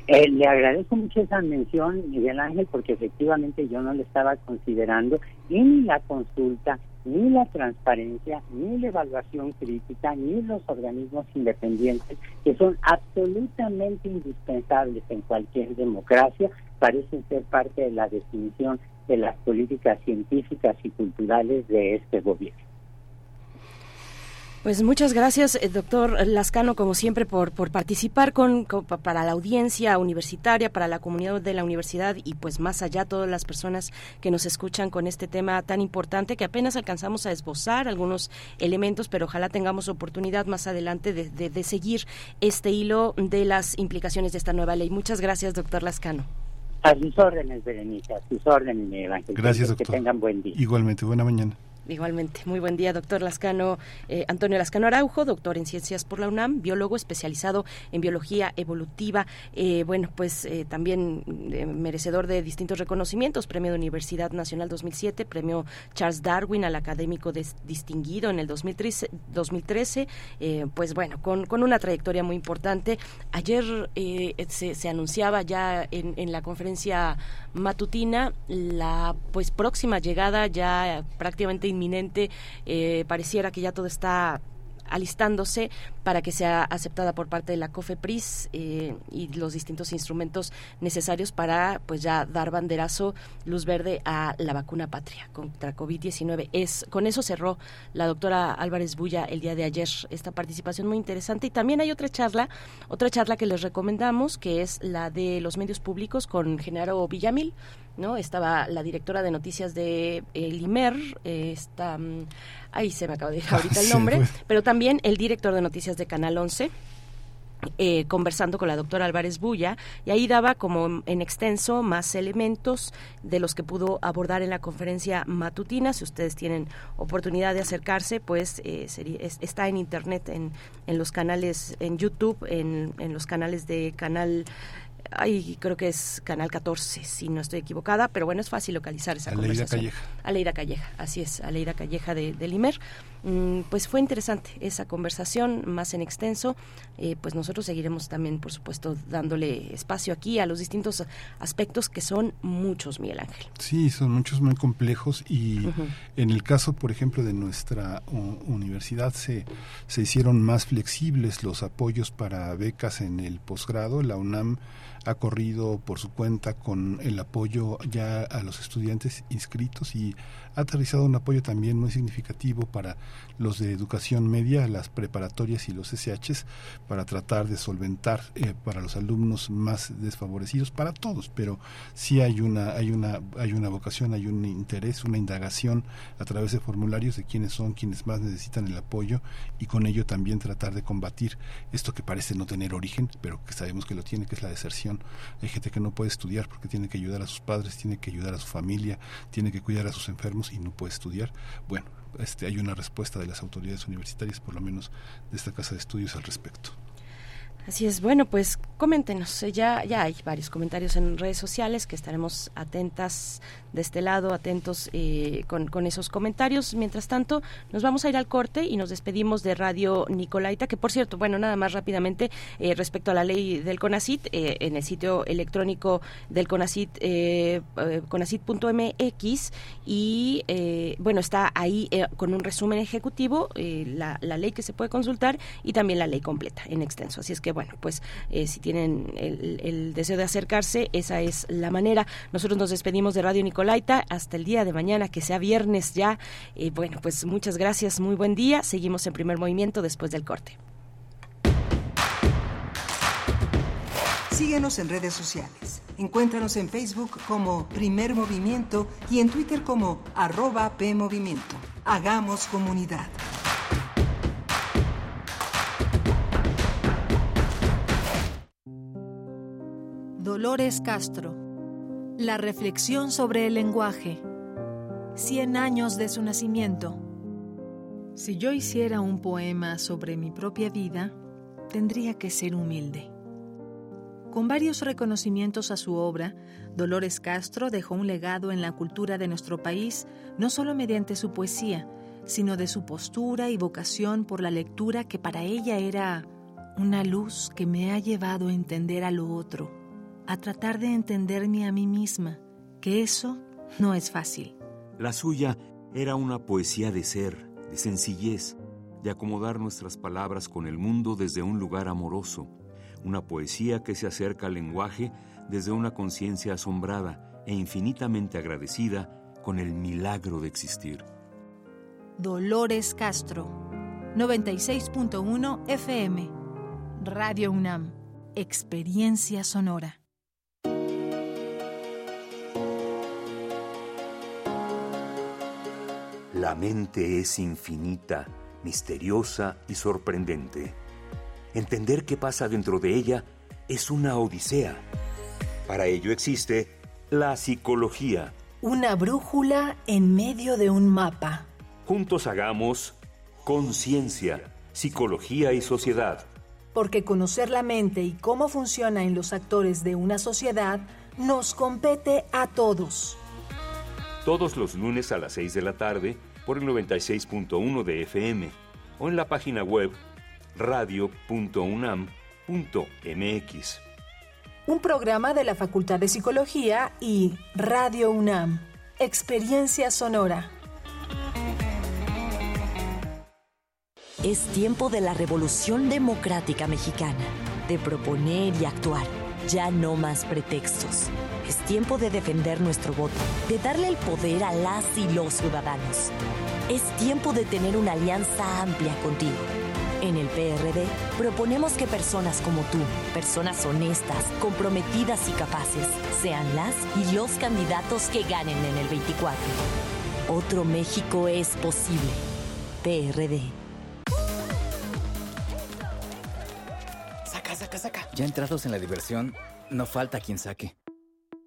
Eh, le agradezco mucho esa mención, Miguel Ángel, porque efectivamente yo no le estaba considerando ni la consulta, ni la transparencia, ni la evaluación crítica, ni los organismos independientes, que son absolutamente indispensables en cualquier democracia, parecen ser parte de la definición de las políticas científicas y culturales de este gobierno. Pues muchas gracias, eh, doctor Lascano, como siempre, por, por participar con, con- pa- para la audiencia universitaria, para la comunidad de la universidad y pues más allá todas las personas que nos escuchan con este tema tan importante que apenas alcanzamos a esbozar algunos elementos, pero ojalá tengamos oportunidad más adelante de, de- de seguir este hilo de las implicaciones de esta nueva ley. Muchas gracias, doctor Lascano. A sus órdenes, Berenice, a sus órdenes, Miguel Ángel. Gracias, Que doctor. tengan buen día. Igualmente, buena mañana. Igualmente, muy buen día, doctor Lascano, eh, Antonio Lascano Araujo, doctor en ciencias por la UNAM, biólogo especializado en biología evolutiva, eh, bueno, pues eh, también eh, merecedor de distintos reconocimientos, Premio de Universidad Nacional 2007, Premio Charles Darwin al académico distinguido en el 2013, 2013 eh, pues bueno, con, con una trayectoria muy importante. Ayer se, se anunciaba ya en, en la conferencia matutina la pues próxima llegada ya prácticamente inminente eh, pareciera que ya todo está alistándose para que sea aceptada por parte de la COFEPRIS eh, y los distintos instrumentos necesarios para pues ya dar banderazo luz verde a la vacuna patria contra COVID-19. Es con eso cerró la doctora Álvarez Bulla el día de ayer esta participación muy interesante y también hay otra charla, otra charla que les recomendamos que es la de los medios públicos con Genaro Villamil ¿no? Estaba la directora de noticias de el IMER, eh, está, mm, ahí se me acaba de ir ahorita el Sí, nombre, pues. pero también el director de noticias de Canal 11. eh, conversando con la doctora Álvarez Bulla y ahí daba como en extenso más elementos de los que pudo abordar en la conferencia matutina. Si ustedes tienen oportunidad de acercarse, pues eh, sería- es- está en internet, en, en los canales, en YouTube, en, en los canales de Canal Ay, creo que es Canal 14, si no estoy equivocada, pero bueno, es fácil localizar esa Aleida conversación. Calleja. Aleida Calleja, así es, Aleida Calleja de, del IMER. Mm, pues fue interesante esa conversación, más en extenso. Eh, pues nosotros seguiremos también, por supuesto, dándole espacio aquí a los distintos aspectos que son muchos, Miguel Ángel. Sí, son muchos muy complejos y en el caso, por ejemplo, de nuestra universidad se, se hicieron más flexibles los apoyos para becas en el posgrado. La UNAM ha corrido por su cuenta con el apoyo ya a los estudiantes inscritos y ha aterrizado un apoyo también muy significativo para los de educación media, las preparatorias y los SHs para tratar de solventar eh, para los alumnos más desfavorecidos, para todos, pero sí hay una, hay una, hay una vocación, hay un interés, una indagación a través de formularios de quiénes son quienes más necesitan el apoyo y con ello también tratar de combatir esto que parece no tener origen, pero que sabemos que lo tiene, que es la deserción. Hay gente que no puede estudiar porque tiene que ayudar a sus padres, tiene que ayudar a su familia, tiene que cuidar a sus enfermos y no puede estudiar. Bueno, este, hay una respuesta de las autoridades universitarias, por lo menos de esta casa de estudios al respecto. Así es, bueno, pues coméntenos, ya, ya hay varios comentarios en redes sociales que estaremos atentas de este lado, atentos eh, con, con, esos comentarios. Mientras tanto, nos vamos a ir al corte y nos despedimos de Radio Nicolaita, que por cierto, bueno, nada más rápidamente eh, respecto a la ley del CONACIT, eh, en el sitio electrónico del CONACIT, conacit.mx, y bueno, está ahí con un resumen ejecutivo, la, la ley que se puede consultar y también la ley completa en extenso. Así es que bueno, pues si tienen el, el, deseo de acercarse, esa es la manera. Nosotros nos despedimos de Radio Nicolaita hasta el día de mañana, que sea viernes ya. Eh, bueno, pues muchas gracias, muy buen día. Seguimos en primer movimiento después del corte. Síguenos en redes sociales. Encuéntranos en Facebook como Primer Movimiento y en Twitter como arroba PMovimiento. Hagamos comunidad. Dolores Castro. La reflexión sobre el lenguaje. Cien años de su nacimiento. Si yo hiciera un poema sobre mi propia vida, tendría que ser humilde. Con varios reconocimientos a su obra, Dolores Castro dejó un legado en la cultura de nuestro país, no solo mediante su poesía, sino de su postura y vocación por la lectura que para ella era una luz que me ha llevado a entender a lo otro, a tratar de entenderme a mí misma, que eso no es fácil. La suya era una poesía de ser, de sencillez, de acomodar nuestras palabras con el mundo desde un lugar amoroso, una poesía que se acerca al lenguaje desde una conciencia asombrada e infinitamente agradecida con el milagro de existir. Dolores Castro, 96.1 FM, Radio UNAM, Experiencia Sonora. La mente es infinita, misteriosa y sorprendente. Entender qué pasa dentro de ella es una odisea. Para ello existe la psicología. Una brújula en medio de un mapa. Juntos hagamos conciencia, psicología y sociedad. Porque conocer la mente y cómo funciona en los actores de una sociedad nos compete a todos. Todos los lunes a las 6 de la tarde por el 96.1 de FM o en la página web radio.unam.mx. Un programa de la Facultad de Psicología y Radio UNAM. Experiencia sonora. Es tiempo de la revolución democrática mexicana, de proponer y actuar. Ya no más pretextos. Es tiempo de defender nuestro voto, de darle el poder a las y los ciudadanos. Es tiempo de tener una alianza amplia contigo. En el PRD proponemos que personas como tú, personas honestas, comprometidas y capaces, sean las y los candidatos que ganen en el 24. Otro México es posible. PRD. Saca, saca, saca. Ya entrados en la diversión, no falta quien saque.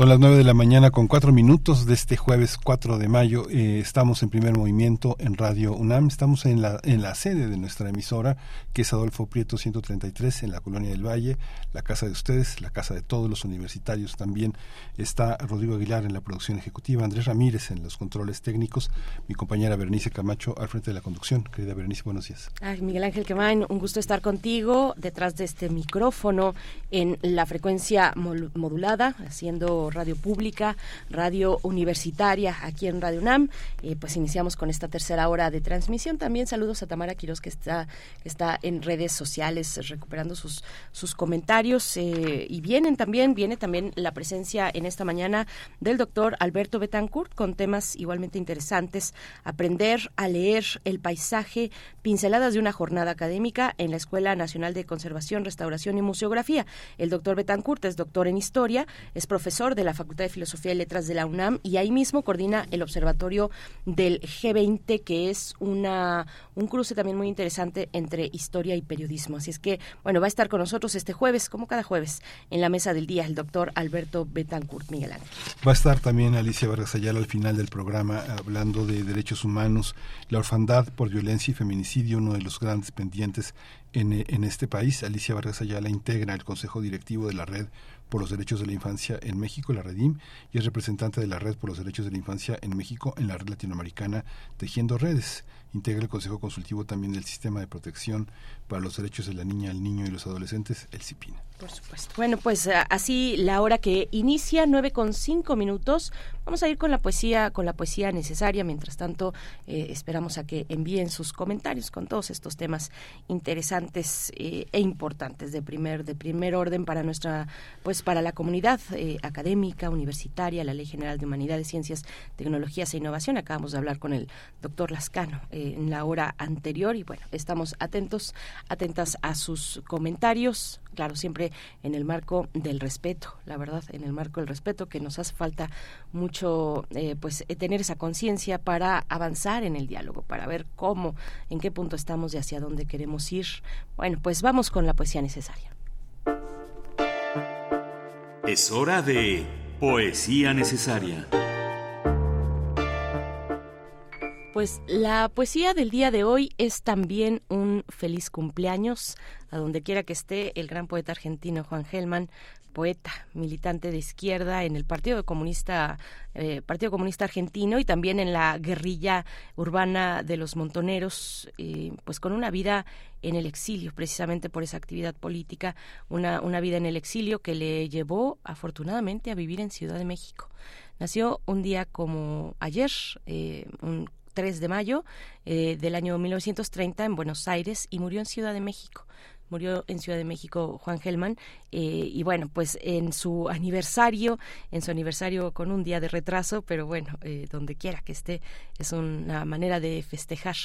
Son las 9 de la mañana con cuatro minutos de este jueves 4 de mayo. Eh, estamos en primer movimiento en Radio UNAM. Estamos en la, en la sede de nuestra emisora, que es Adolfo Prieto 133, en la Colonia del Valle, la casa de ustedes, la casa de todos los universitarios. También está Rodrigo Aguilar en la producción ejecutiva, Andrés Ramírez en los controles técnicos, mi compañera Berenice Camacho al frente de la conducción. Querida Berenice, buenos días. Ay, Miguel Ángel Quemain, un gusto estar contigo detrás de este micrófono en la frecuencia modulada, haciendo radio pública, radio universitaria aquí en Radio UNAM. Eh, pues iniciamos con esta tercera hora de transmisión. También saludos a Tamara Quiroz que está, en redes sociales recuperando sus, sus comentarios. eh, y vienen también, viene también la presencia en esta mañana del doctor Alberto Betancourt con temas igualmente interesantes. Aprender a leer el paisaje, pinceladas de una jornada académica en la Escuela Nacional de Conservación, Restauración y Museografía. El doctor Betancourt es doctor en historia, es profesor de la Facultad de Filosofía y Letras de la UNAM y ahí mismo coordina el observatorio del G20, que es una un cruce también muy interesante entre historia y periodismo. Así es que, bueno, va a estar con nosotros este jueves, como cada jueves, en la mesa del día, el doctor Alberto Betancourt, Miguel Ángel. Va a estar también Alicia Vargas Ayala al final del programa hablando de derechos humanos, la orfandad por violencia y feminicidio, uno de los grandes pendientes en, este país. Alicia Vargas Ayala integra el Consejo Directivo de la Red por los Derechos de la Infancia en México, la Redim, y es representante de la Red por los Derechos de la Infancia en México en la Red Latinoamericana Tejiendo Redes. Integra el Consejo Consultivo también del Sistema de Protección para los Derechos de la Niña, el Niño y los Adolescentes, el CIPIN. Por supuesto. Bueno, pues así la hora que inicia, nueve con cinco minutos. Vamos a ir con la poesía, con la poesía necesaria. Mientras tanto, eh, esperamos a que envíen sus comentarios con todos estos temas interesantes eh, e importantes de primer, de primer orden para nuestra, pues para la comunidad eh, académica, universitaria, la Ley General de Humanidades, Ciencias, Tecnologías e Innovación. Acabamos de hablar con el doctor Lascano eh, en la hora anterior y bueno, estamos atentos, atentas a sus comentarios claro, siempre en el marco del respeto, la verdad, en el marco del respeto, que nos hace falta mucho, eh, pues, eh, tener esa conciencia para avanzar en el diálogo, para ver cómo, en qué punto estamos y hacia dónde queremos ir. Bueno, pues vamos con la poesía necesaria. Es hora de Poesía Necesaria. Pues la poesía del día de hoy es también un feliz cumpleaños a donde quiera que esté el gran poeta argentino Juan Gelman, poeta, militante de izquierda en el Partido Comunista, eh, Partido Comunista Argentino y también en la guerrilla urbana de los montoneros, eh, pues con una vida en el exilio, precisamente por esa actividad política, una, una vida en el exilio que le llevó afortunadamente a vivir en Ciudad de México. Nació un día como ayer, eh, un 3 de mayo eh, del año 1930 en Buenos Aires y murió en Ciudad de México. Murió en Ciudad de México Juan Gelman eh, y bueno, pues en su aniversario, en su aniversario con un día de retraso, pero bueno, eh, donde quiera que esté, es una manera de festejar,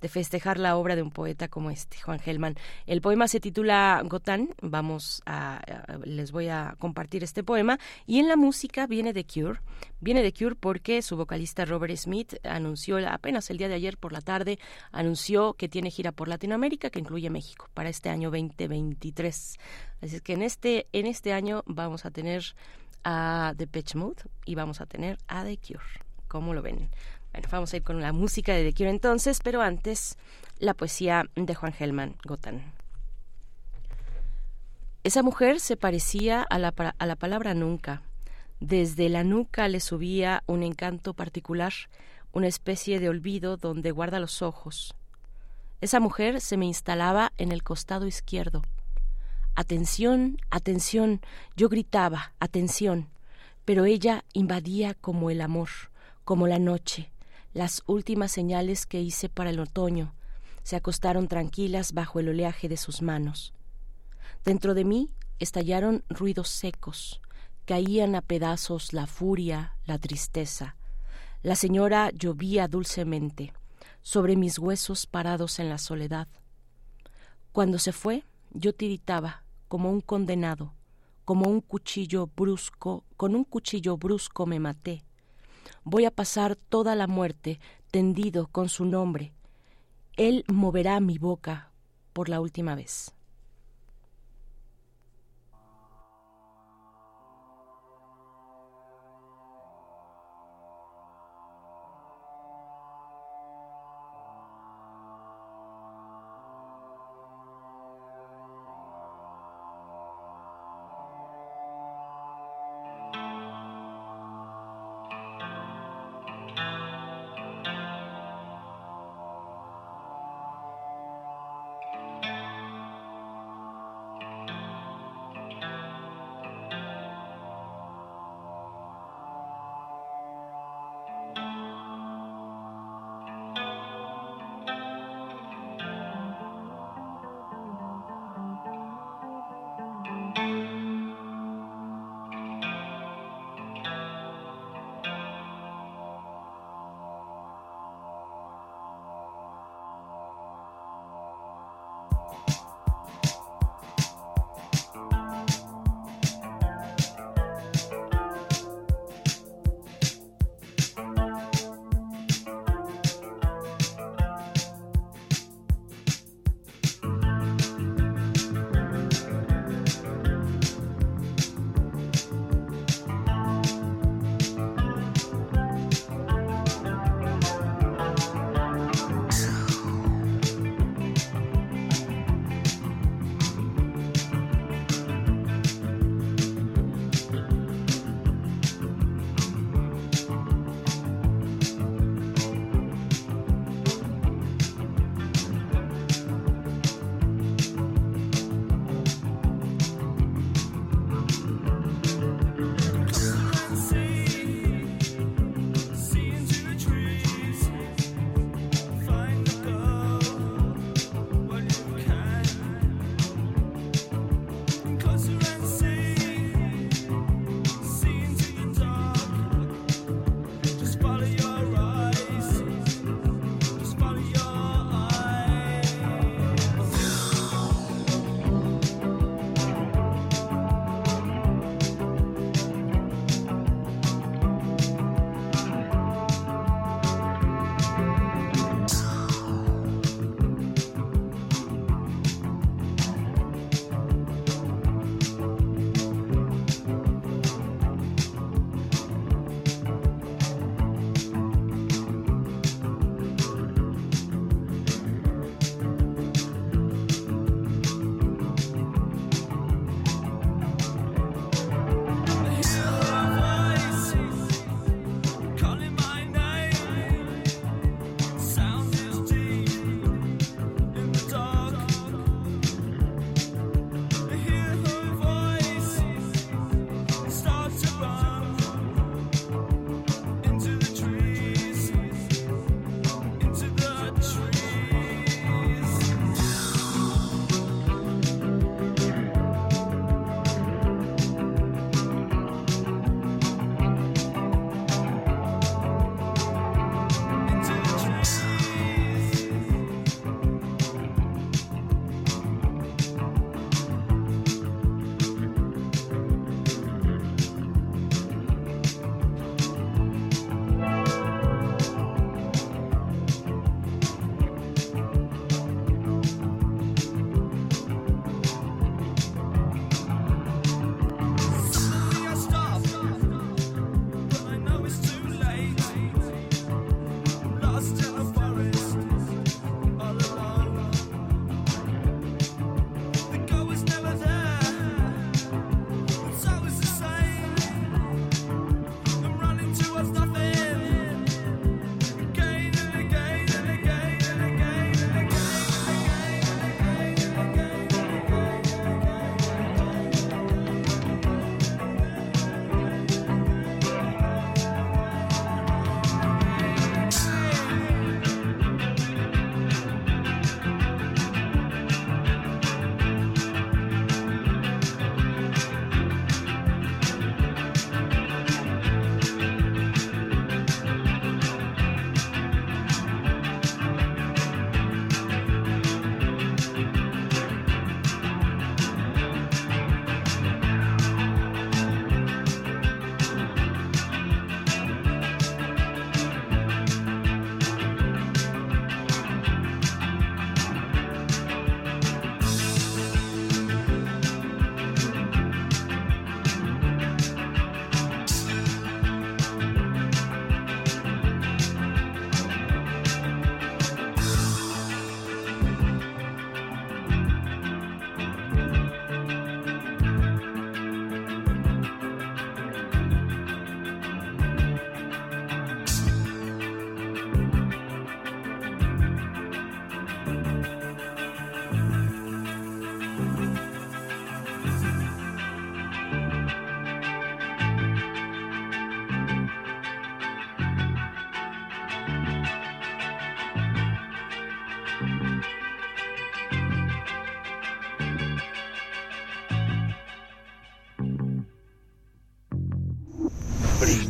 de festejar la obra de un poeta como este, Juan Gelman. El poema se titula Gotán, vamos a, les voy a compartir este poema y en la música viene The Cure, viene The Cure porque su vocalista Robert Smith anunció apenas el día de ayer por la tarde, anunció que tiene gira por Latinoamérica que incluye México para este año 2023. Así es que en este, en este año vamos a tener a The Pitch Mode y vamos a tener a The Cure. ¿Cómo lo ven? Bueno, vamos a ir con la música de The Cure entonces, pero antes la poesía de Juan Gelman Gotan. Esa mujer se parecía a la, a la palabra nunca. Desde la nuca le subía un encanto particular, una especie de olvido donde guarda los ojos. Esa mujer se me instalaba en el costado izquierdo. Atención, atención, yo gritaba, atención, pero ella invadía como el amor, como la noche, las últimas señales que hice para el otoño. se acostaron tranquilas bajo el oleaje de sus manos. Dentro de mí estallaron ruidos secos, caían a pedazos la furia, la tristeza. La señora llovía dulcemente sobre mis huesos parados en la soledad. Cuando se fue, yo tiritaba como un condenado, como un cuchillo brusco, con un cuchillo brusco me maté. Voy a pasar toda la muerte tendido con su nombre. Él moverá mi boca por la última vez.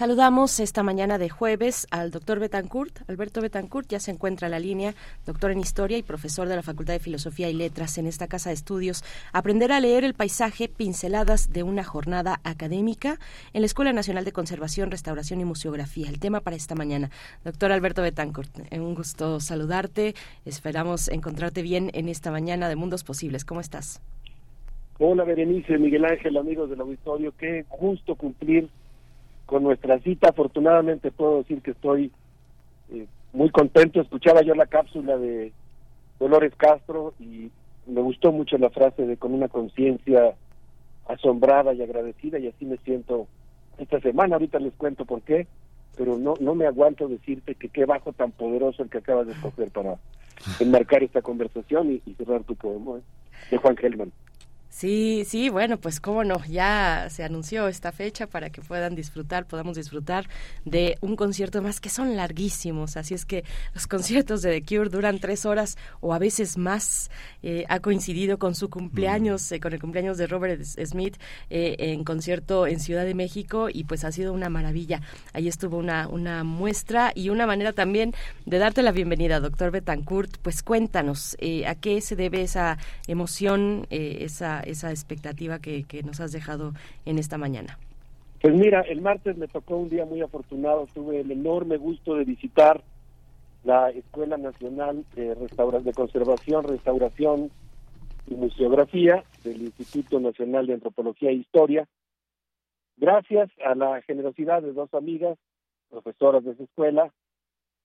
Saludamos esta mañana de jueves al doctor Betancourt. Alberto Betancourt ya se encuentra en la línea, doctor en Historia y profesor de la Facultad de Filosofía y Letras en esta casa de estudios. Aprender a leer el paisaje, pinceladas de una jornada académica en la Escuela Nacional de Conservación, Restauración y Museografía. El tema para esta mañana. Doctor Alberto Betancourt, un gusto saludarte. Esperamos encontrarte bien en esta mañana de Mundos Posibles. ¿Cómo estás? Hola Berenice, Miguel Ángel, amigos del auditorio, qué gusto cumplir con nuestra cita. Afortunadamente puedo decir que estoy eh, muy contento. Escuchaba yo la cápsula de Dolores Castro y me gustó mucho la frase de con una conciencia asombrada y agradecida y así me siento esta semana. Ahorita les cuento por qué, pero no, no me aguanto decirte que qué bajo tan poderoso el que acabas de escoger para enmarcar esta conversación y, cerrar tu poema ¿eh? de Juan Gelman. Sí, sí, bueno, pues cómo no, ya se anunció esta fecha para que puedan disfrutar, podamos disfrutar de un concierto más que son larguísimos, así es que los conciertos de The Cure duran tres horas o a veces más. Eh, ha coincidido con su cumpleaños, eh, con el cumpleaños de Robert Smith eh, en concierto en Ciudad de México y pues ha sido una maravilla. Ahí estuvo una, una muestra y una manera también de darte la bienvenida, doctor Betancourt. Pues cuéntanos, ¿a qué se debe esa emoción, esa esa expectativa que, que, nos has dejado en esta mañana? Pues mira, el martes me tocó un día muy afortunado, tuve el enorme gusto de visitar la Escuela Nacional de, de Conservación, Restauración y Museografía del Instituto Nacional de Antropología e Historia. Gracias a la generosidad de dos amigas, profesoras de esa escuela,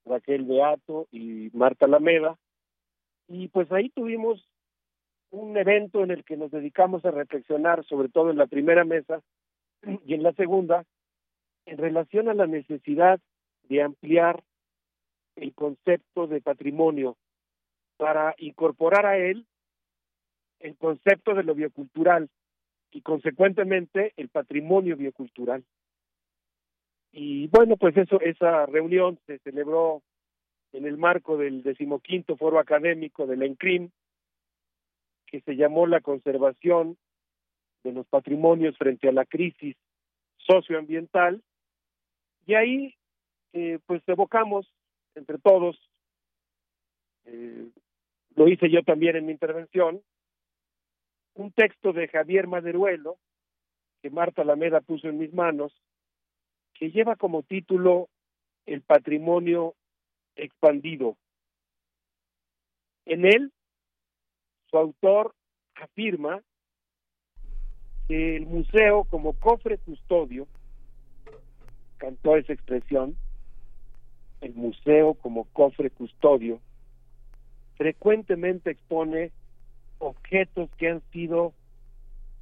Raquel Beato y Marta Lameda, y pues ahí tuvimos un evento en el que nos dedicamos a reflexionar, sobre todo en la primera mesa y en la segunda, en relación a la necesidad de ampliar el concepto de patrimonio para incorporar a él el concepto de lo biocultural y consecuentemente el patrimonio biocultural. Y bueno, pues eso, esa reunión se celebró en el marco del decimoquinto foro académico de la ENCRIM, que se llamó la conservación de los patrimonios frente a la crisis socioambiental. Y ahí eh, pues evocamos entre todos eh, lo hice yo también en mi intervención un texto de Javier Maderuelo que Marta Alameda puso en mis manos que lleva como título el patrimonio expandido. En él su autor afirma que el museo como cofre custodio, cantó esa expresión, el museo como cofre custodio, frecuentemente expone objetos que han sido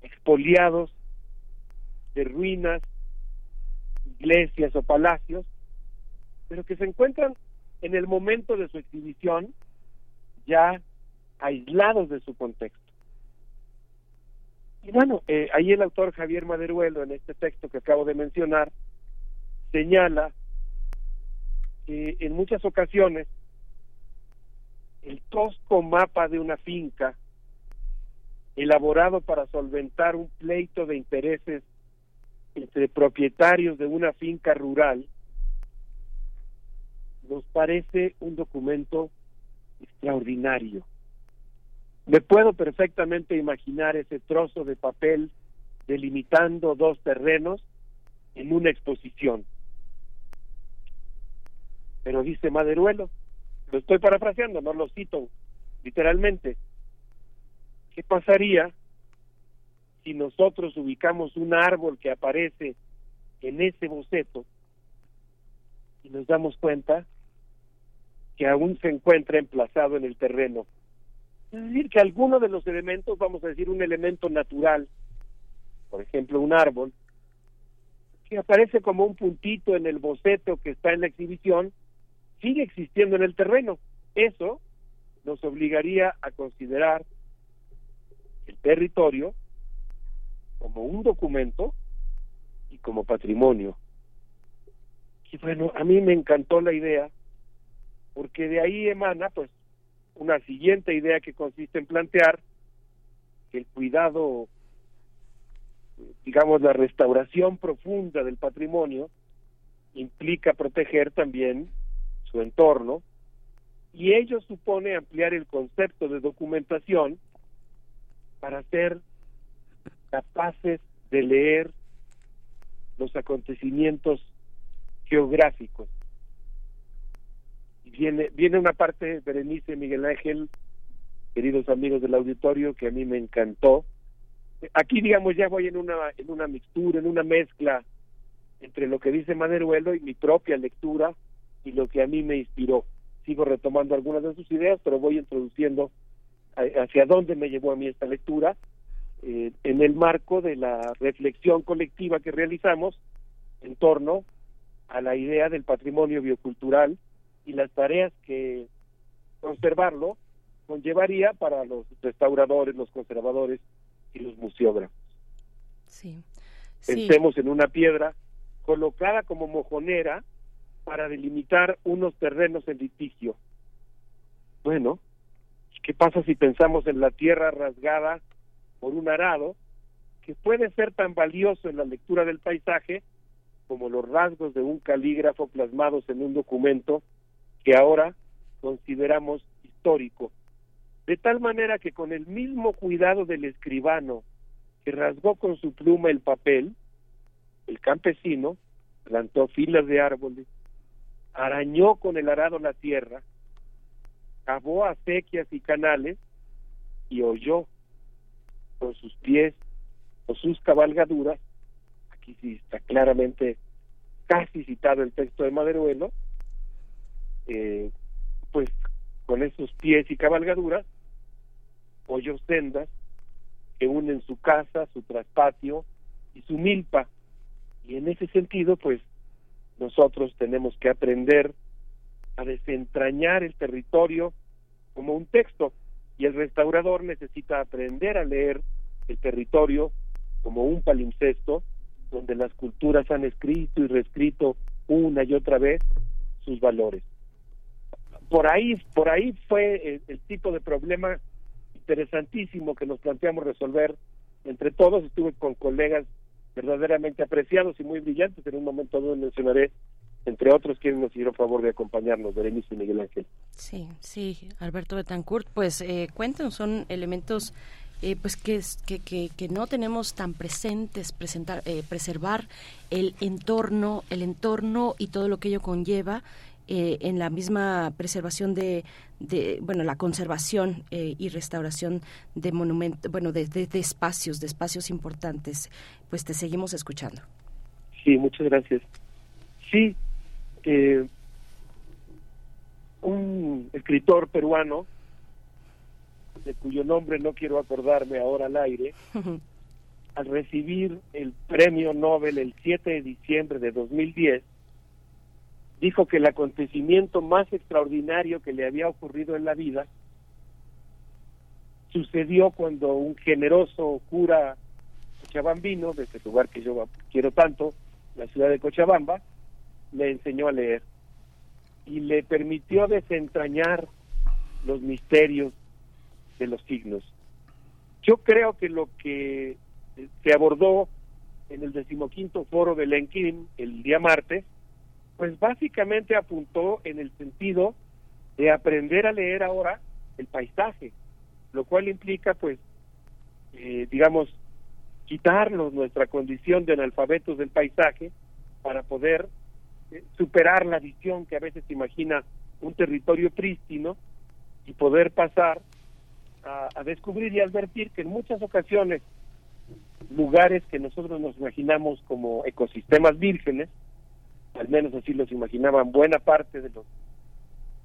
expoliados de ruinas, iglesias o palacios, pero que se encuentran en el momento de su exhibición ya aislados de su contexto. Y bueno, eh, ahí el autor Javier Maderuelo, en este texto que acabo de mencionar, señala que en muchas ocasiones el tosco mapa de una finca, elaborado para solventar un pleito de intereses entre propietarios de una finca rural, nos parece un documento extraordinario me puedo perfectamente imaginar ese trozo de papel delimitando dos terrenos en una exposición. Pero dice Maderuelo, lo estoy parafraseando, no lo cito literalmente. ¿Qué pasaría si nosotros ubicamos un árbol que aparece en ese boceto y nos damos cuenta que aún se encuentra emplazado en el terreno es decir, que alguno de los elementos, vamos a decir un elemento natural, por ejemplo un árbol, que aparece como un puntito en el boceto que está en la exhibición, sigue existiendo en el terreno. Eso nos obligaría a considerar el territorio como un documento y como patrimonio. Y bueno, a mí me encantó la idea porque de ahí emana pues una siguiente idea que consiste en plantear que el cuidado, digamos, la restauración profunda del patrimonio implica proteger también su entorno y ello supone ampliar el concepto de documentación para ser capaces de leer los acontecimientos geográficos. Viene, viene una parte, Berenice Miguel Ángel, queridos amigos del auditorio, que a mí me encantó. Aquí, digamos, ya voy en una, en una mixtura, en una mezcla entre lo que dice Maneruelo y mi propia lectura y lo que a mí me inspiró. Sigo retomando algunas de sus ideas, pero voy introduciendo hacia dónde me llevó a mí esta lectura eh, en el marco de la reflexión colectiva que realizamos en torno a la idea del patrimonio biocultural y las tareas que conservarlo conllevaría para los restauradores, los conservadores y los museógrafos. Sí. Sí. Pensemos en una piedra colocada como mojonera para delimitar unos terrenos en litigio. Bueno, ¿qué pasa si pensamos en la tierra rasgada por un arado, que puede ser tan valioso en la lectura del paisaje como los rasgos de un calígrafo plasmados en un documento que ahora consideramos histórico? De tal manera que con el mismo cuidado del escribano que rasgó con su pluma el papel, el campesino plantó filas de árboles, arañó con el arado la tierra, cavó acequias y canales y oyó con sus pies o sus cabalgaduras, aquí sí está claramente casi citado el texto de Maderuelo, eh, pues con esos pies y cabalgaduras oyó sendas que unen su casa, su traspatio y su milpa. Y en ese sentido, pues nosotros tenemos que aprender a desentrañar el territorio como un texto y el restaurador necesita aprender a leer el territorio como un palimpsesto donde las culturas han escrito y reescrito una y otra vez sus valores. Por ahí, por ahí fue el, el tipo de problema interesantísimo que nos planteamos resolver entre todos. Estuve con colegas verdaderamente apreciados y muy brillantes. En un momento no mencionaré, entre otros, quienes nos hicieron favor de acompañarnos, Berenice y Miguel Ángel. Sí, sí, Alberto Betancourt, pues eh, son elementos eh, pues que, es- que, que, que no tenemos tan presentes, presentar, eh, preservar el entorno, el entorno y todo lo que ello conlleva eh, en la misma preservación de, de bueno, la conservación eh, y restauración de monumentos, bueno, de, de- de espacios, de espacios importantes. Pues te seguimos escuchando. Sí, muchas gracias. Sí, eh, un escritor peruano, de cuyo nombre no quiero acordarme ahora al aire, al recibir el premio Nobel el 7 de diciembre de 2010, dijo que el acontecimiento más extraordinario que le había ocurrido en la vida sucedió cuando un generoso cura cochabambino, de ese lugar que yo quiero tanto, la ciudad de Cochabamba, le enseñó a leer y le permitió desentrañar los misterios de los signos. Yo creo que lo que se abordó en el decimoquinto foro de Lenkin el día martes, pues básicamente apuntó en el sentido de aprender a leer ahora el paisaje, lo cual implica pues, eh, digamos, quitarnos nuestra condición de analfabetos del paisaje para poder eh, superar la visión que a veces imagina un territorio prístino y poder pasar a, a descubrir y advertir que en muchas ocasiones lugares que nosotros nos imaginamos como ecosistemas vírgenes, al menos así los imaginaban buena parte de los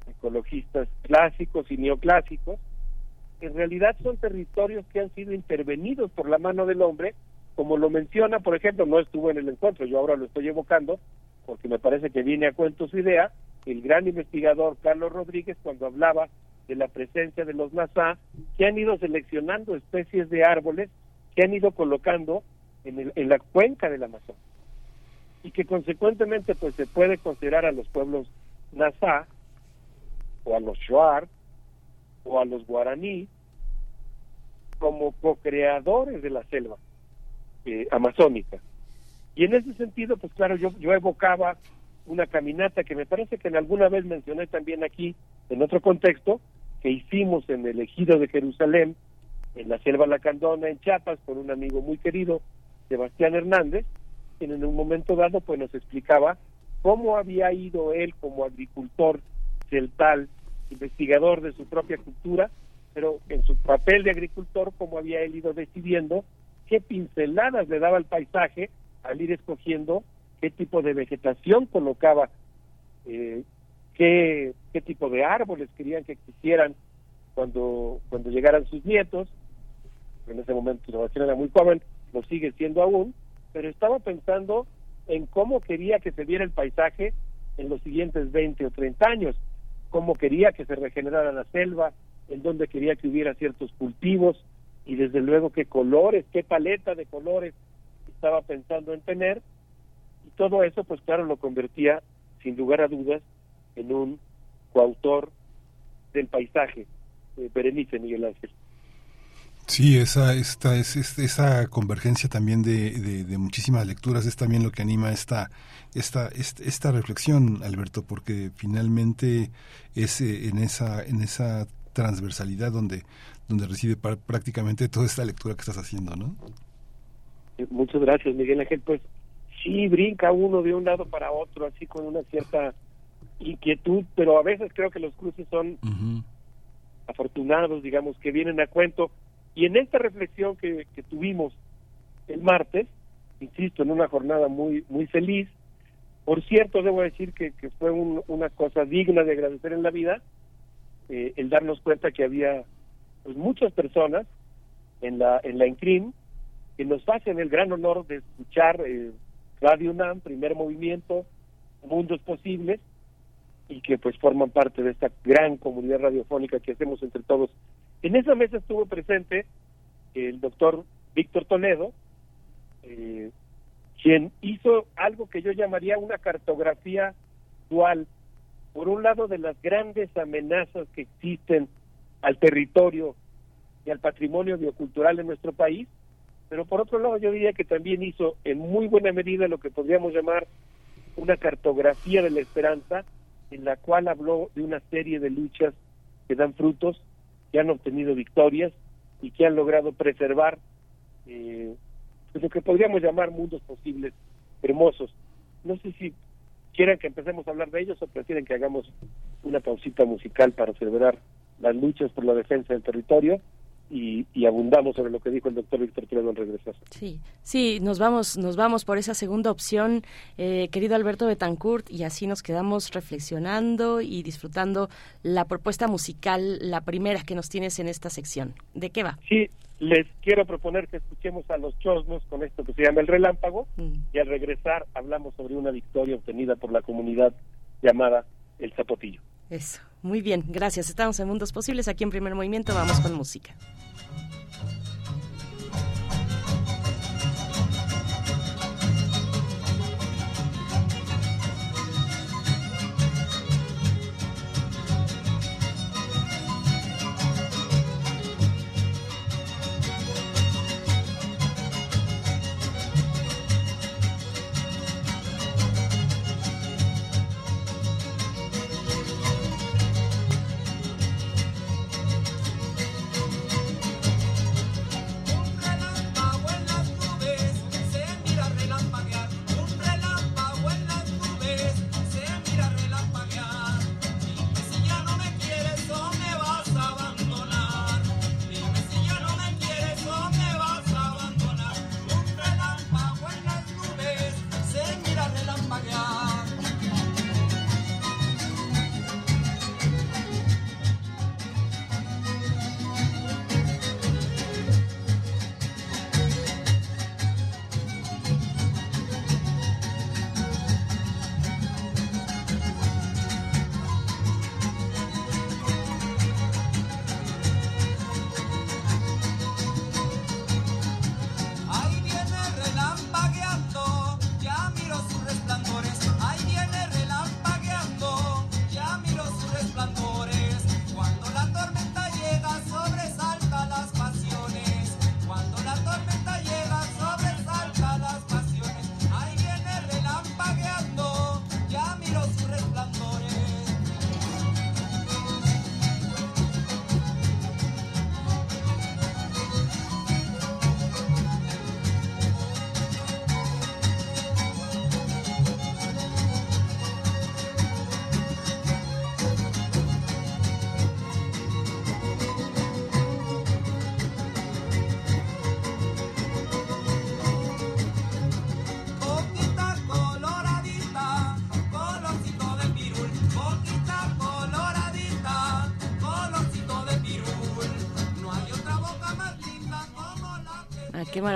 ecologistas clásicos y neoclásicos, en realidad son territorios que han sido intervenidos por la mano del hombre, como lo menciona, por ejemplo, no estuvo en el encuentro, yo ahora lo estoy evocando, porque me parece que viene a cuento su idea, el gran investigador Carlos Rodríguez cuando hablaba de la presencia de los NASA que han ido seleccionando especies de árboles que han ido colocando en, el- en la cuenca del Amazonas y que consecuentemente pues se puede considerar a los pueblos NASA o a los Shuar o a los guaraní como co-creadores de la selva eh, amazónica. Y en ese sentido, pues claro, yo, yo evocaba una caminata que me parece que en alguna vez mencioné también aquí, en otro contexto, que hicimos en el ejido de Jerusalén, en la selva Lacandona, en Chiapas, con un amigo muy querido, Sebastián Hernández, quien en un momento dado pues nos explicaba cómo había ido él como agricultor celtal, investigador de su propia cultura, pero en su papel de agricultor, cómo había él ido decidiendo qué pinceladas le daba al paisaje al ir escogiendo qué tipo de vegetación colocaba, eh, qué, qué tipo de árboles querían que existieran cuando, cuando llegaran sus nietos. En ese momento Sebastián era muy joven, lo sigue siendo aún, pero estaba pensando en cómo quería que se viera el paisaje en los siguientes 20 o 30 años, cómo quería que se regenerara la selva, en dónde quería que hubiera ciertos cultivos y desde luego qué colores, qué paleta de colores estaba pensando en tener y todo eso pues claro lo convertía sin lugar a dudas en un coautor del paisaje, eh, Berenice Miguel Ángel. Sí, esa, esta, es, es- esa convergencia también de, de- de muchísimas lecturas es también lo que anima esta, esta, esta, esta reflexión, Alberto, porque finalmente es eh, en esa, en esa transversalidad donde, donde reside par- prácticamente toda esta lectura que estás haciendo, ¿no? Muchas gracias, Miguel Ángel. Pues sí, brinca uno de un lado para otro, así con una cierta inquietud, pero a veces creo que los cruces son afortunados, digamos, que vienen a cuento. Y en esta reflexión que, que tuvimos el martes, insisto, en una jornada muy muy feliz, por cierto, debo decir que, que fue un- una cosa digna de agradecer en la vida, eh, el darnos cuenta que había pues muchas personas en la en la INCRIM que nos hacen el gran honor de escuchar eh, Radio UNAM, primer movimiento, Mundos Posibles, y que pues forman parte de esta gran comunidad radiofónica que hacemos entre todos. En esa mesa estuvo presente el doctor Víctor Toledo, eh, quien hizo algo que yo llamaría una cartografía dual, por un lado de las grandes amenazas que existen al territorio y al patrimonio biocultural en nuestro país, pero por otro lado yo diría que también hizo en muy buena medida lo que podríamos llamar una cartografía de la esperanza, en la cual habló de una serie de luchas que dan frutos, que han obtenido victorias y que han logrado preservar eh, pues lo que podríamos llamar mundos posibles hermosos. No sé si quieran que empecemos a hablar de ellos o prefieren que hagamos una pausita musical para celebrar las luchas por la defensa del territorio y, y abundamos sobre lo que dijo el doctor Víctor Toledo al regresar. Sí, sí, nos vamos, nos vamos por esa segunda opción, eh, querido Alberto Betancourt, y así nos quedamos reflexionando y disfrutando la propuesta musical, la primera que nos tienes en esta sección. ¿De qué va? Sí, les quiero proponer que escuchemos a los chosnos con esto que se llama el relámpago y al regresar hablamos sobre una victoria obtenida por la comunidad llamada el Zapotillo. Eso, muy bien, gracias. Estamos en Mundos Posibles, aquí en Primer Movimiento, vamos con música.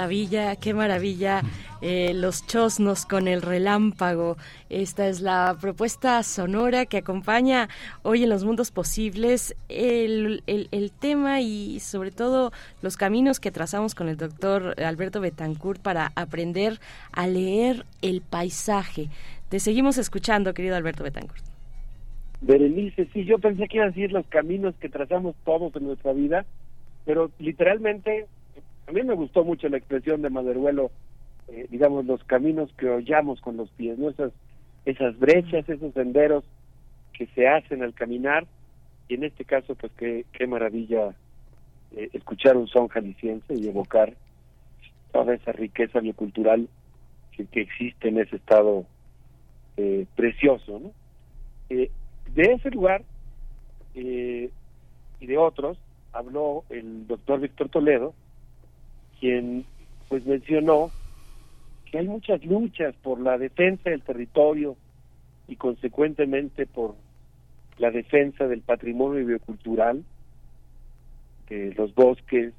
Maravilla, qué maravilla. Eh, los chosnos con el relámpago. Esta es la propuesta sonora que acompaña hoy en los mundos posibles el, el, tema y sobre todo los caminos que trazamos con el doctor Alberto Betancourt para aprender a leer el paisaje. Te seguimos escuchando, querido Alberto Betancourt. Berenice, sí, yo pensé que iban a decir los caminos que trazamos todos en nuestra vida, pero literalmente, a mí me gustó mucho la expresión de Maderuelo, eh, digamos, los caminos que hollamos con los pies, ¿no? Esas, esas brechas, esos senderos que se hacen al caminar, y en este caso, pues qué, qué maravilla eh, escuchar un son jalisciense y evocar toda esa riqueza biocultural que, que existe en ese estado eh, precioso, ¿no? Eh, de ese lugar eh, y de otros habló el doctor Víctor Toledo, quien pues mencionó que hay muchas luchas por la defensa del territorio y consecuentemente por la defensa del patrimonio biocultural, de los bosques,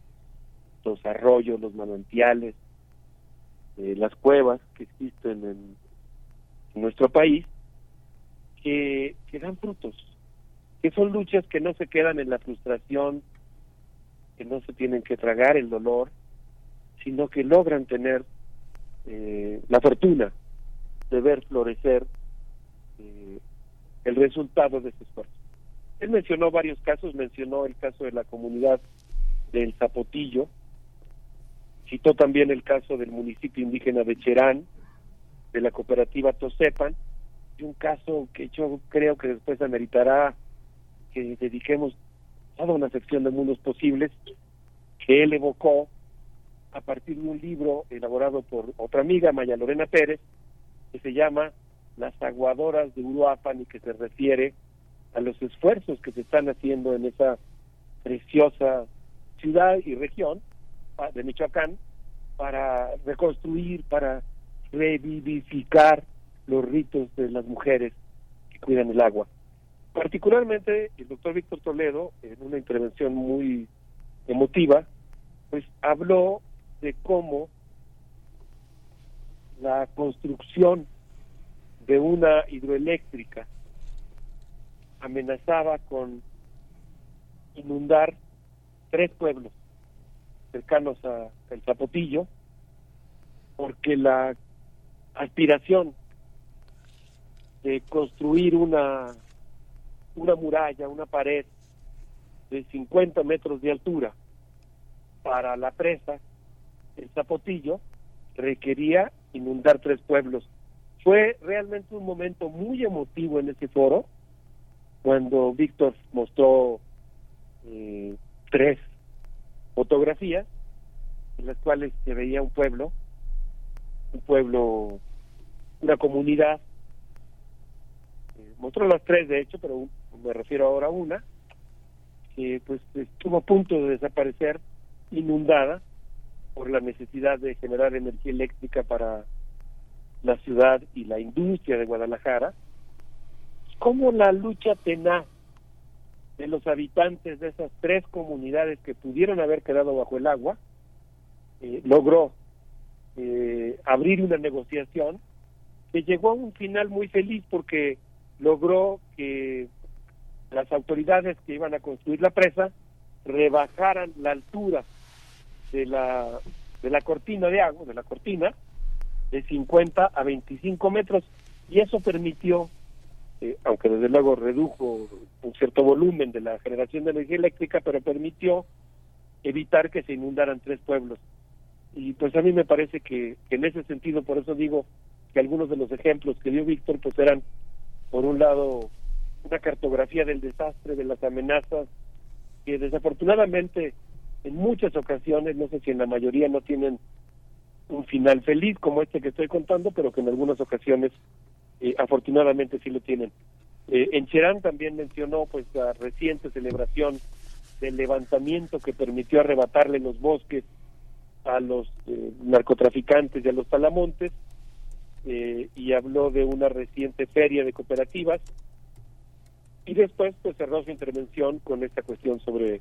los arroyos, los manantiales, eh, las cuevas que existen en, en nuestro país, que, que dan frutos, que son luchas que no se quedan en la frustración, que no se tienen que tragar el dolor, sino que logran tener eh, la fortuna de ver florecer eh, el resultado de ese esfuerzo. Él mencionó varios casos, mencionó el caso de la comunidad del Zapotillo, citó también el caso del municipio indígena de Cherán, de la cooperativa Tosepan, y un caso que yo creo que después ameritará que dediquemos toda una sección de mundos posibles, que él evocó a partir de un libro elaborado por otra amiga, Maya Lorena Pérez, que se llama Las aguadoras de Uruapan y que se refiere a los esfuerzos que se están haciendo en esa preciosa ciudad y región de Michoacán para reconstruir, para revivificar los ritos de las mujeres que cuidan el agua. Particularmente el doctor Víctor Toledo, en una intervención muy emotiva, pues habló de cómo la construcción de una hidroeléctrica amenazaba con inundar tres pueblos cercanos a el Zapotillo, porque la aspiración de construir una una muralla, una pared de 50 metros de altura para la presa, el Zapotillo, requería inundar tres pueblos. Fue realmente un momento muy emotivo en ese foro, cuando Víctor mostró eh, tres fotografías en las cuales se veía un pueblo, un pueblo, una comunidad, eh, mostró las tres de hecho, pero me refiero ahora a una, que pues estuvo a punto de desaparecer inundada por la necesidad de generar energía eléctrica para la ciudad y la industria de Guadalajara, como la lucha tenaz de los habitantes de esas tres comunidades que pudieron haber quedado bajo el agua, eh, logró eh, abrir una negociación que llegó a un final muy feliz porque logró que las autoridades que iban a construir la presa rebajaran la altura de la de la cortina de agua, de la cortina, de 50 a 25 metros, y eso permitió, eh, aunque desde luego redujo un cierto volumen de la generación de energía eléctrica, pero permitió evitar que se inundaran tres pueblos. Y pues a mí me parece que, que en ese sentido, por eso digo que algunos de los ejemplos que dio Víctor, pues eran, por un lado, una cartografía del desastre, de las amenazas, que desafortunadamente en muchas ocasiones, no sé si en la mayoría no tienen un final feliz como este que estoy contando, pero que en algunas ocasiones eh, afortunadamente sí lo tienen. Eh, en Cherán también mencionó pues la reciente celebración del levantamiento que permitió arrebatarle los bosques a los eh, narcotraficantes y a los talamontes eh, y habló de una reciente feria de cooperativas y después pues cerró su intervención con esta cuestión sobre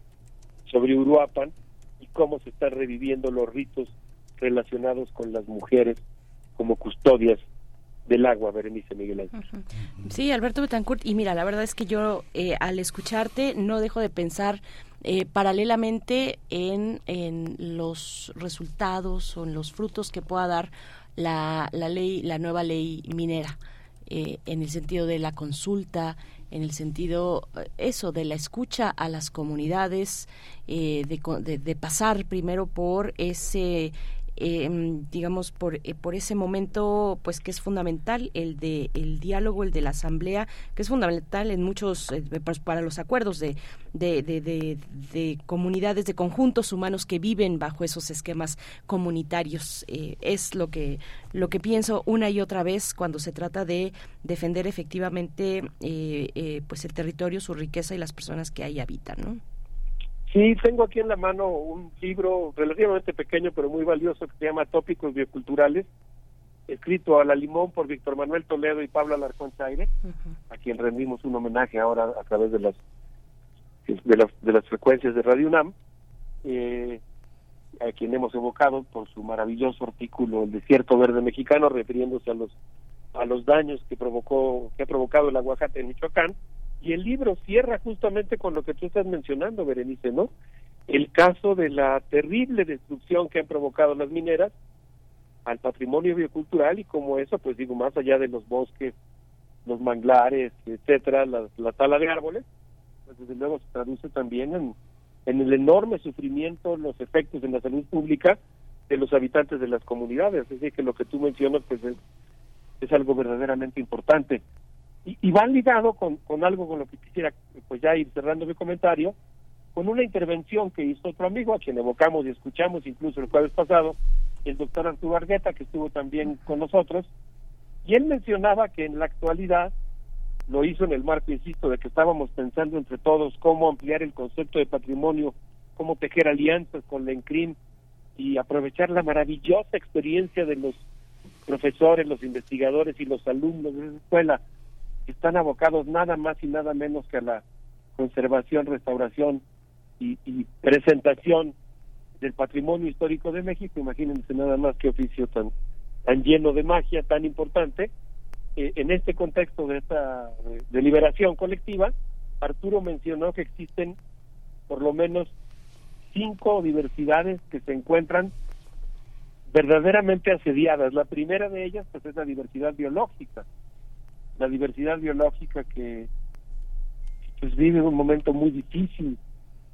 sobre Uruapan y cómo se están reviviendo los ritos relacionados con las mujeres como custodias del agua, Berenice Miguel Ángel. Sí, Alberto Betancourt, y mira, la verdad es que yo eh, al escucharte no dejo de pensar eh, paralelamente en, en los resultados o en los frutos que pueda dar la, la ley, la nueva ley minera, eh, en el sentido de la consulta, en el sentido eh, eso de la escucha a las comunidades, eh, de, de- de pasar primero por ese eh, digamos por eh, por ese momento pues que es fundamental el de el diálogo el de la asamblea que es fundamental en muchos eh, pues, para los acuerdos de de, de, de- de comunidades de conjuntos humanos que viven bajo esos esquemas comunitarios. Eh, es lo que lo que pienso una y otra vez cuando se trata de defender efectivamente eh, eh, pues el territorio su riqueza y las personas que ahí habitan no Sí, tengo aquí en la mano un libro relativamente pequeño pero muy valioso que se llama Tópicos Bioculturales, escrito a la limón por Víctor Manuel Toledo y Pablo Alarcón Chaire, a quien rendimos un homenaje ahora a través de las de las, de las frecuencias de Radio UNAM, eh, a quien hemos evocado por su maravilloso artículo El desierto verde mexicano, refiriéndose a los a los daños que provocó que ha provocado el aguacate en Michoacán y el libro cierra justamente con lo que tú estás mencionando, Berenice, ¿no? El caso de la terrible destrucción que han provocado las mineras al patrimonio biocultural y como eso, pues digo, más allá de los bosques, los manglares, etcétera, la, la tala de árboles, pues desde luego se traduce también en, el enorme sufrimiento, los efectos en la salud pública de los habitantes de las comunidades. Es decir, que lo que tú mencionas, pues es, es algo verdaderamente importante y, y van ligado con, con algo con lo que quisiera pues ya ir cerrando mi comentario con una intervención que hizo otro amigo a quien evocamos y escuchamos incluso el jueves pasado el doctor Arturo Argueta que estuvo también con nosotros y él mencionaba que en la actualidad lo hizo en el marco insisto de que estábamos pensando entre todos cómo ampliar el concepto de patrimonio cómo tejer alianzas con la y aprovechar la maravillosa experiencia de los profesores, los investigadores y los alumnos de esa escuela están abocados nada más y nada menos que a la conservación, restauración y, presentación del patrimonio histórico de México. Imagínense nada más qué oficio tan, lleno de magia, tan importante. Eh, en este contexto de esta deliberación colectiva, Arturo mencionó que existen por lo menos cinco diversidades que se encuentran verdaderamente asediadas. La primera de ellas pues es la diversidad biológica, la diversidad biológica que pues vive un momento muy difícil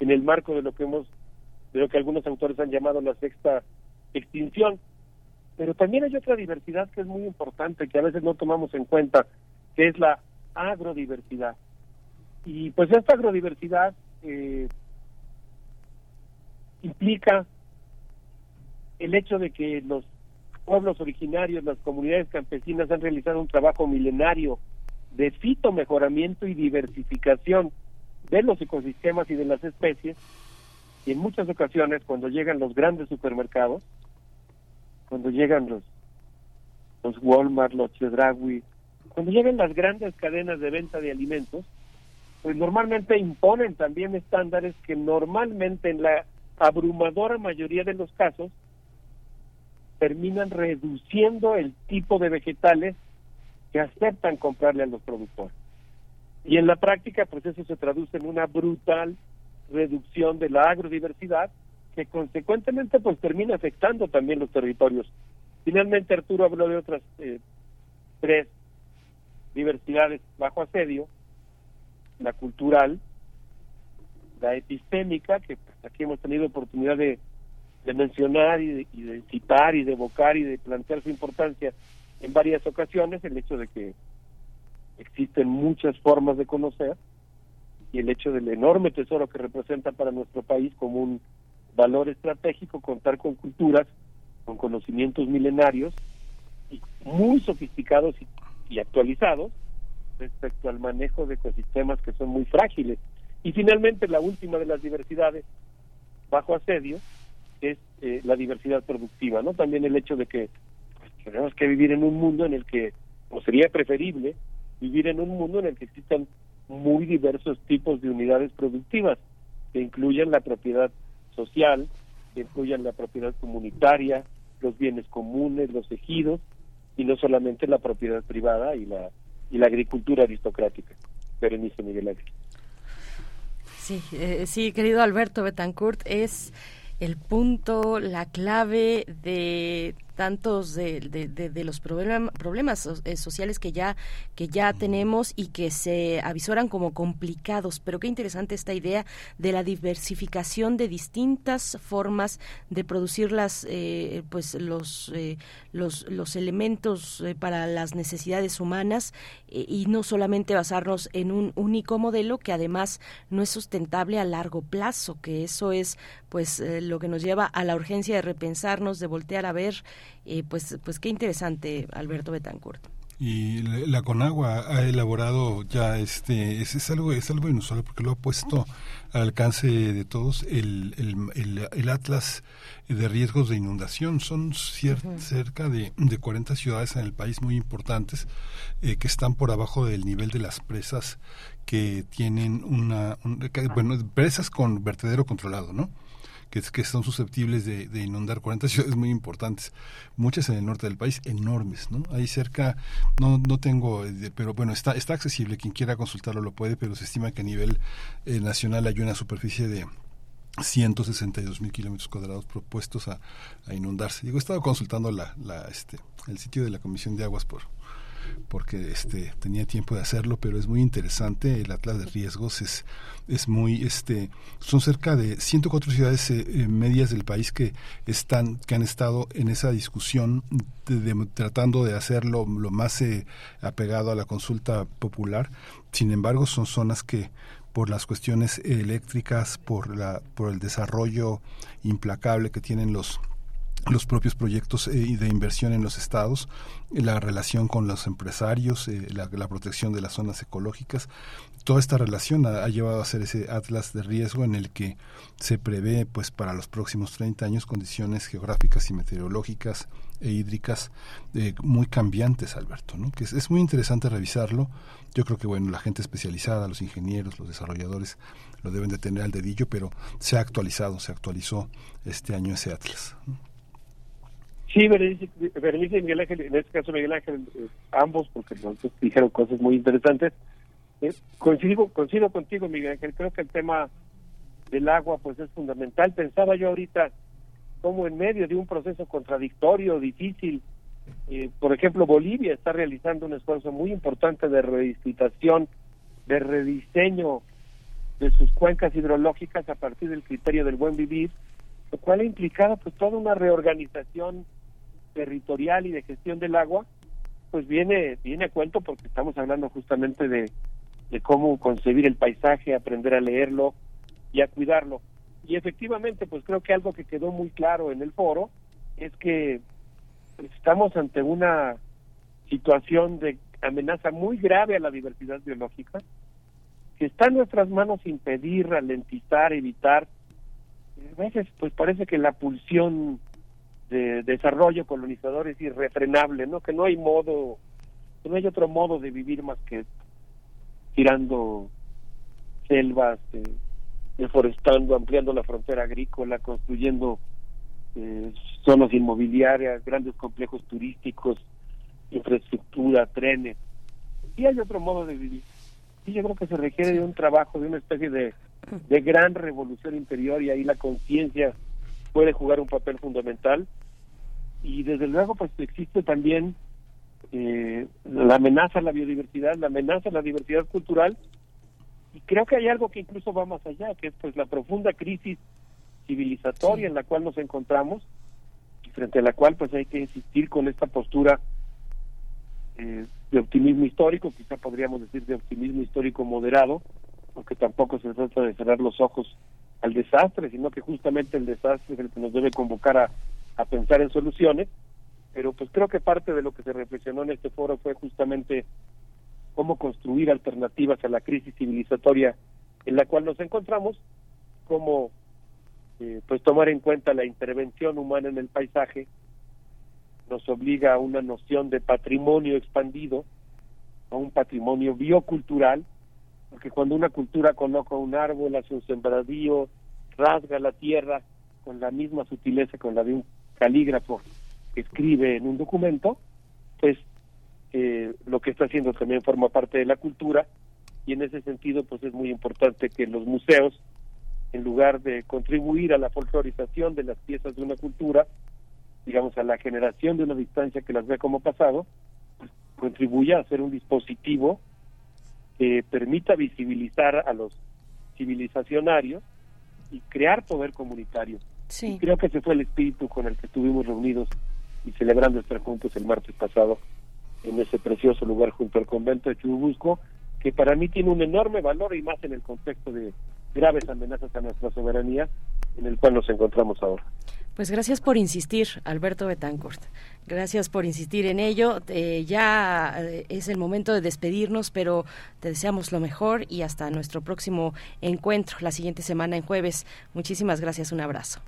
en el marco de lo que hemos de lo que algunos autores han llamado la sexta extinción. Pero también hay otra diversidad que es muy importante, que a veces no tomamos en cuenta, que es la agrodiversidad. Y pues esta agrodiversidad eh, implica el hecho de que los pueblos originarios, las comunidades campesinas han realizado un trabajo milenario de fitomejoramiento y diversificación de los ecosistemas y de las especies, y en muchas ocasiones cuando llegan los grandes supermercados, cuando llegan los, los Walmart, los Chedraui, cuando llegan las grandes cadenas de venta de alimentos, pues normalmente imponen también estándares que normalmente en la abrumadora mayoría de los casos terminan reduciendo el tipo de vegetales que aceptan comprarle a los productores. Y en la práctica, pues eso se traduce en una brutal reducción de la agrodiversidad que consecuentemente pues termina afectando también los territorios. Finalmente Arturo habló de otras eh, tres diversidades bajo asedio, la cultural, la epistémica, que aquí hemos tenido oportunidad de, de mencionar y de, y de citar y de evocar y de plantear su importancia en varias ocasiones, el hecho de que existen muchas formas de conocer y el hecho del enorme tesoro que representa para nuestro país como un valor estratégico contar con culturas, con conocimientos milenarios y muy sofisticados y, y actualizados respecto al manejo de ecosistemas que son muy frágiles. Y finalmente la última de las diversidades bajo asedio es eh, la diversidad productiva, ¿no? También el hecho de que pues, tenemos que vivir en un mundo en el que, o sería preferible, vivir en un mundo en el que existan muy diversos tipos de unidades productivas, que incluyan la propiedad social, que incluyan la propiedad comunitaria, los bienes comunes, los ejidos, y no solamente la propiedad privada y la, y la agricultura aristocrática. Berenice Miguel Ángel. Sí, eh, sí, querido Alberto Betancourt, es el punto, la clave de tantos de, de, de, de los problem- problemas eh, sociales que ya que ya tenemos y que se avisoran como complicados. Pero qué interesante esta idea de la diversificación de distintas formas de producir las eh, pues los eh, los los elementos eh, para las necesidades humanas y no solamente basarnos en un único modelo que además no es sustentable a largo plazo que eso es pues lo que nos lleva a la urgencia de repensarnos de voltear a ver eh, pues pues qué interesante Alberto Betancourt. Y la la Conagua ha elaborado ya este es, es algo es algo inusual porque lo ha puesto al alcance de todos el, el, el, el atlas de riesgos de inundación. Son cier- cerca de, de 40 ciudades en el país muy importantes eh, que están por abajo del nivel de las presas que tienen una un- que- bueno presas con vertedero controlado no que, son susceptibles de, inundar 40 ciudades muy importantes, muchas en el norte del país, enormes, ¿no? Ahí cerca, no, no tengo, eh, pero bueno, está, está accesible, quien quiera consultarlo lo puede, pero se estima que a nivel eh, nacional hay una superficie de 162 mil kilómetros cuadrados propuestos a, a inundarse. Digo, he estado consultando la, la, este, el sitio de la Comisión de Aguas por porque este tenía tiempo de hacerlo pero es muy interesante. El atlas de riesgos es es muy este son cerca de 104 ciudades eh, eh, medias del país que están que han estado en esa discusión de- de- tratando de hacerlo lo más eh, apegado a la consulta popular. Sin embargo son zonas que por las cuestiones eléctricas por la por el desarrollo implacable que tienen los los propios proyectos eh, de inversión en los estados, la relación con los empresarios, eh, la, protección de las zonas ecológicas. Toda esta relación ha, llevado a hacer ese atlas de riesgo en el que se prevé pues para los próximos 30 años condiciones geográficas y meteorológicas e hídricas eh, muy cambiantes, Alberto, ¿no? que es, es muy interesante revisarlo. Yo creo que bueno, la gente especializada, los ingenieros, los desarrolladores lo deben de tener al dedillo, pero se ha actualizado, se actualizó este año ese atlas. Sí, Berenice, y Miguel Ángel, en este caso Miguel Ángel, eh, ambos, porque los dos dijeron cosas muy interesantes. Eh, coincido, coincido contigo, Miguel Ángel, creo que el tema del agua pues es fundamental. Pensaba yo ahorita como en medio de un proceso contradictorio, difícil, eh, por ejemplo, Bolivia está realizando un esfuerzo muy importante de redistribución, de rediseño de sus cuencas hidrológicas a partir del criterio del buen vivir, lo cual ha implicado pues toda una reorganización territorial y de gestión del agua, pues viene viene a cuento porque estamos hablando justamente de, de cómo concebir el paisaje, aprender a leerlo y a cuidarlo. Y efectivamente, pues creo que algo que quedó muy claro en el foro es que pues, estamos ante una situación de amenaza muy grave a la diversidad biológica, que está en nuestras manos impedir, ralentizar, evitar. A veces, pues parece que la pulsión de desarrollo colonizador es irrefrenable, ¿no? Que no hay modo, no hay otro modo de vivir más que tirando selvas, eh, deforestando, ampliando la frontera agrícola, construyendo eh, zonas inmobiliarias, grandes complejos turísticos, infraestructura, trenes. Y hay otro modo de vivir. Y yo creo que se requiere de un trabajo, de una especie de, de gran revolución interior y ahí la conciencia puede jugar un papel fundamental. Y desde luego, pues existe también eh, la amenaza a la biodiversidad, la amenaza a la diversidad cultural. Y creo que hay algo que incluso va más allá, que es pues la profunda crisis civilizatoria en la cual nos encontramos y frente a la cual pues hay que insistir con esta postura eh, de optimismo histórico, quizá podríamos decir de optimismo histórico moderado, aunque tampoco se trata de cerrar los ojos al desastre, sino que justamente el desastre es el que nos debe convocar a, a pensar en soluciones, pero pues creo que parte de lo que se reflexionó en este foro fue justamente cómo construir alternativas a la crisis civilizatoria en la cual nos encontramos, cómo eh, pues tomar en cuenta la intervención humana en el paisaje nos obliga a una noción de patrimonio expandido, a un patrimonio biocultural, porque cuando una cultura coloca un árbol, hace un sembradío, rasga la tierra con la misma sutileza con la de un calígrafo, escribe en un documento, pues eh, lo que está haciendo también forma parte de la cultura y en ese sentido pues es muy importante que los museos en lugar de contribuir a la folclorización de las piezas de una cultura digamos a la generación de una distancia que las ve como pasado pues, contribuya a ser un dispositivo que permita visibilizar a los civilizacionarios y crear poder comunitario Sí. y creo que ese fue el espíritu con el que estuvimos reunidos y celebrando estar juntos el martes pasado en ese precioso lugar junto al convento de Churubusco, que para mí tiene un enorme valor y más en el contexto de graves amenazas a nuestra soberanía en el cual nos encontramos ahora. Pues gracias por insistir, Alberto Betancourt. Gracias por insistir en ello. Eh, ya eh, es el momento de despedirnos, pero te deseamos lo mejor y hasta nuestro próximo encuentro la siguiente semana en jueves. Muchísimas gracias, un abrazo.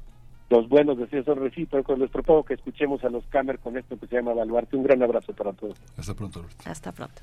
Los buenos deseos son recíprocos. Les propongo que escuchemos a los Camer con esto que se llama Baluarte. Un gran abrazo para todos. Hasta pronto, Alberto. Hasta pronto.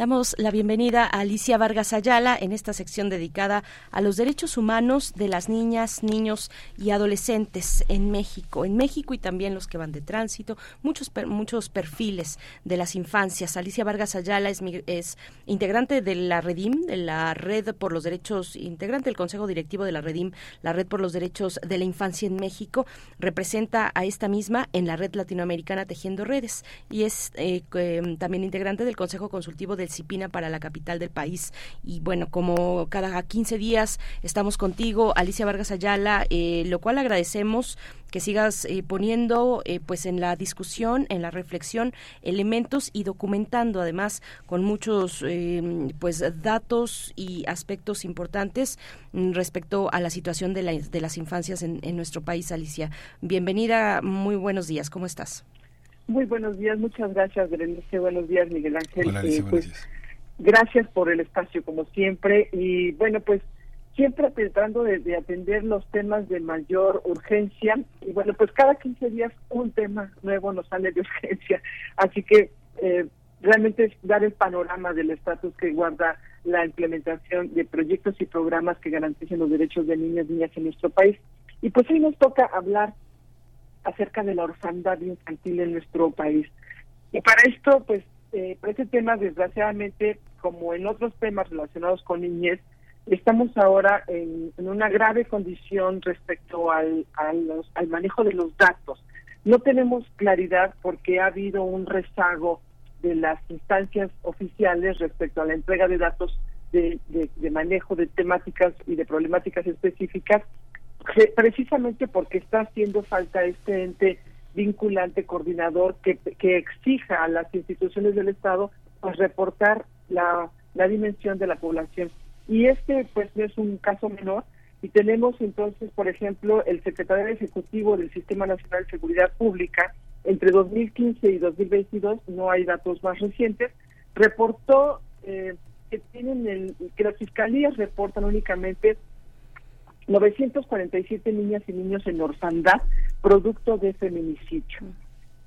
Damos la bienvenida a Alicia Vargas Ayala en esta sección dedicada a los derechos humanos de las niñas, niños y adolescentes en México, en México y también los que van de tránsito, muchos muchos perfiles de las infancias. Alicia Vargas Ayala es, es integrante de la Redim, de la Red por los Derechos, integrante del Consejo Directivo de la Redim, la Red por los Derechos de la Infancia en México, representa a esta misma en la Red Latinoamericana Tejiendo Redes y es eh, que, también integrante del Consejo Consultivo del CIPINA para la capital del país. Y bueno, como cada 15 días estamos contigo, Alicia Vargas Ayala, eh, lo cual agradecemos que sigas eh, poniendo eh, pues en la discusión, en la reflexión, elementos y documentando además con muchos pues datos y aspectos importantes respecto a la situación de, la- de las infancias en nuestro país, Alicia. Bienvenida, muy buenos días, ¿cómo estás? Muy buenos días, muchas gracias, Berenice. Buenos días, Miguel Ángel. Hola, Alicia, Eh, pues, días. gracias por el espacio, como siempre. Y bueno, pues siempre tratando de, de atender los temas de mayor urgencia. Y bueno, pues cada 15 días un tema nuevo nos sale de urgencia. Así que eh, realmente es dar el panorama del estatus que guarda la implementación de proyectos y programas que garanticen los derechos de niñas y niñas en nuestro país. Y pues hoy nos toca hablar acerca de la orfandad infantil en nuestro país. Y para esto, pues, eh, para este tema, desgraciadamente, como en otros temas relacionados con niñez, estamos ahora en, una grave condición respecto al, al manejo de los datos. No tenemos claridad porque ha habido un rezago de las instancias oficiales respecto a la entrega de datos de, de- de manejo de temáticas y de problemáticas específicas, precisamente porque está haciendo falta este ente vinculante, coordinador, que, que exija a las instituciones del Estado pues reportar la, la dimensión de la población. Y este pues no es un caso menor, y tenemos entonces, por ejemplo, el secretario ejecutivo del Sistema Nacional de Seguridad Pública, entre 2015 y 2022, no hay datos más recientes, reportó eh, que tienen el, que las fiscalías reportan únicamente 947 niñas y niños en orfandad producto de feminicidio.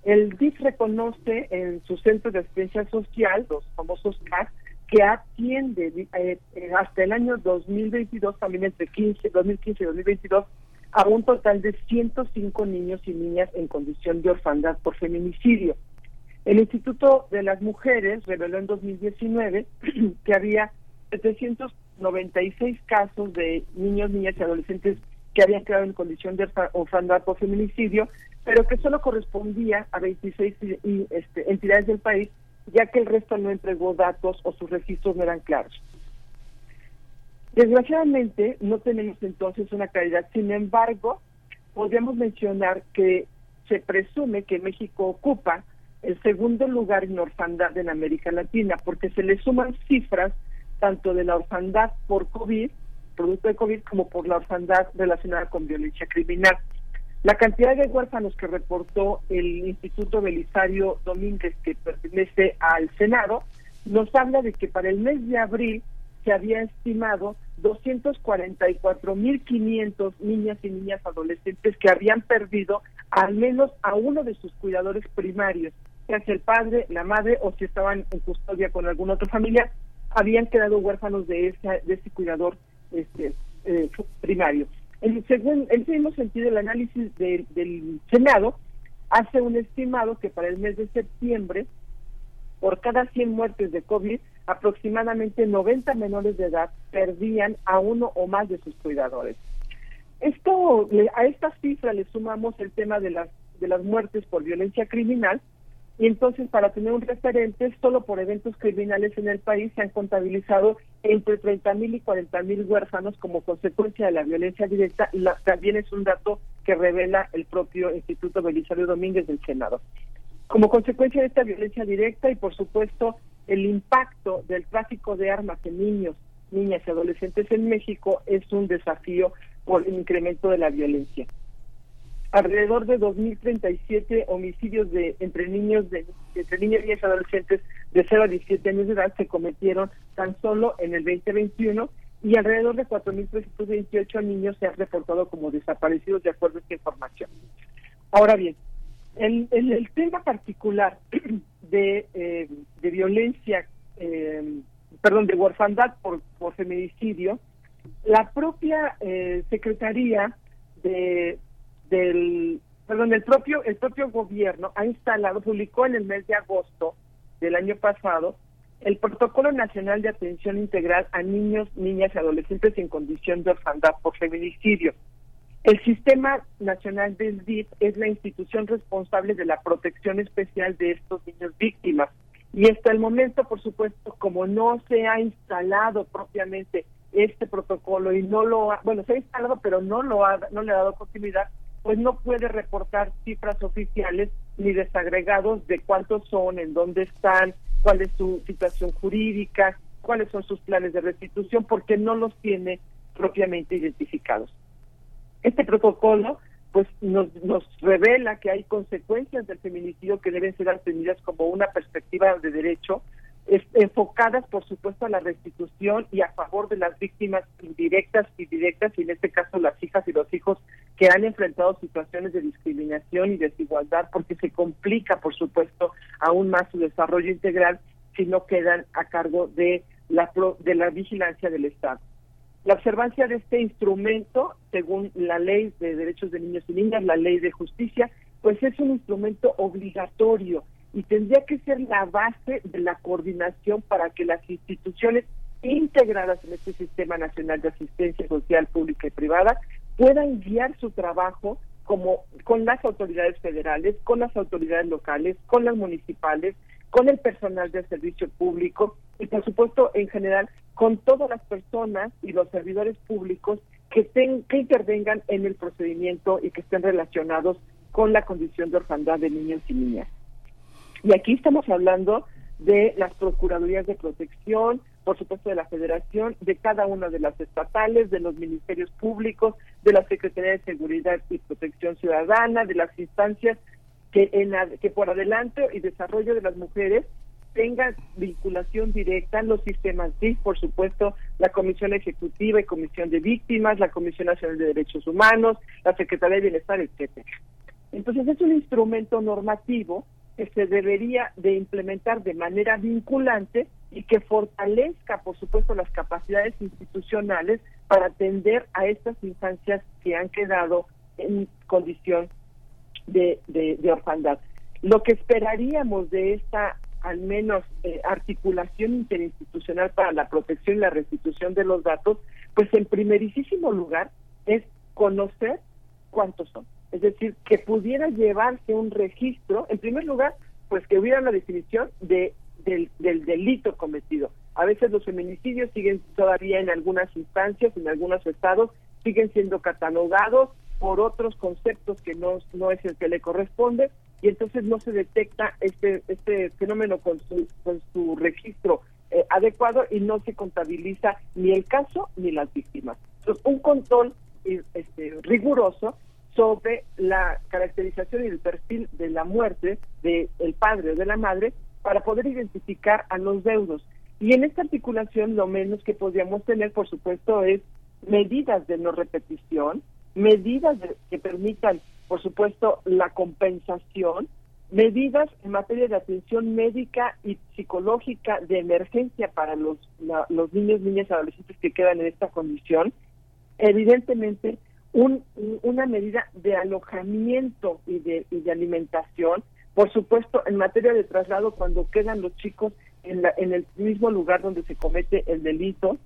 El DIF reconoce en su centro de asistencia social, los famosos CAS, que atiende eh, eh, hasta el año 2022, también entre 15, 2015 y 2022, a un total de 105 niños y niñas en condición de orfandad por feminicidio. El Instituto de las Mujeres reveló en 2019 que había 796 casos de niños, niñas y adolescentes que habían quedado en condición de orfa- orfandad por feminicidio, pero que solo correspondía a 26 y- y, este, entidades del país, ya que el resto no entregó datos o sus registros no eran claros. Desgraciadamente, no tenemos entonces una claridad. Sin embargo, podemos mencionar que se presume que México ocupa el segundo lugar en orfandad en América Latina, porque se le suman cifras tanto de la orfandad por COVID, producto de COVID, como por la orfandad relacionada con violencia criminal. La cantidad de huérfanos que reportó el Instituto Belisario Domínguez, que pertenece al Senado, nos habla de que para el mes de abril se había estimado 244.500 niñas y niñas adolescentes que habían perdido al menos a uno de sus cuidadores primarios, ya sea el padre, la madre o si estaban en custodia con alguna otra familia, habían quedado huérfanos de ese, de ese cuidador este, eh, primario. En, según, ese mismo sentido, el análisis de- del Senado hace un estimado que para el mes de septiembre por cada 100 muertes de COVID, aproximadamente 90 menores de edad perdían a uno o más de sus cuidadores. Esto, a esta cifra le sumamos el tema de las, de las muertes por violencia criminal, y entonces para tener un referente, solo por eventos criminales en el país se han contabilizado entre 30 mil y 40 mil huérfanos como consecuencia de la violencia directa, la- también es un dato que revela el propio Instituto Belisario Domínguez del Senado. Como consecuencia de esta violencia directa y por supuesto el impacto del tráfico de armas en niños, niñas y adolescentes en México es un desafío por el incremento de la violencia. Alrededor de 2.037 homicidios de entre niños de entre niños, y adolescentes de 0 a 17 años de edad se cometieron tan solo en el 2021 y alrededor de 4.328 niños se han reportado como desaparecidos de acuerdo a esta información. Ahora bien, el, el, el tema particular de, eh, de violencia, eh, perdón, de orfandad por, por feminicidio, la propia eh, Secretaría de, del, perdón, el propio, el propio gobierno ha instalado, publicó en el mes de agosto del año pasado el Protocolo Nacional de Atención Integral a Niños, Niñas y Adolescentes en condición de orfandad por feminicidio. El Sistema Nacional del DIF es la institución responsable de la protección especial de estos niños víctimas. Y hasta el momento, por supuesto, como no se ha instalado propiamente este protocolo y no lo ha, bueno, se ha instalado, pero no lo ha, no le ha dado continuidad, pues no puede reportar cifras oficiales ni desagregados de cuántos son, en dónde están, cuál es su situación jurídica, cuáles son sus planes de restitución, porque no los tiene propiamente identificados. Este protocolo pues nos, nos revela que hay consecuencias del feminicidio que deben ser atendidas como una perspectiva de derecho, enfocadas por supuesto a la restitución y a favor de las víctimas indirectas y directas, y en este caso las hijas y los hijos que han enfrentado situaciones de discriminación y desigualdad, porque se complica por supuesto aún más su desarrollo integral si no quedan a cargo de la, de la vigilancia del Estado. La observancia de este instrumento, según la ley de derechos de niños y niñas, la ley de justicia, pues es un instrumento obligatorio y tendría que ser la base de la coordinación para que las instituciones integradas en este Sistema Nacional de Asistencia Social Pública y Privada puedan guiar su trabajo como con las autoridades federales, con las autoridades locales, con las municipales, con el personal del servicio público y por supuesto en general con todas las personas y los servidores públicos que, ten- que intervengan en el procedimiento y que estén relacionados con la condición de orfandad de niños y niñas. Y aquí estamos hablando de las Procuradurías de Protección, por supuesto de la Federación, de cada una de las estatales, de los ministerios públicos, de la Secretaría de Seguridad y Protección Ciudadana, de las instancias que, en que por adelanto y desarrollo de las mujeres tenga vinculación directa en los sistemas DIF, por supuesto, la Comisión Ejecutiva y Comisión de Víctimas, la Comisión Nacional de Derechos Humanos, la Secretaría de Bienestar, etcétera. Entonces es un instrumento normativo que se debería de implementar de manera vinculante y que fortalezca, por supuesto, las capacidades institucionales para atender a estas infancias que han quedado en condición de, orfandad. Lo que esperaríamos de esta, al menos, eh, articulación interinstitucional para la protección y la restitución de los datos, pues en primerísimo lugar es conocer cuántos son. Es decir, que pudiera llevarse un registro, en primer lugar, pues que hubiera una definición de, del, del delito cometido. A veces los feminicidios siguen todavía en algunas instancias, en algunos estados, siguen siendo catalogados por otros conceptos que no, no es el que le corresponde y entonces no se detecta este, este fenómeno con su, con su registro eh, adecuado y no se contabiliza ni el caso ni las víctimas. Entonces, un control eh, este, riguroso sobre la caracterización y el perfil de la muerte del padre o de la madre para poder identificar a los deudos. Y en esta articulación lo menos que podríamos tener, por supuesto, es medidas de no repetición, medidas de- que permitan, por supuesto, la compensación, medidas en materia de atención médica y psicológica de emergencia para los, la- los niños, niñas adolescentes que quedan en esta condición, evidentemente un- un- una medida de alojamiento y de, y de alimentación, por supuesto en materia de traslado cuando quedan los chicos en, la- en el mismo lugar donde se comete el delito,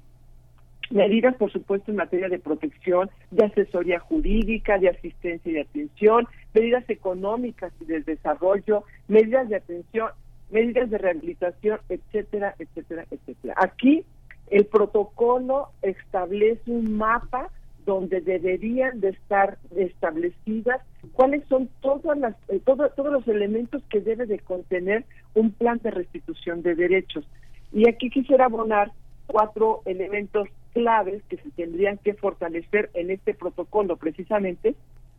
medidas por supuesto en materia de protección, de asesoría jurídica, de asistencia y de atención, medidas económicas y de desarrollo, medidas de atención, medidas de rehabilitación, etcétera, etcétera, etcétera. Aquí el protocolo establece un mapa donde deberían de estar establecidas cuáles son todas las eh, todo- todos los elementos que debe de contener un plan de restitución de derechos. Y aquí quisiera abonar cuatro elementos claves que se tendrían que fortalecer en este protocolo precisamente.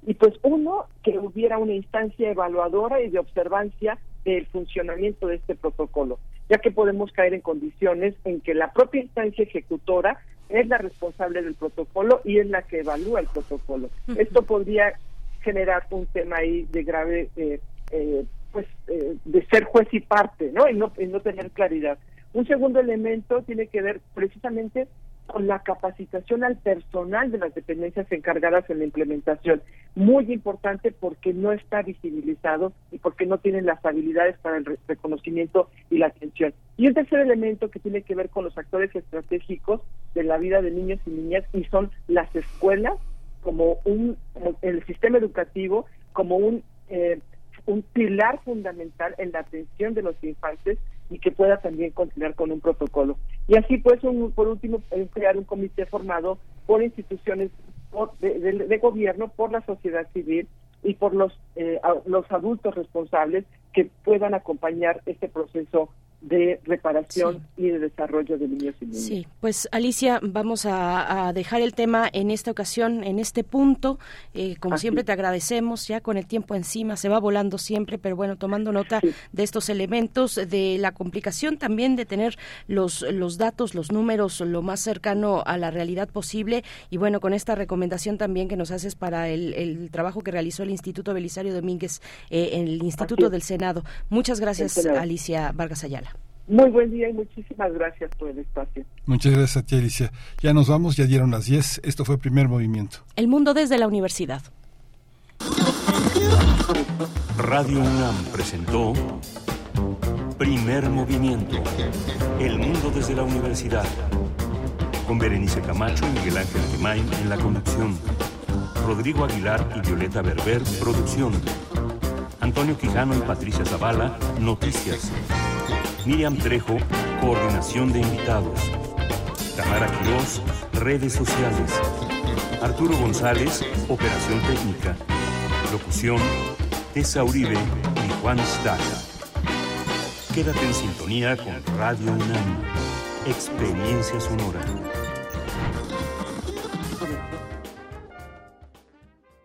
Y pues uno, que hubiera una instancia evaluadora y de observancia del funcionamiento de este protocolo, ya que podemos caer en condiciones en que la propia instancia ejecutora es la responsable del protocolo y es la que evalúa el protocolo. Esto podría generar un tema ahí de grave, eh, eh, pues, eh, de ser juez y parte, ¿no? Y no, y no tener claridad. Un segundo elemento tiene que ver precisamente con la capacitación al personal de las dependencias encargadas en la implementación. Muy importante porque no está visibilizado y porque no tienen las habilidades para el re- reconocimiento y la atención. Y un tercer elemento que tiene que ver con los actores estratégicos de la vida de niños y niñas y son las escuelas como un el sistema educativo como un eh, un pilar fundamental en la atención de los infantes y que pueda también continuar con un protocolo. Y así pues, un- por último, crear un comité formado por instituciones de, de- gobierno, por la sociedad civil y por los, eh, los adultos responsables que puedan acompañar este proceso de reparación y de desarrollo de niños y niñas. Sí, pues Alicia, vamos a, a dejar el tema en esta ocasión, en este punto. Eh, como Así. siempre te agradecemos, ya con el tiempo encima, se va volando siempre, pero bueno, tomando nota de estos elementos, de la complicación también de tener los, los datos, los números lo más cercano a la realidad posible. Y bueno, con esta recomendación también que nos haces para el, el trabajo que realizó el Instituto Belisario Domínguez, eh, en el Instituto del Senado. Muchas gracias. Alicia Vargas Ayala. Muy buen día y muchísimas gracias por el espacio. Muchas gracias a ti, Alicia. Ya nos vamos, ya dieron las 10. Esto fue Primer Movimiento. El mundo desde la universidad. Radio UNAM presentó Primer Movimiento. El mundo desde la universidad. Con Berenice Camacho y Miguel Ángel Gemain en la conducción. Rodrigo Aguilar y Violeta Berber, producción. Antonio Quijano y Patricia Zavala, noticias. Miriam Trejo, coordinación de invitados. Tamara Quirós, redes sociales. Arturo González, operación técnica. Locución, Tessa Uribe y Juan Staca. Quédate en sintonía con Radio UNAM. Experiencia sonora.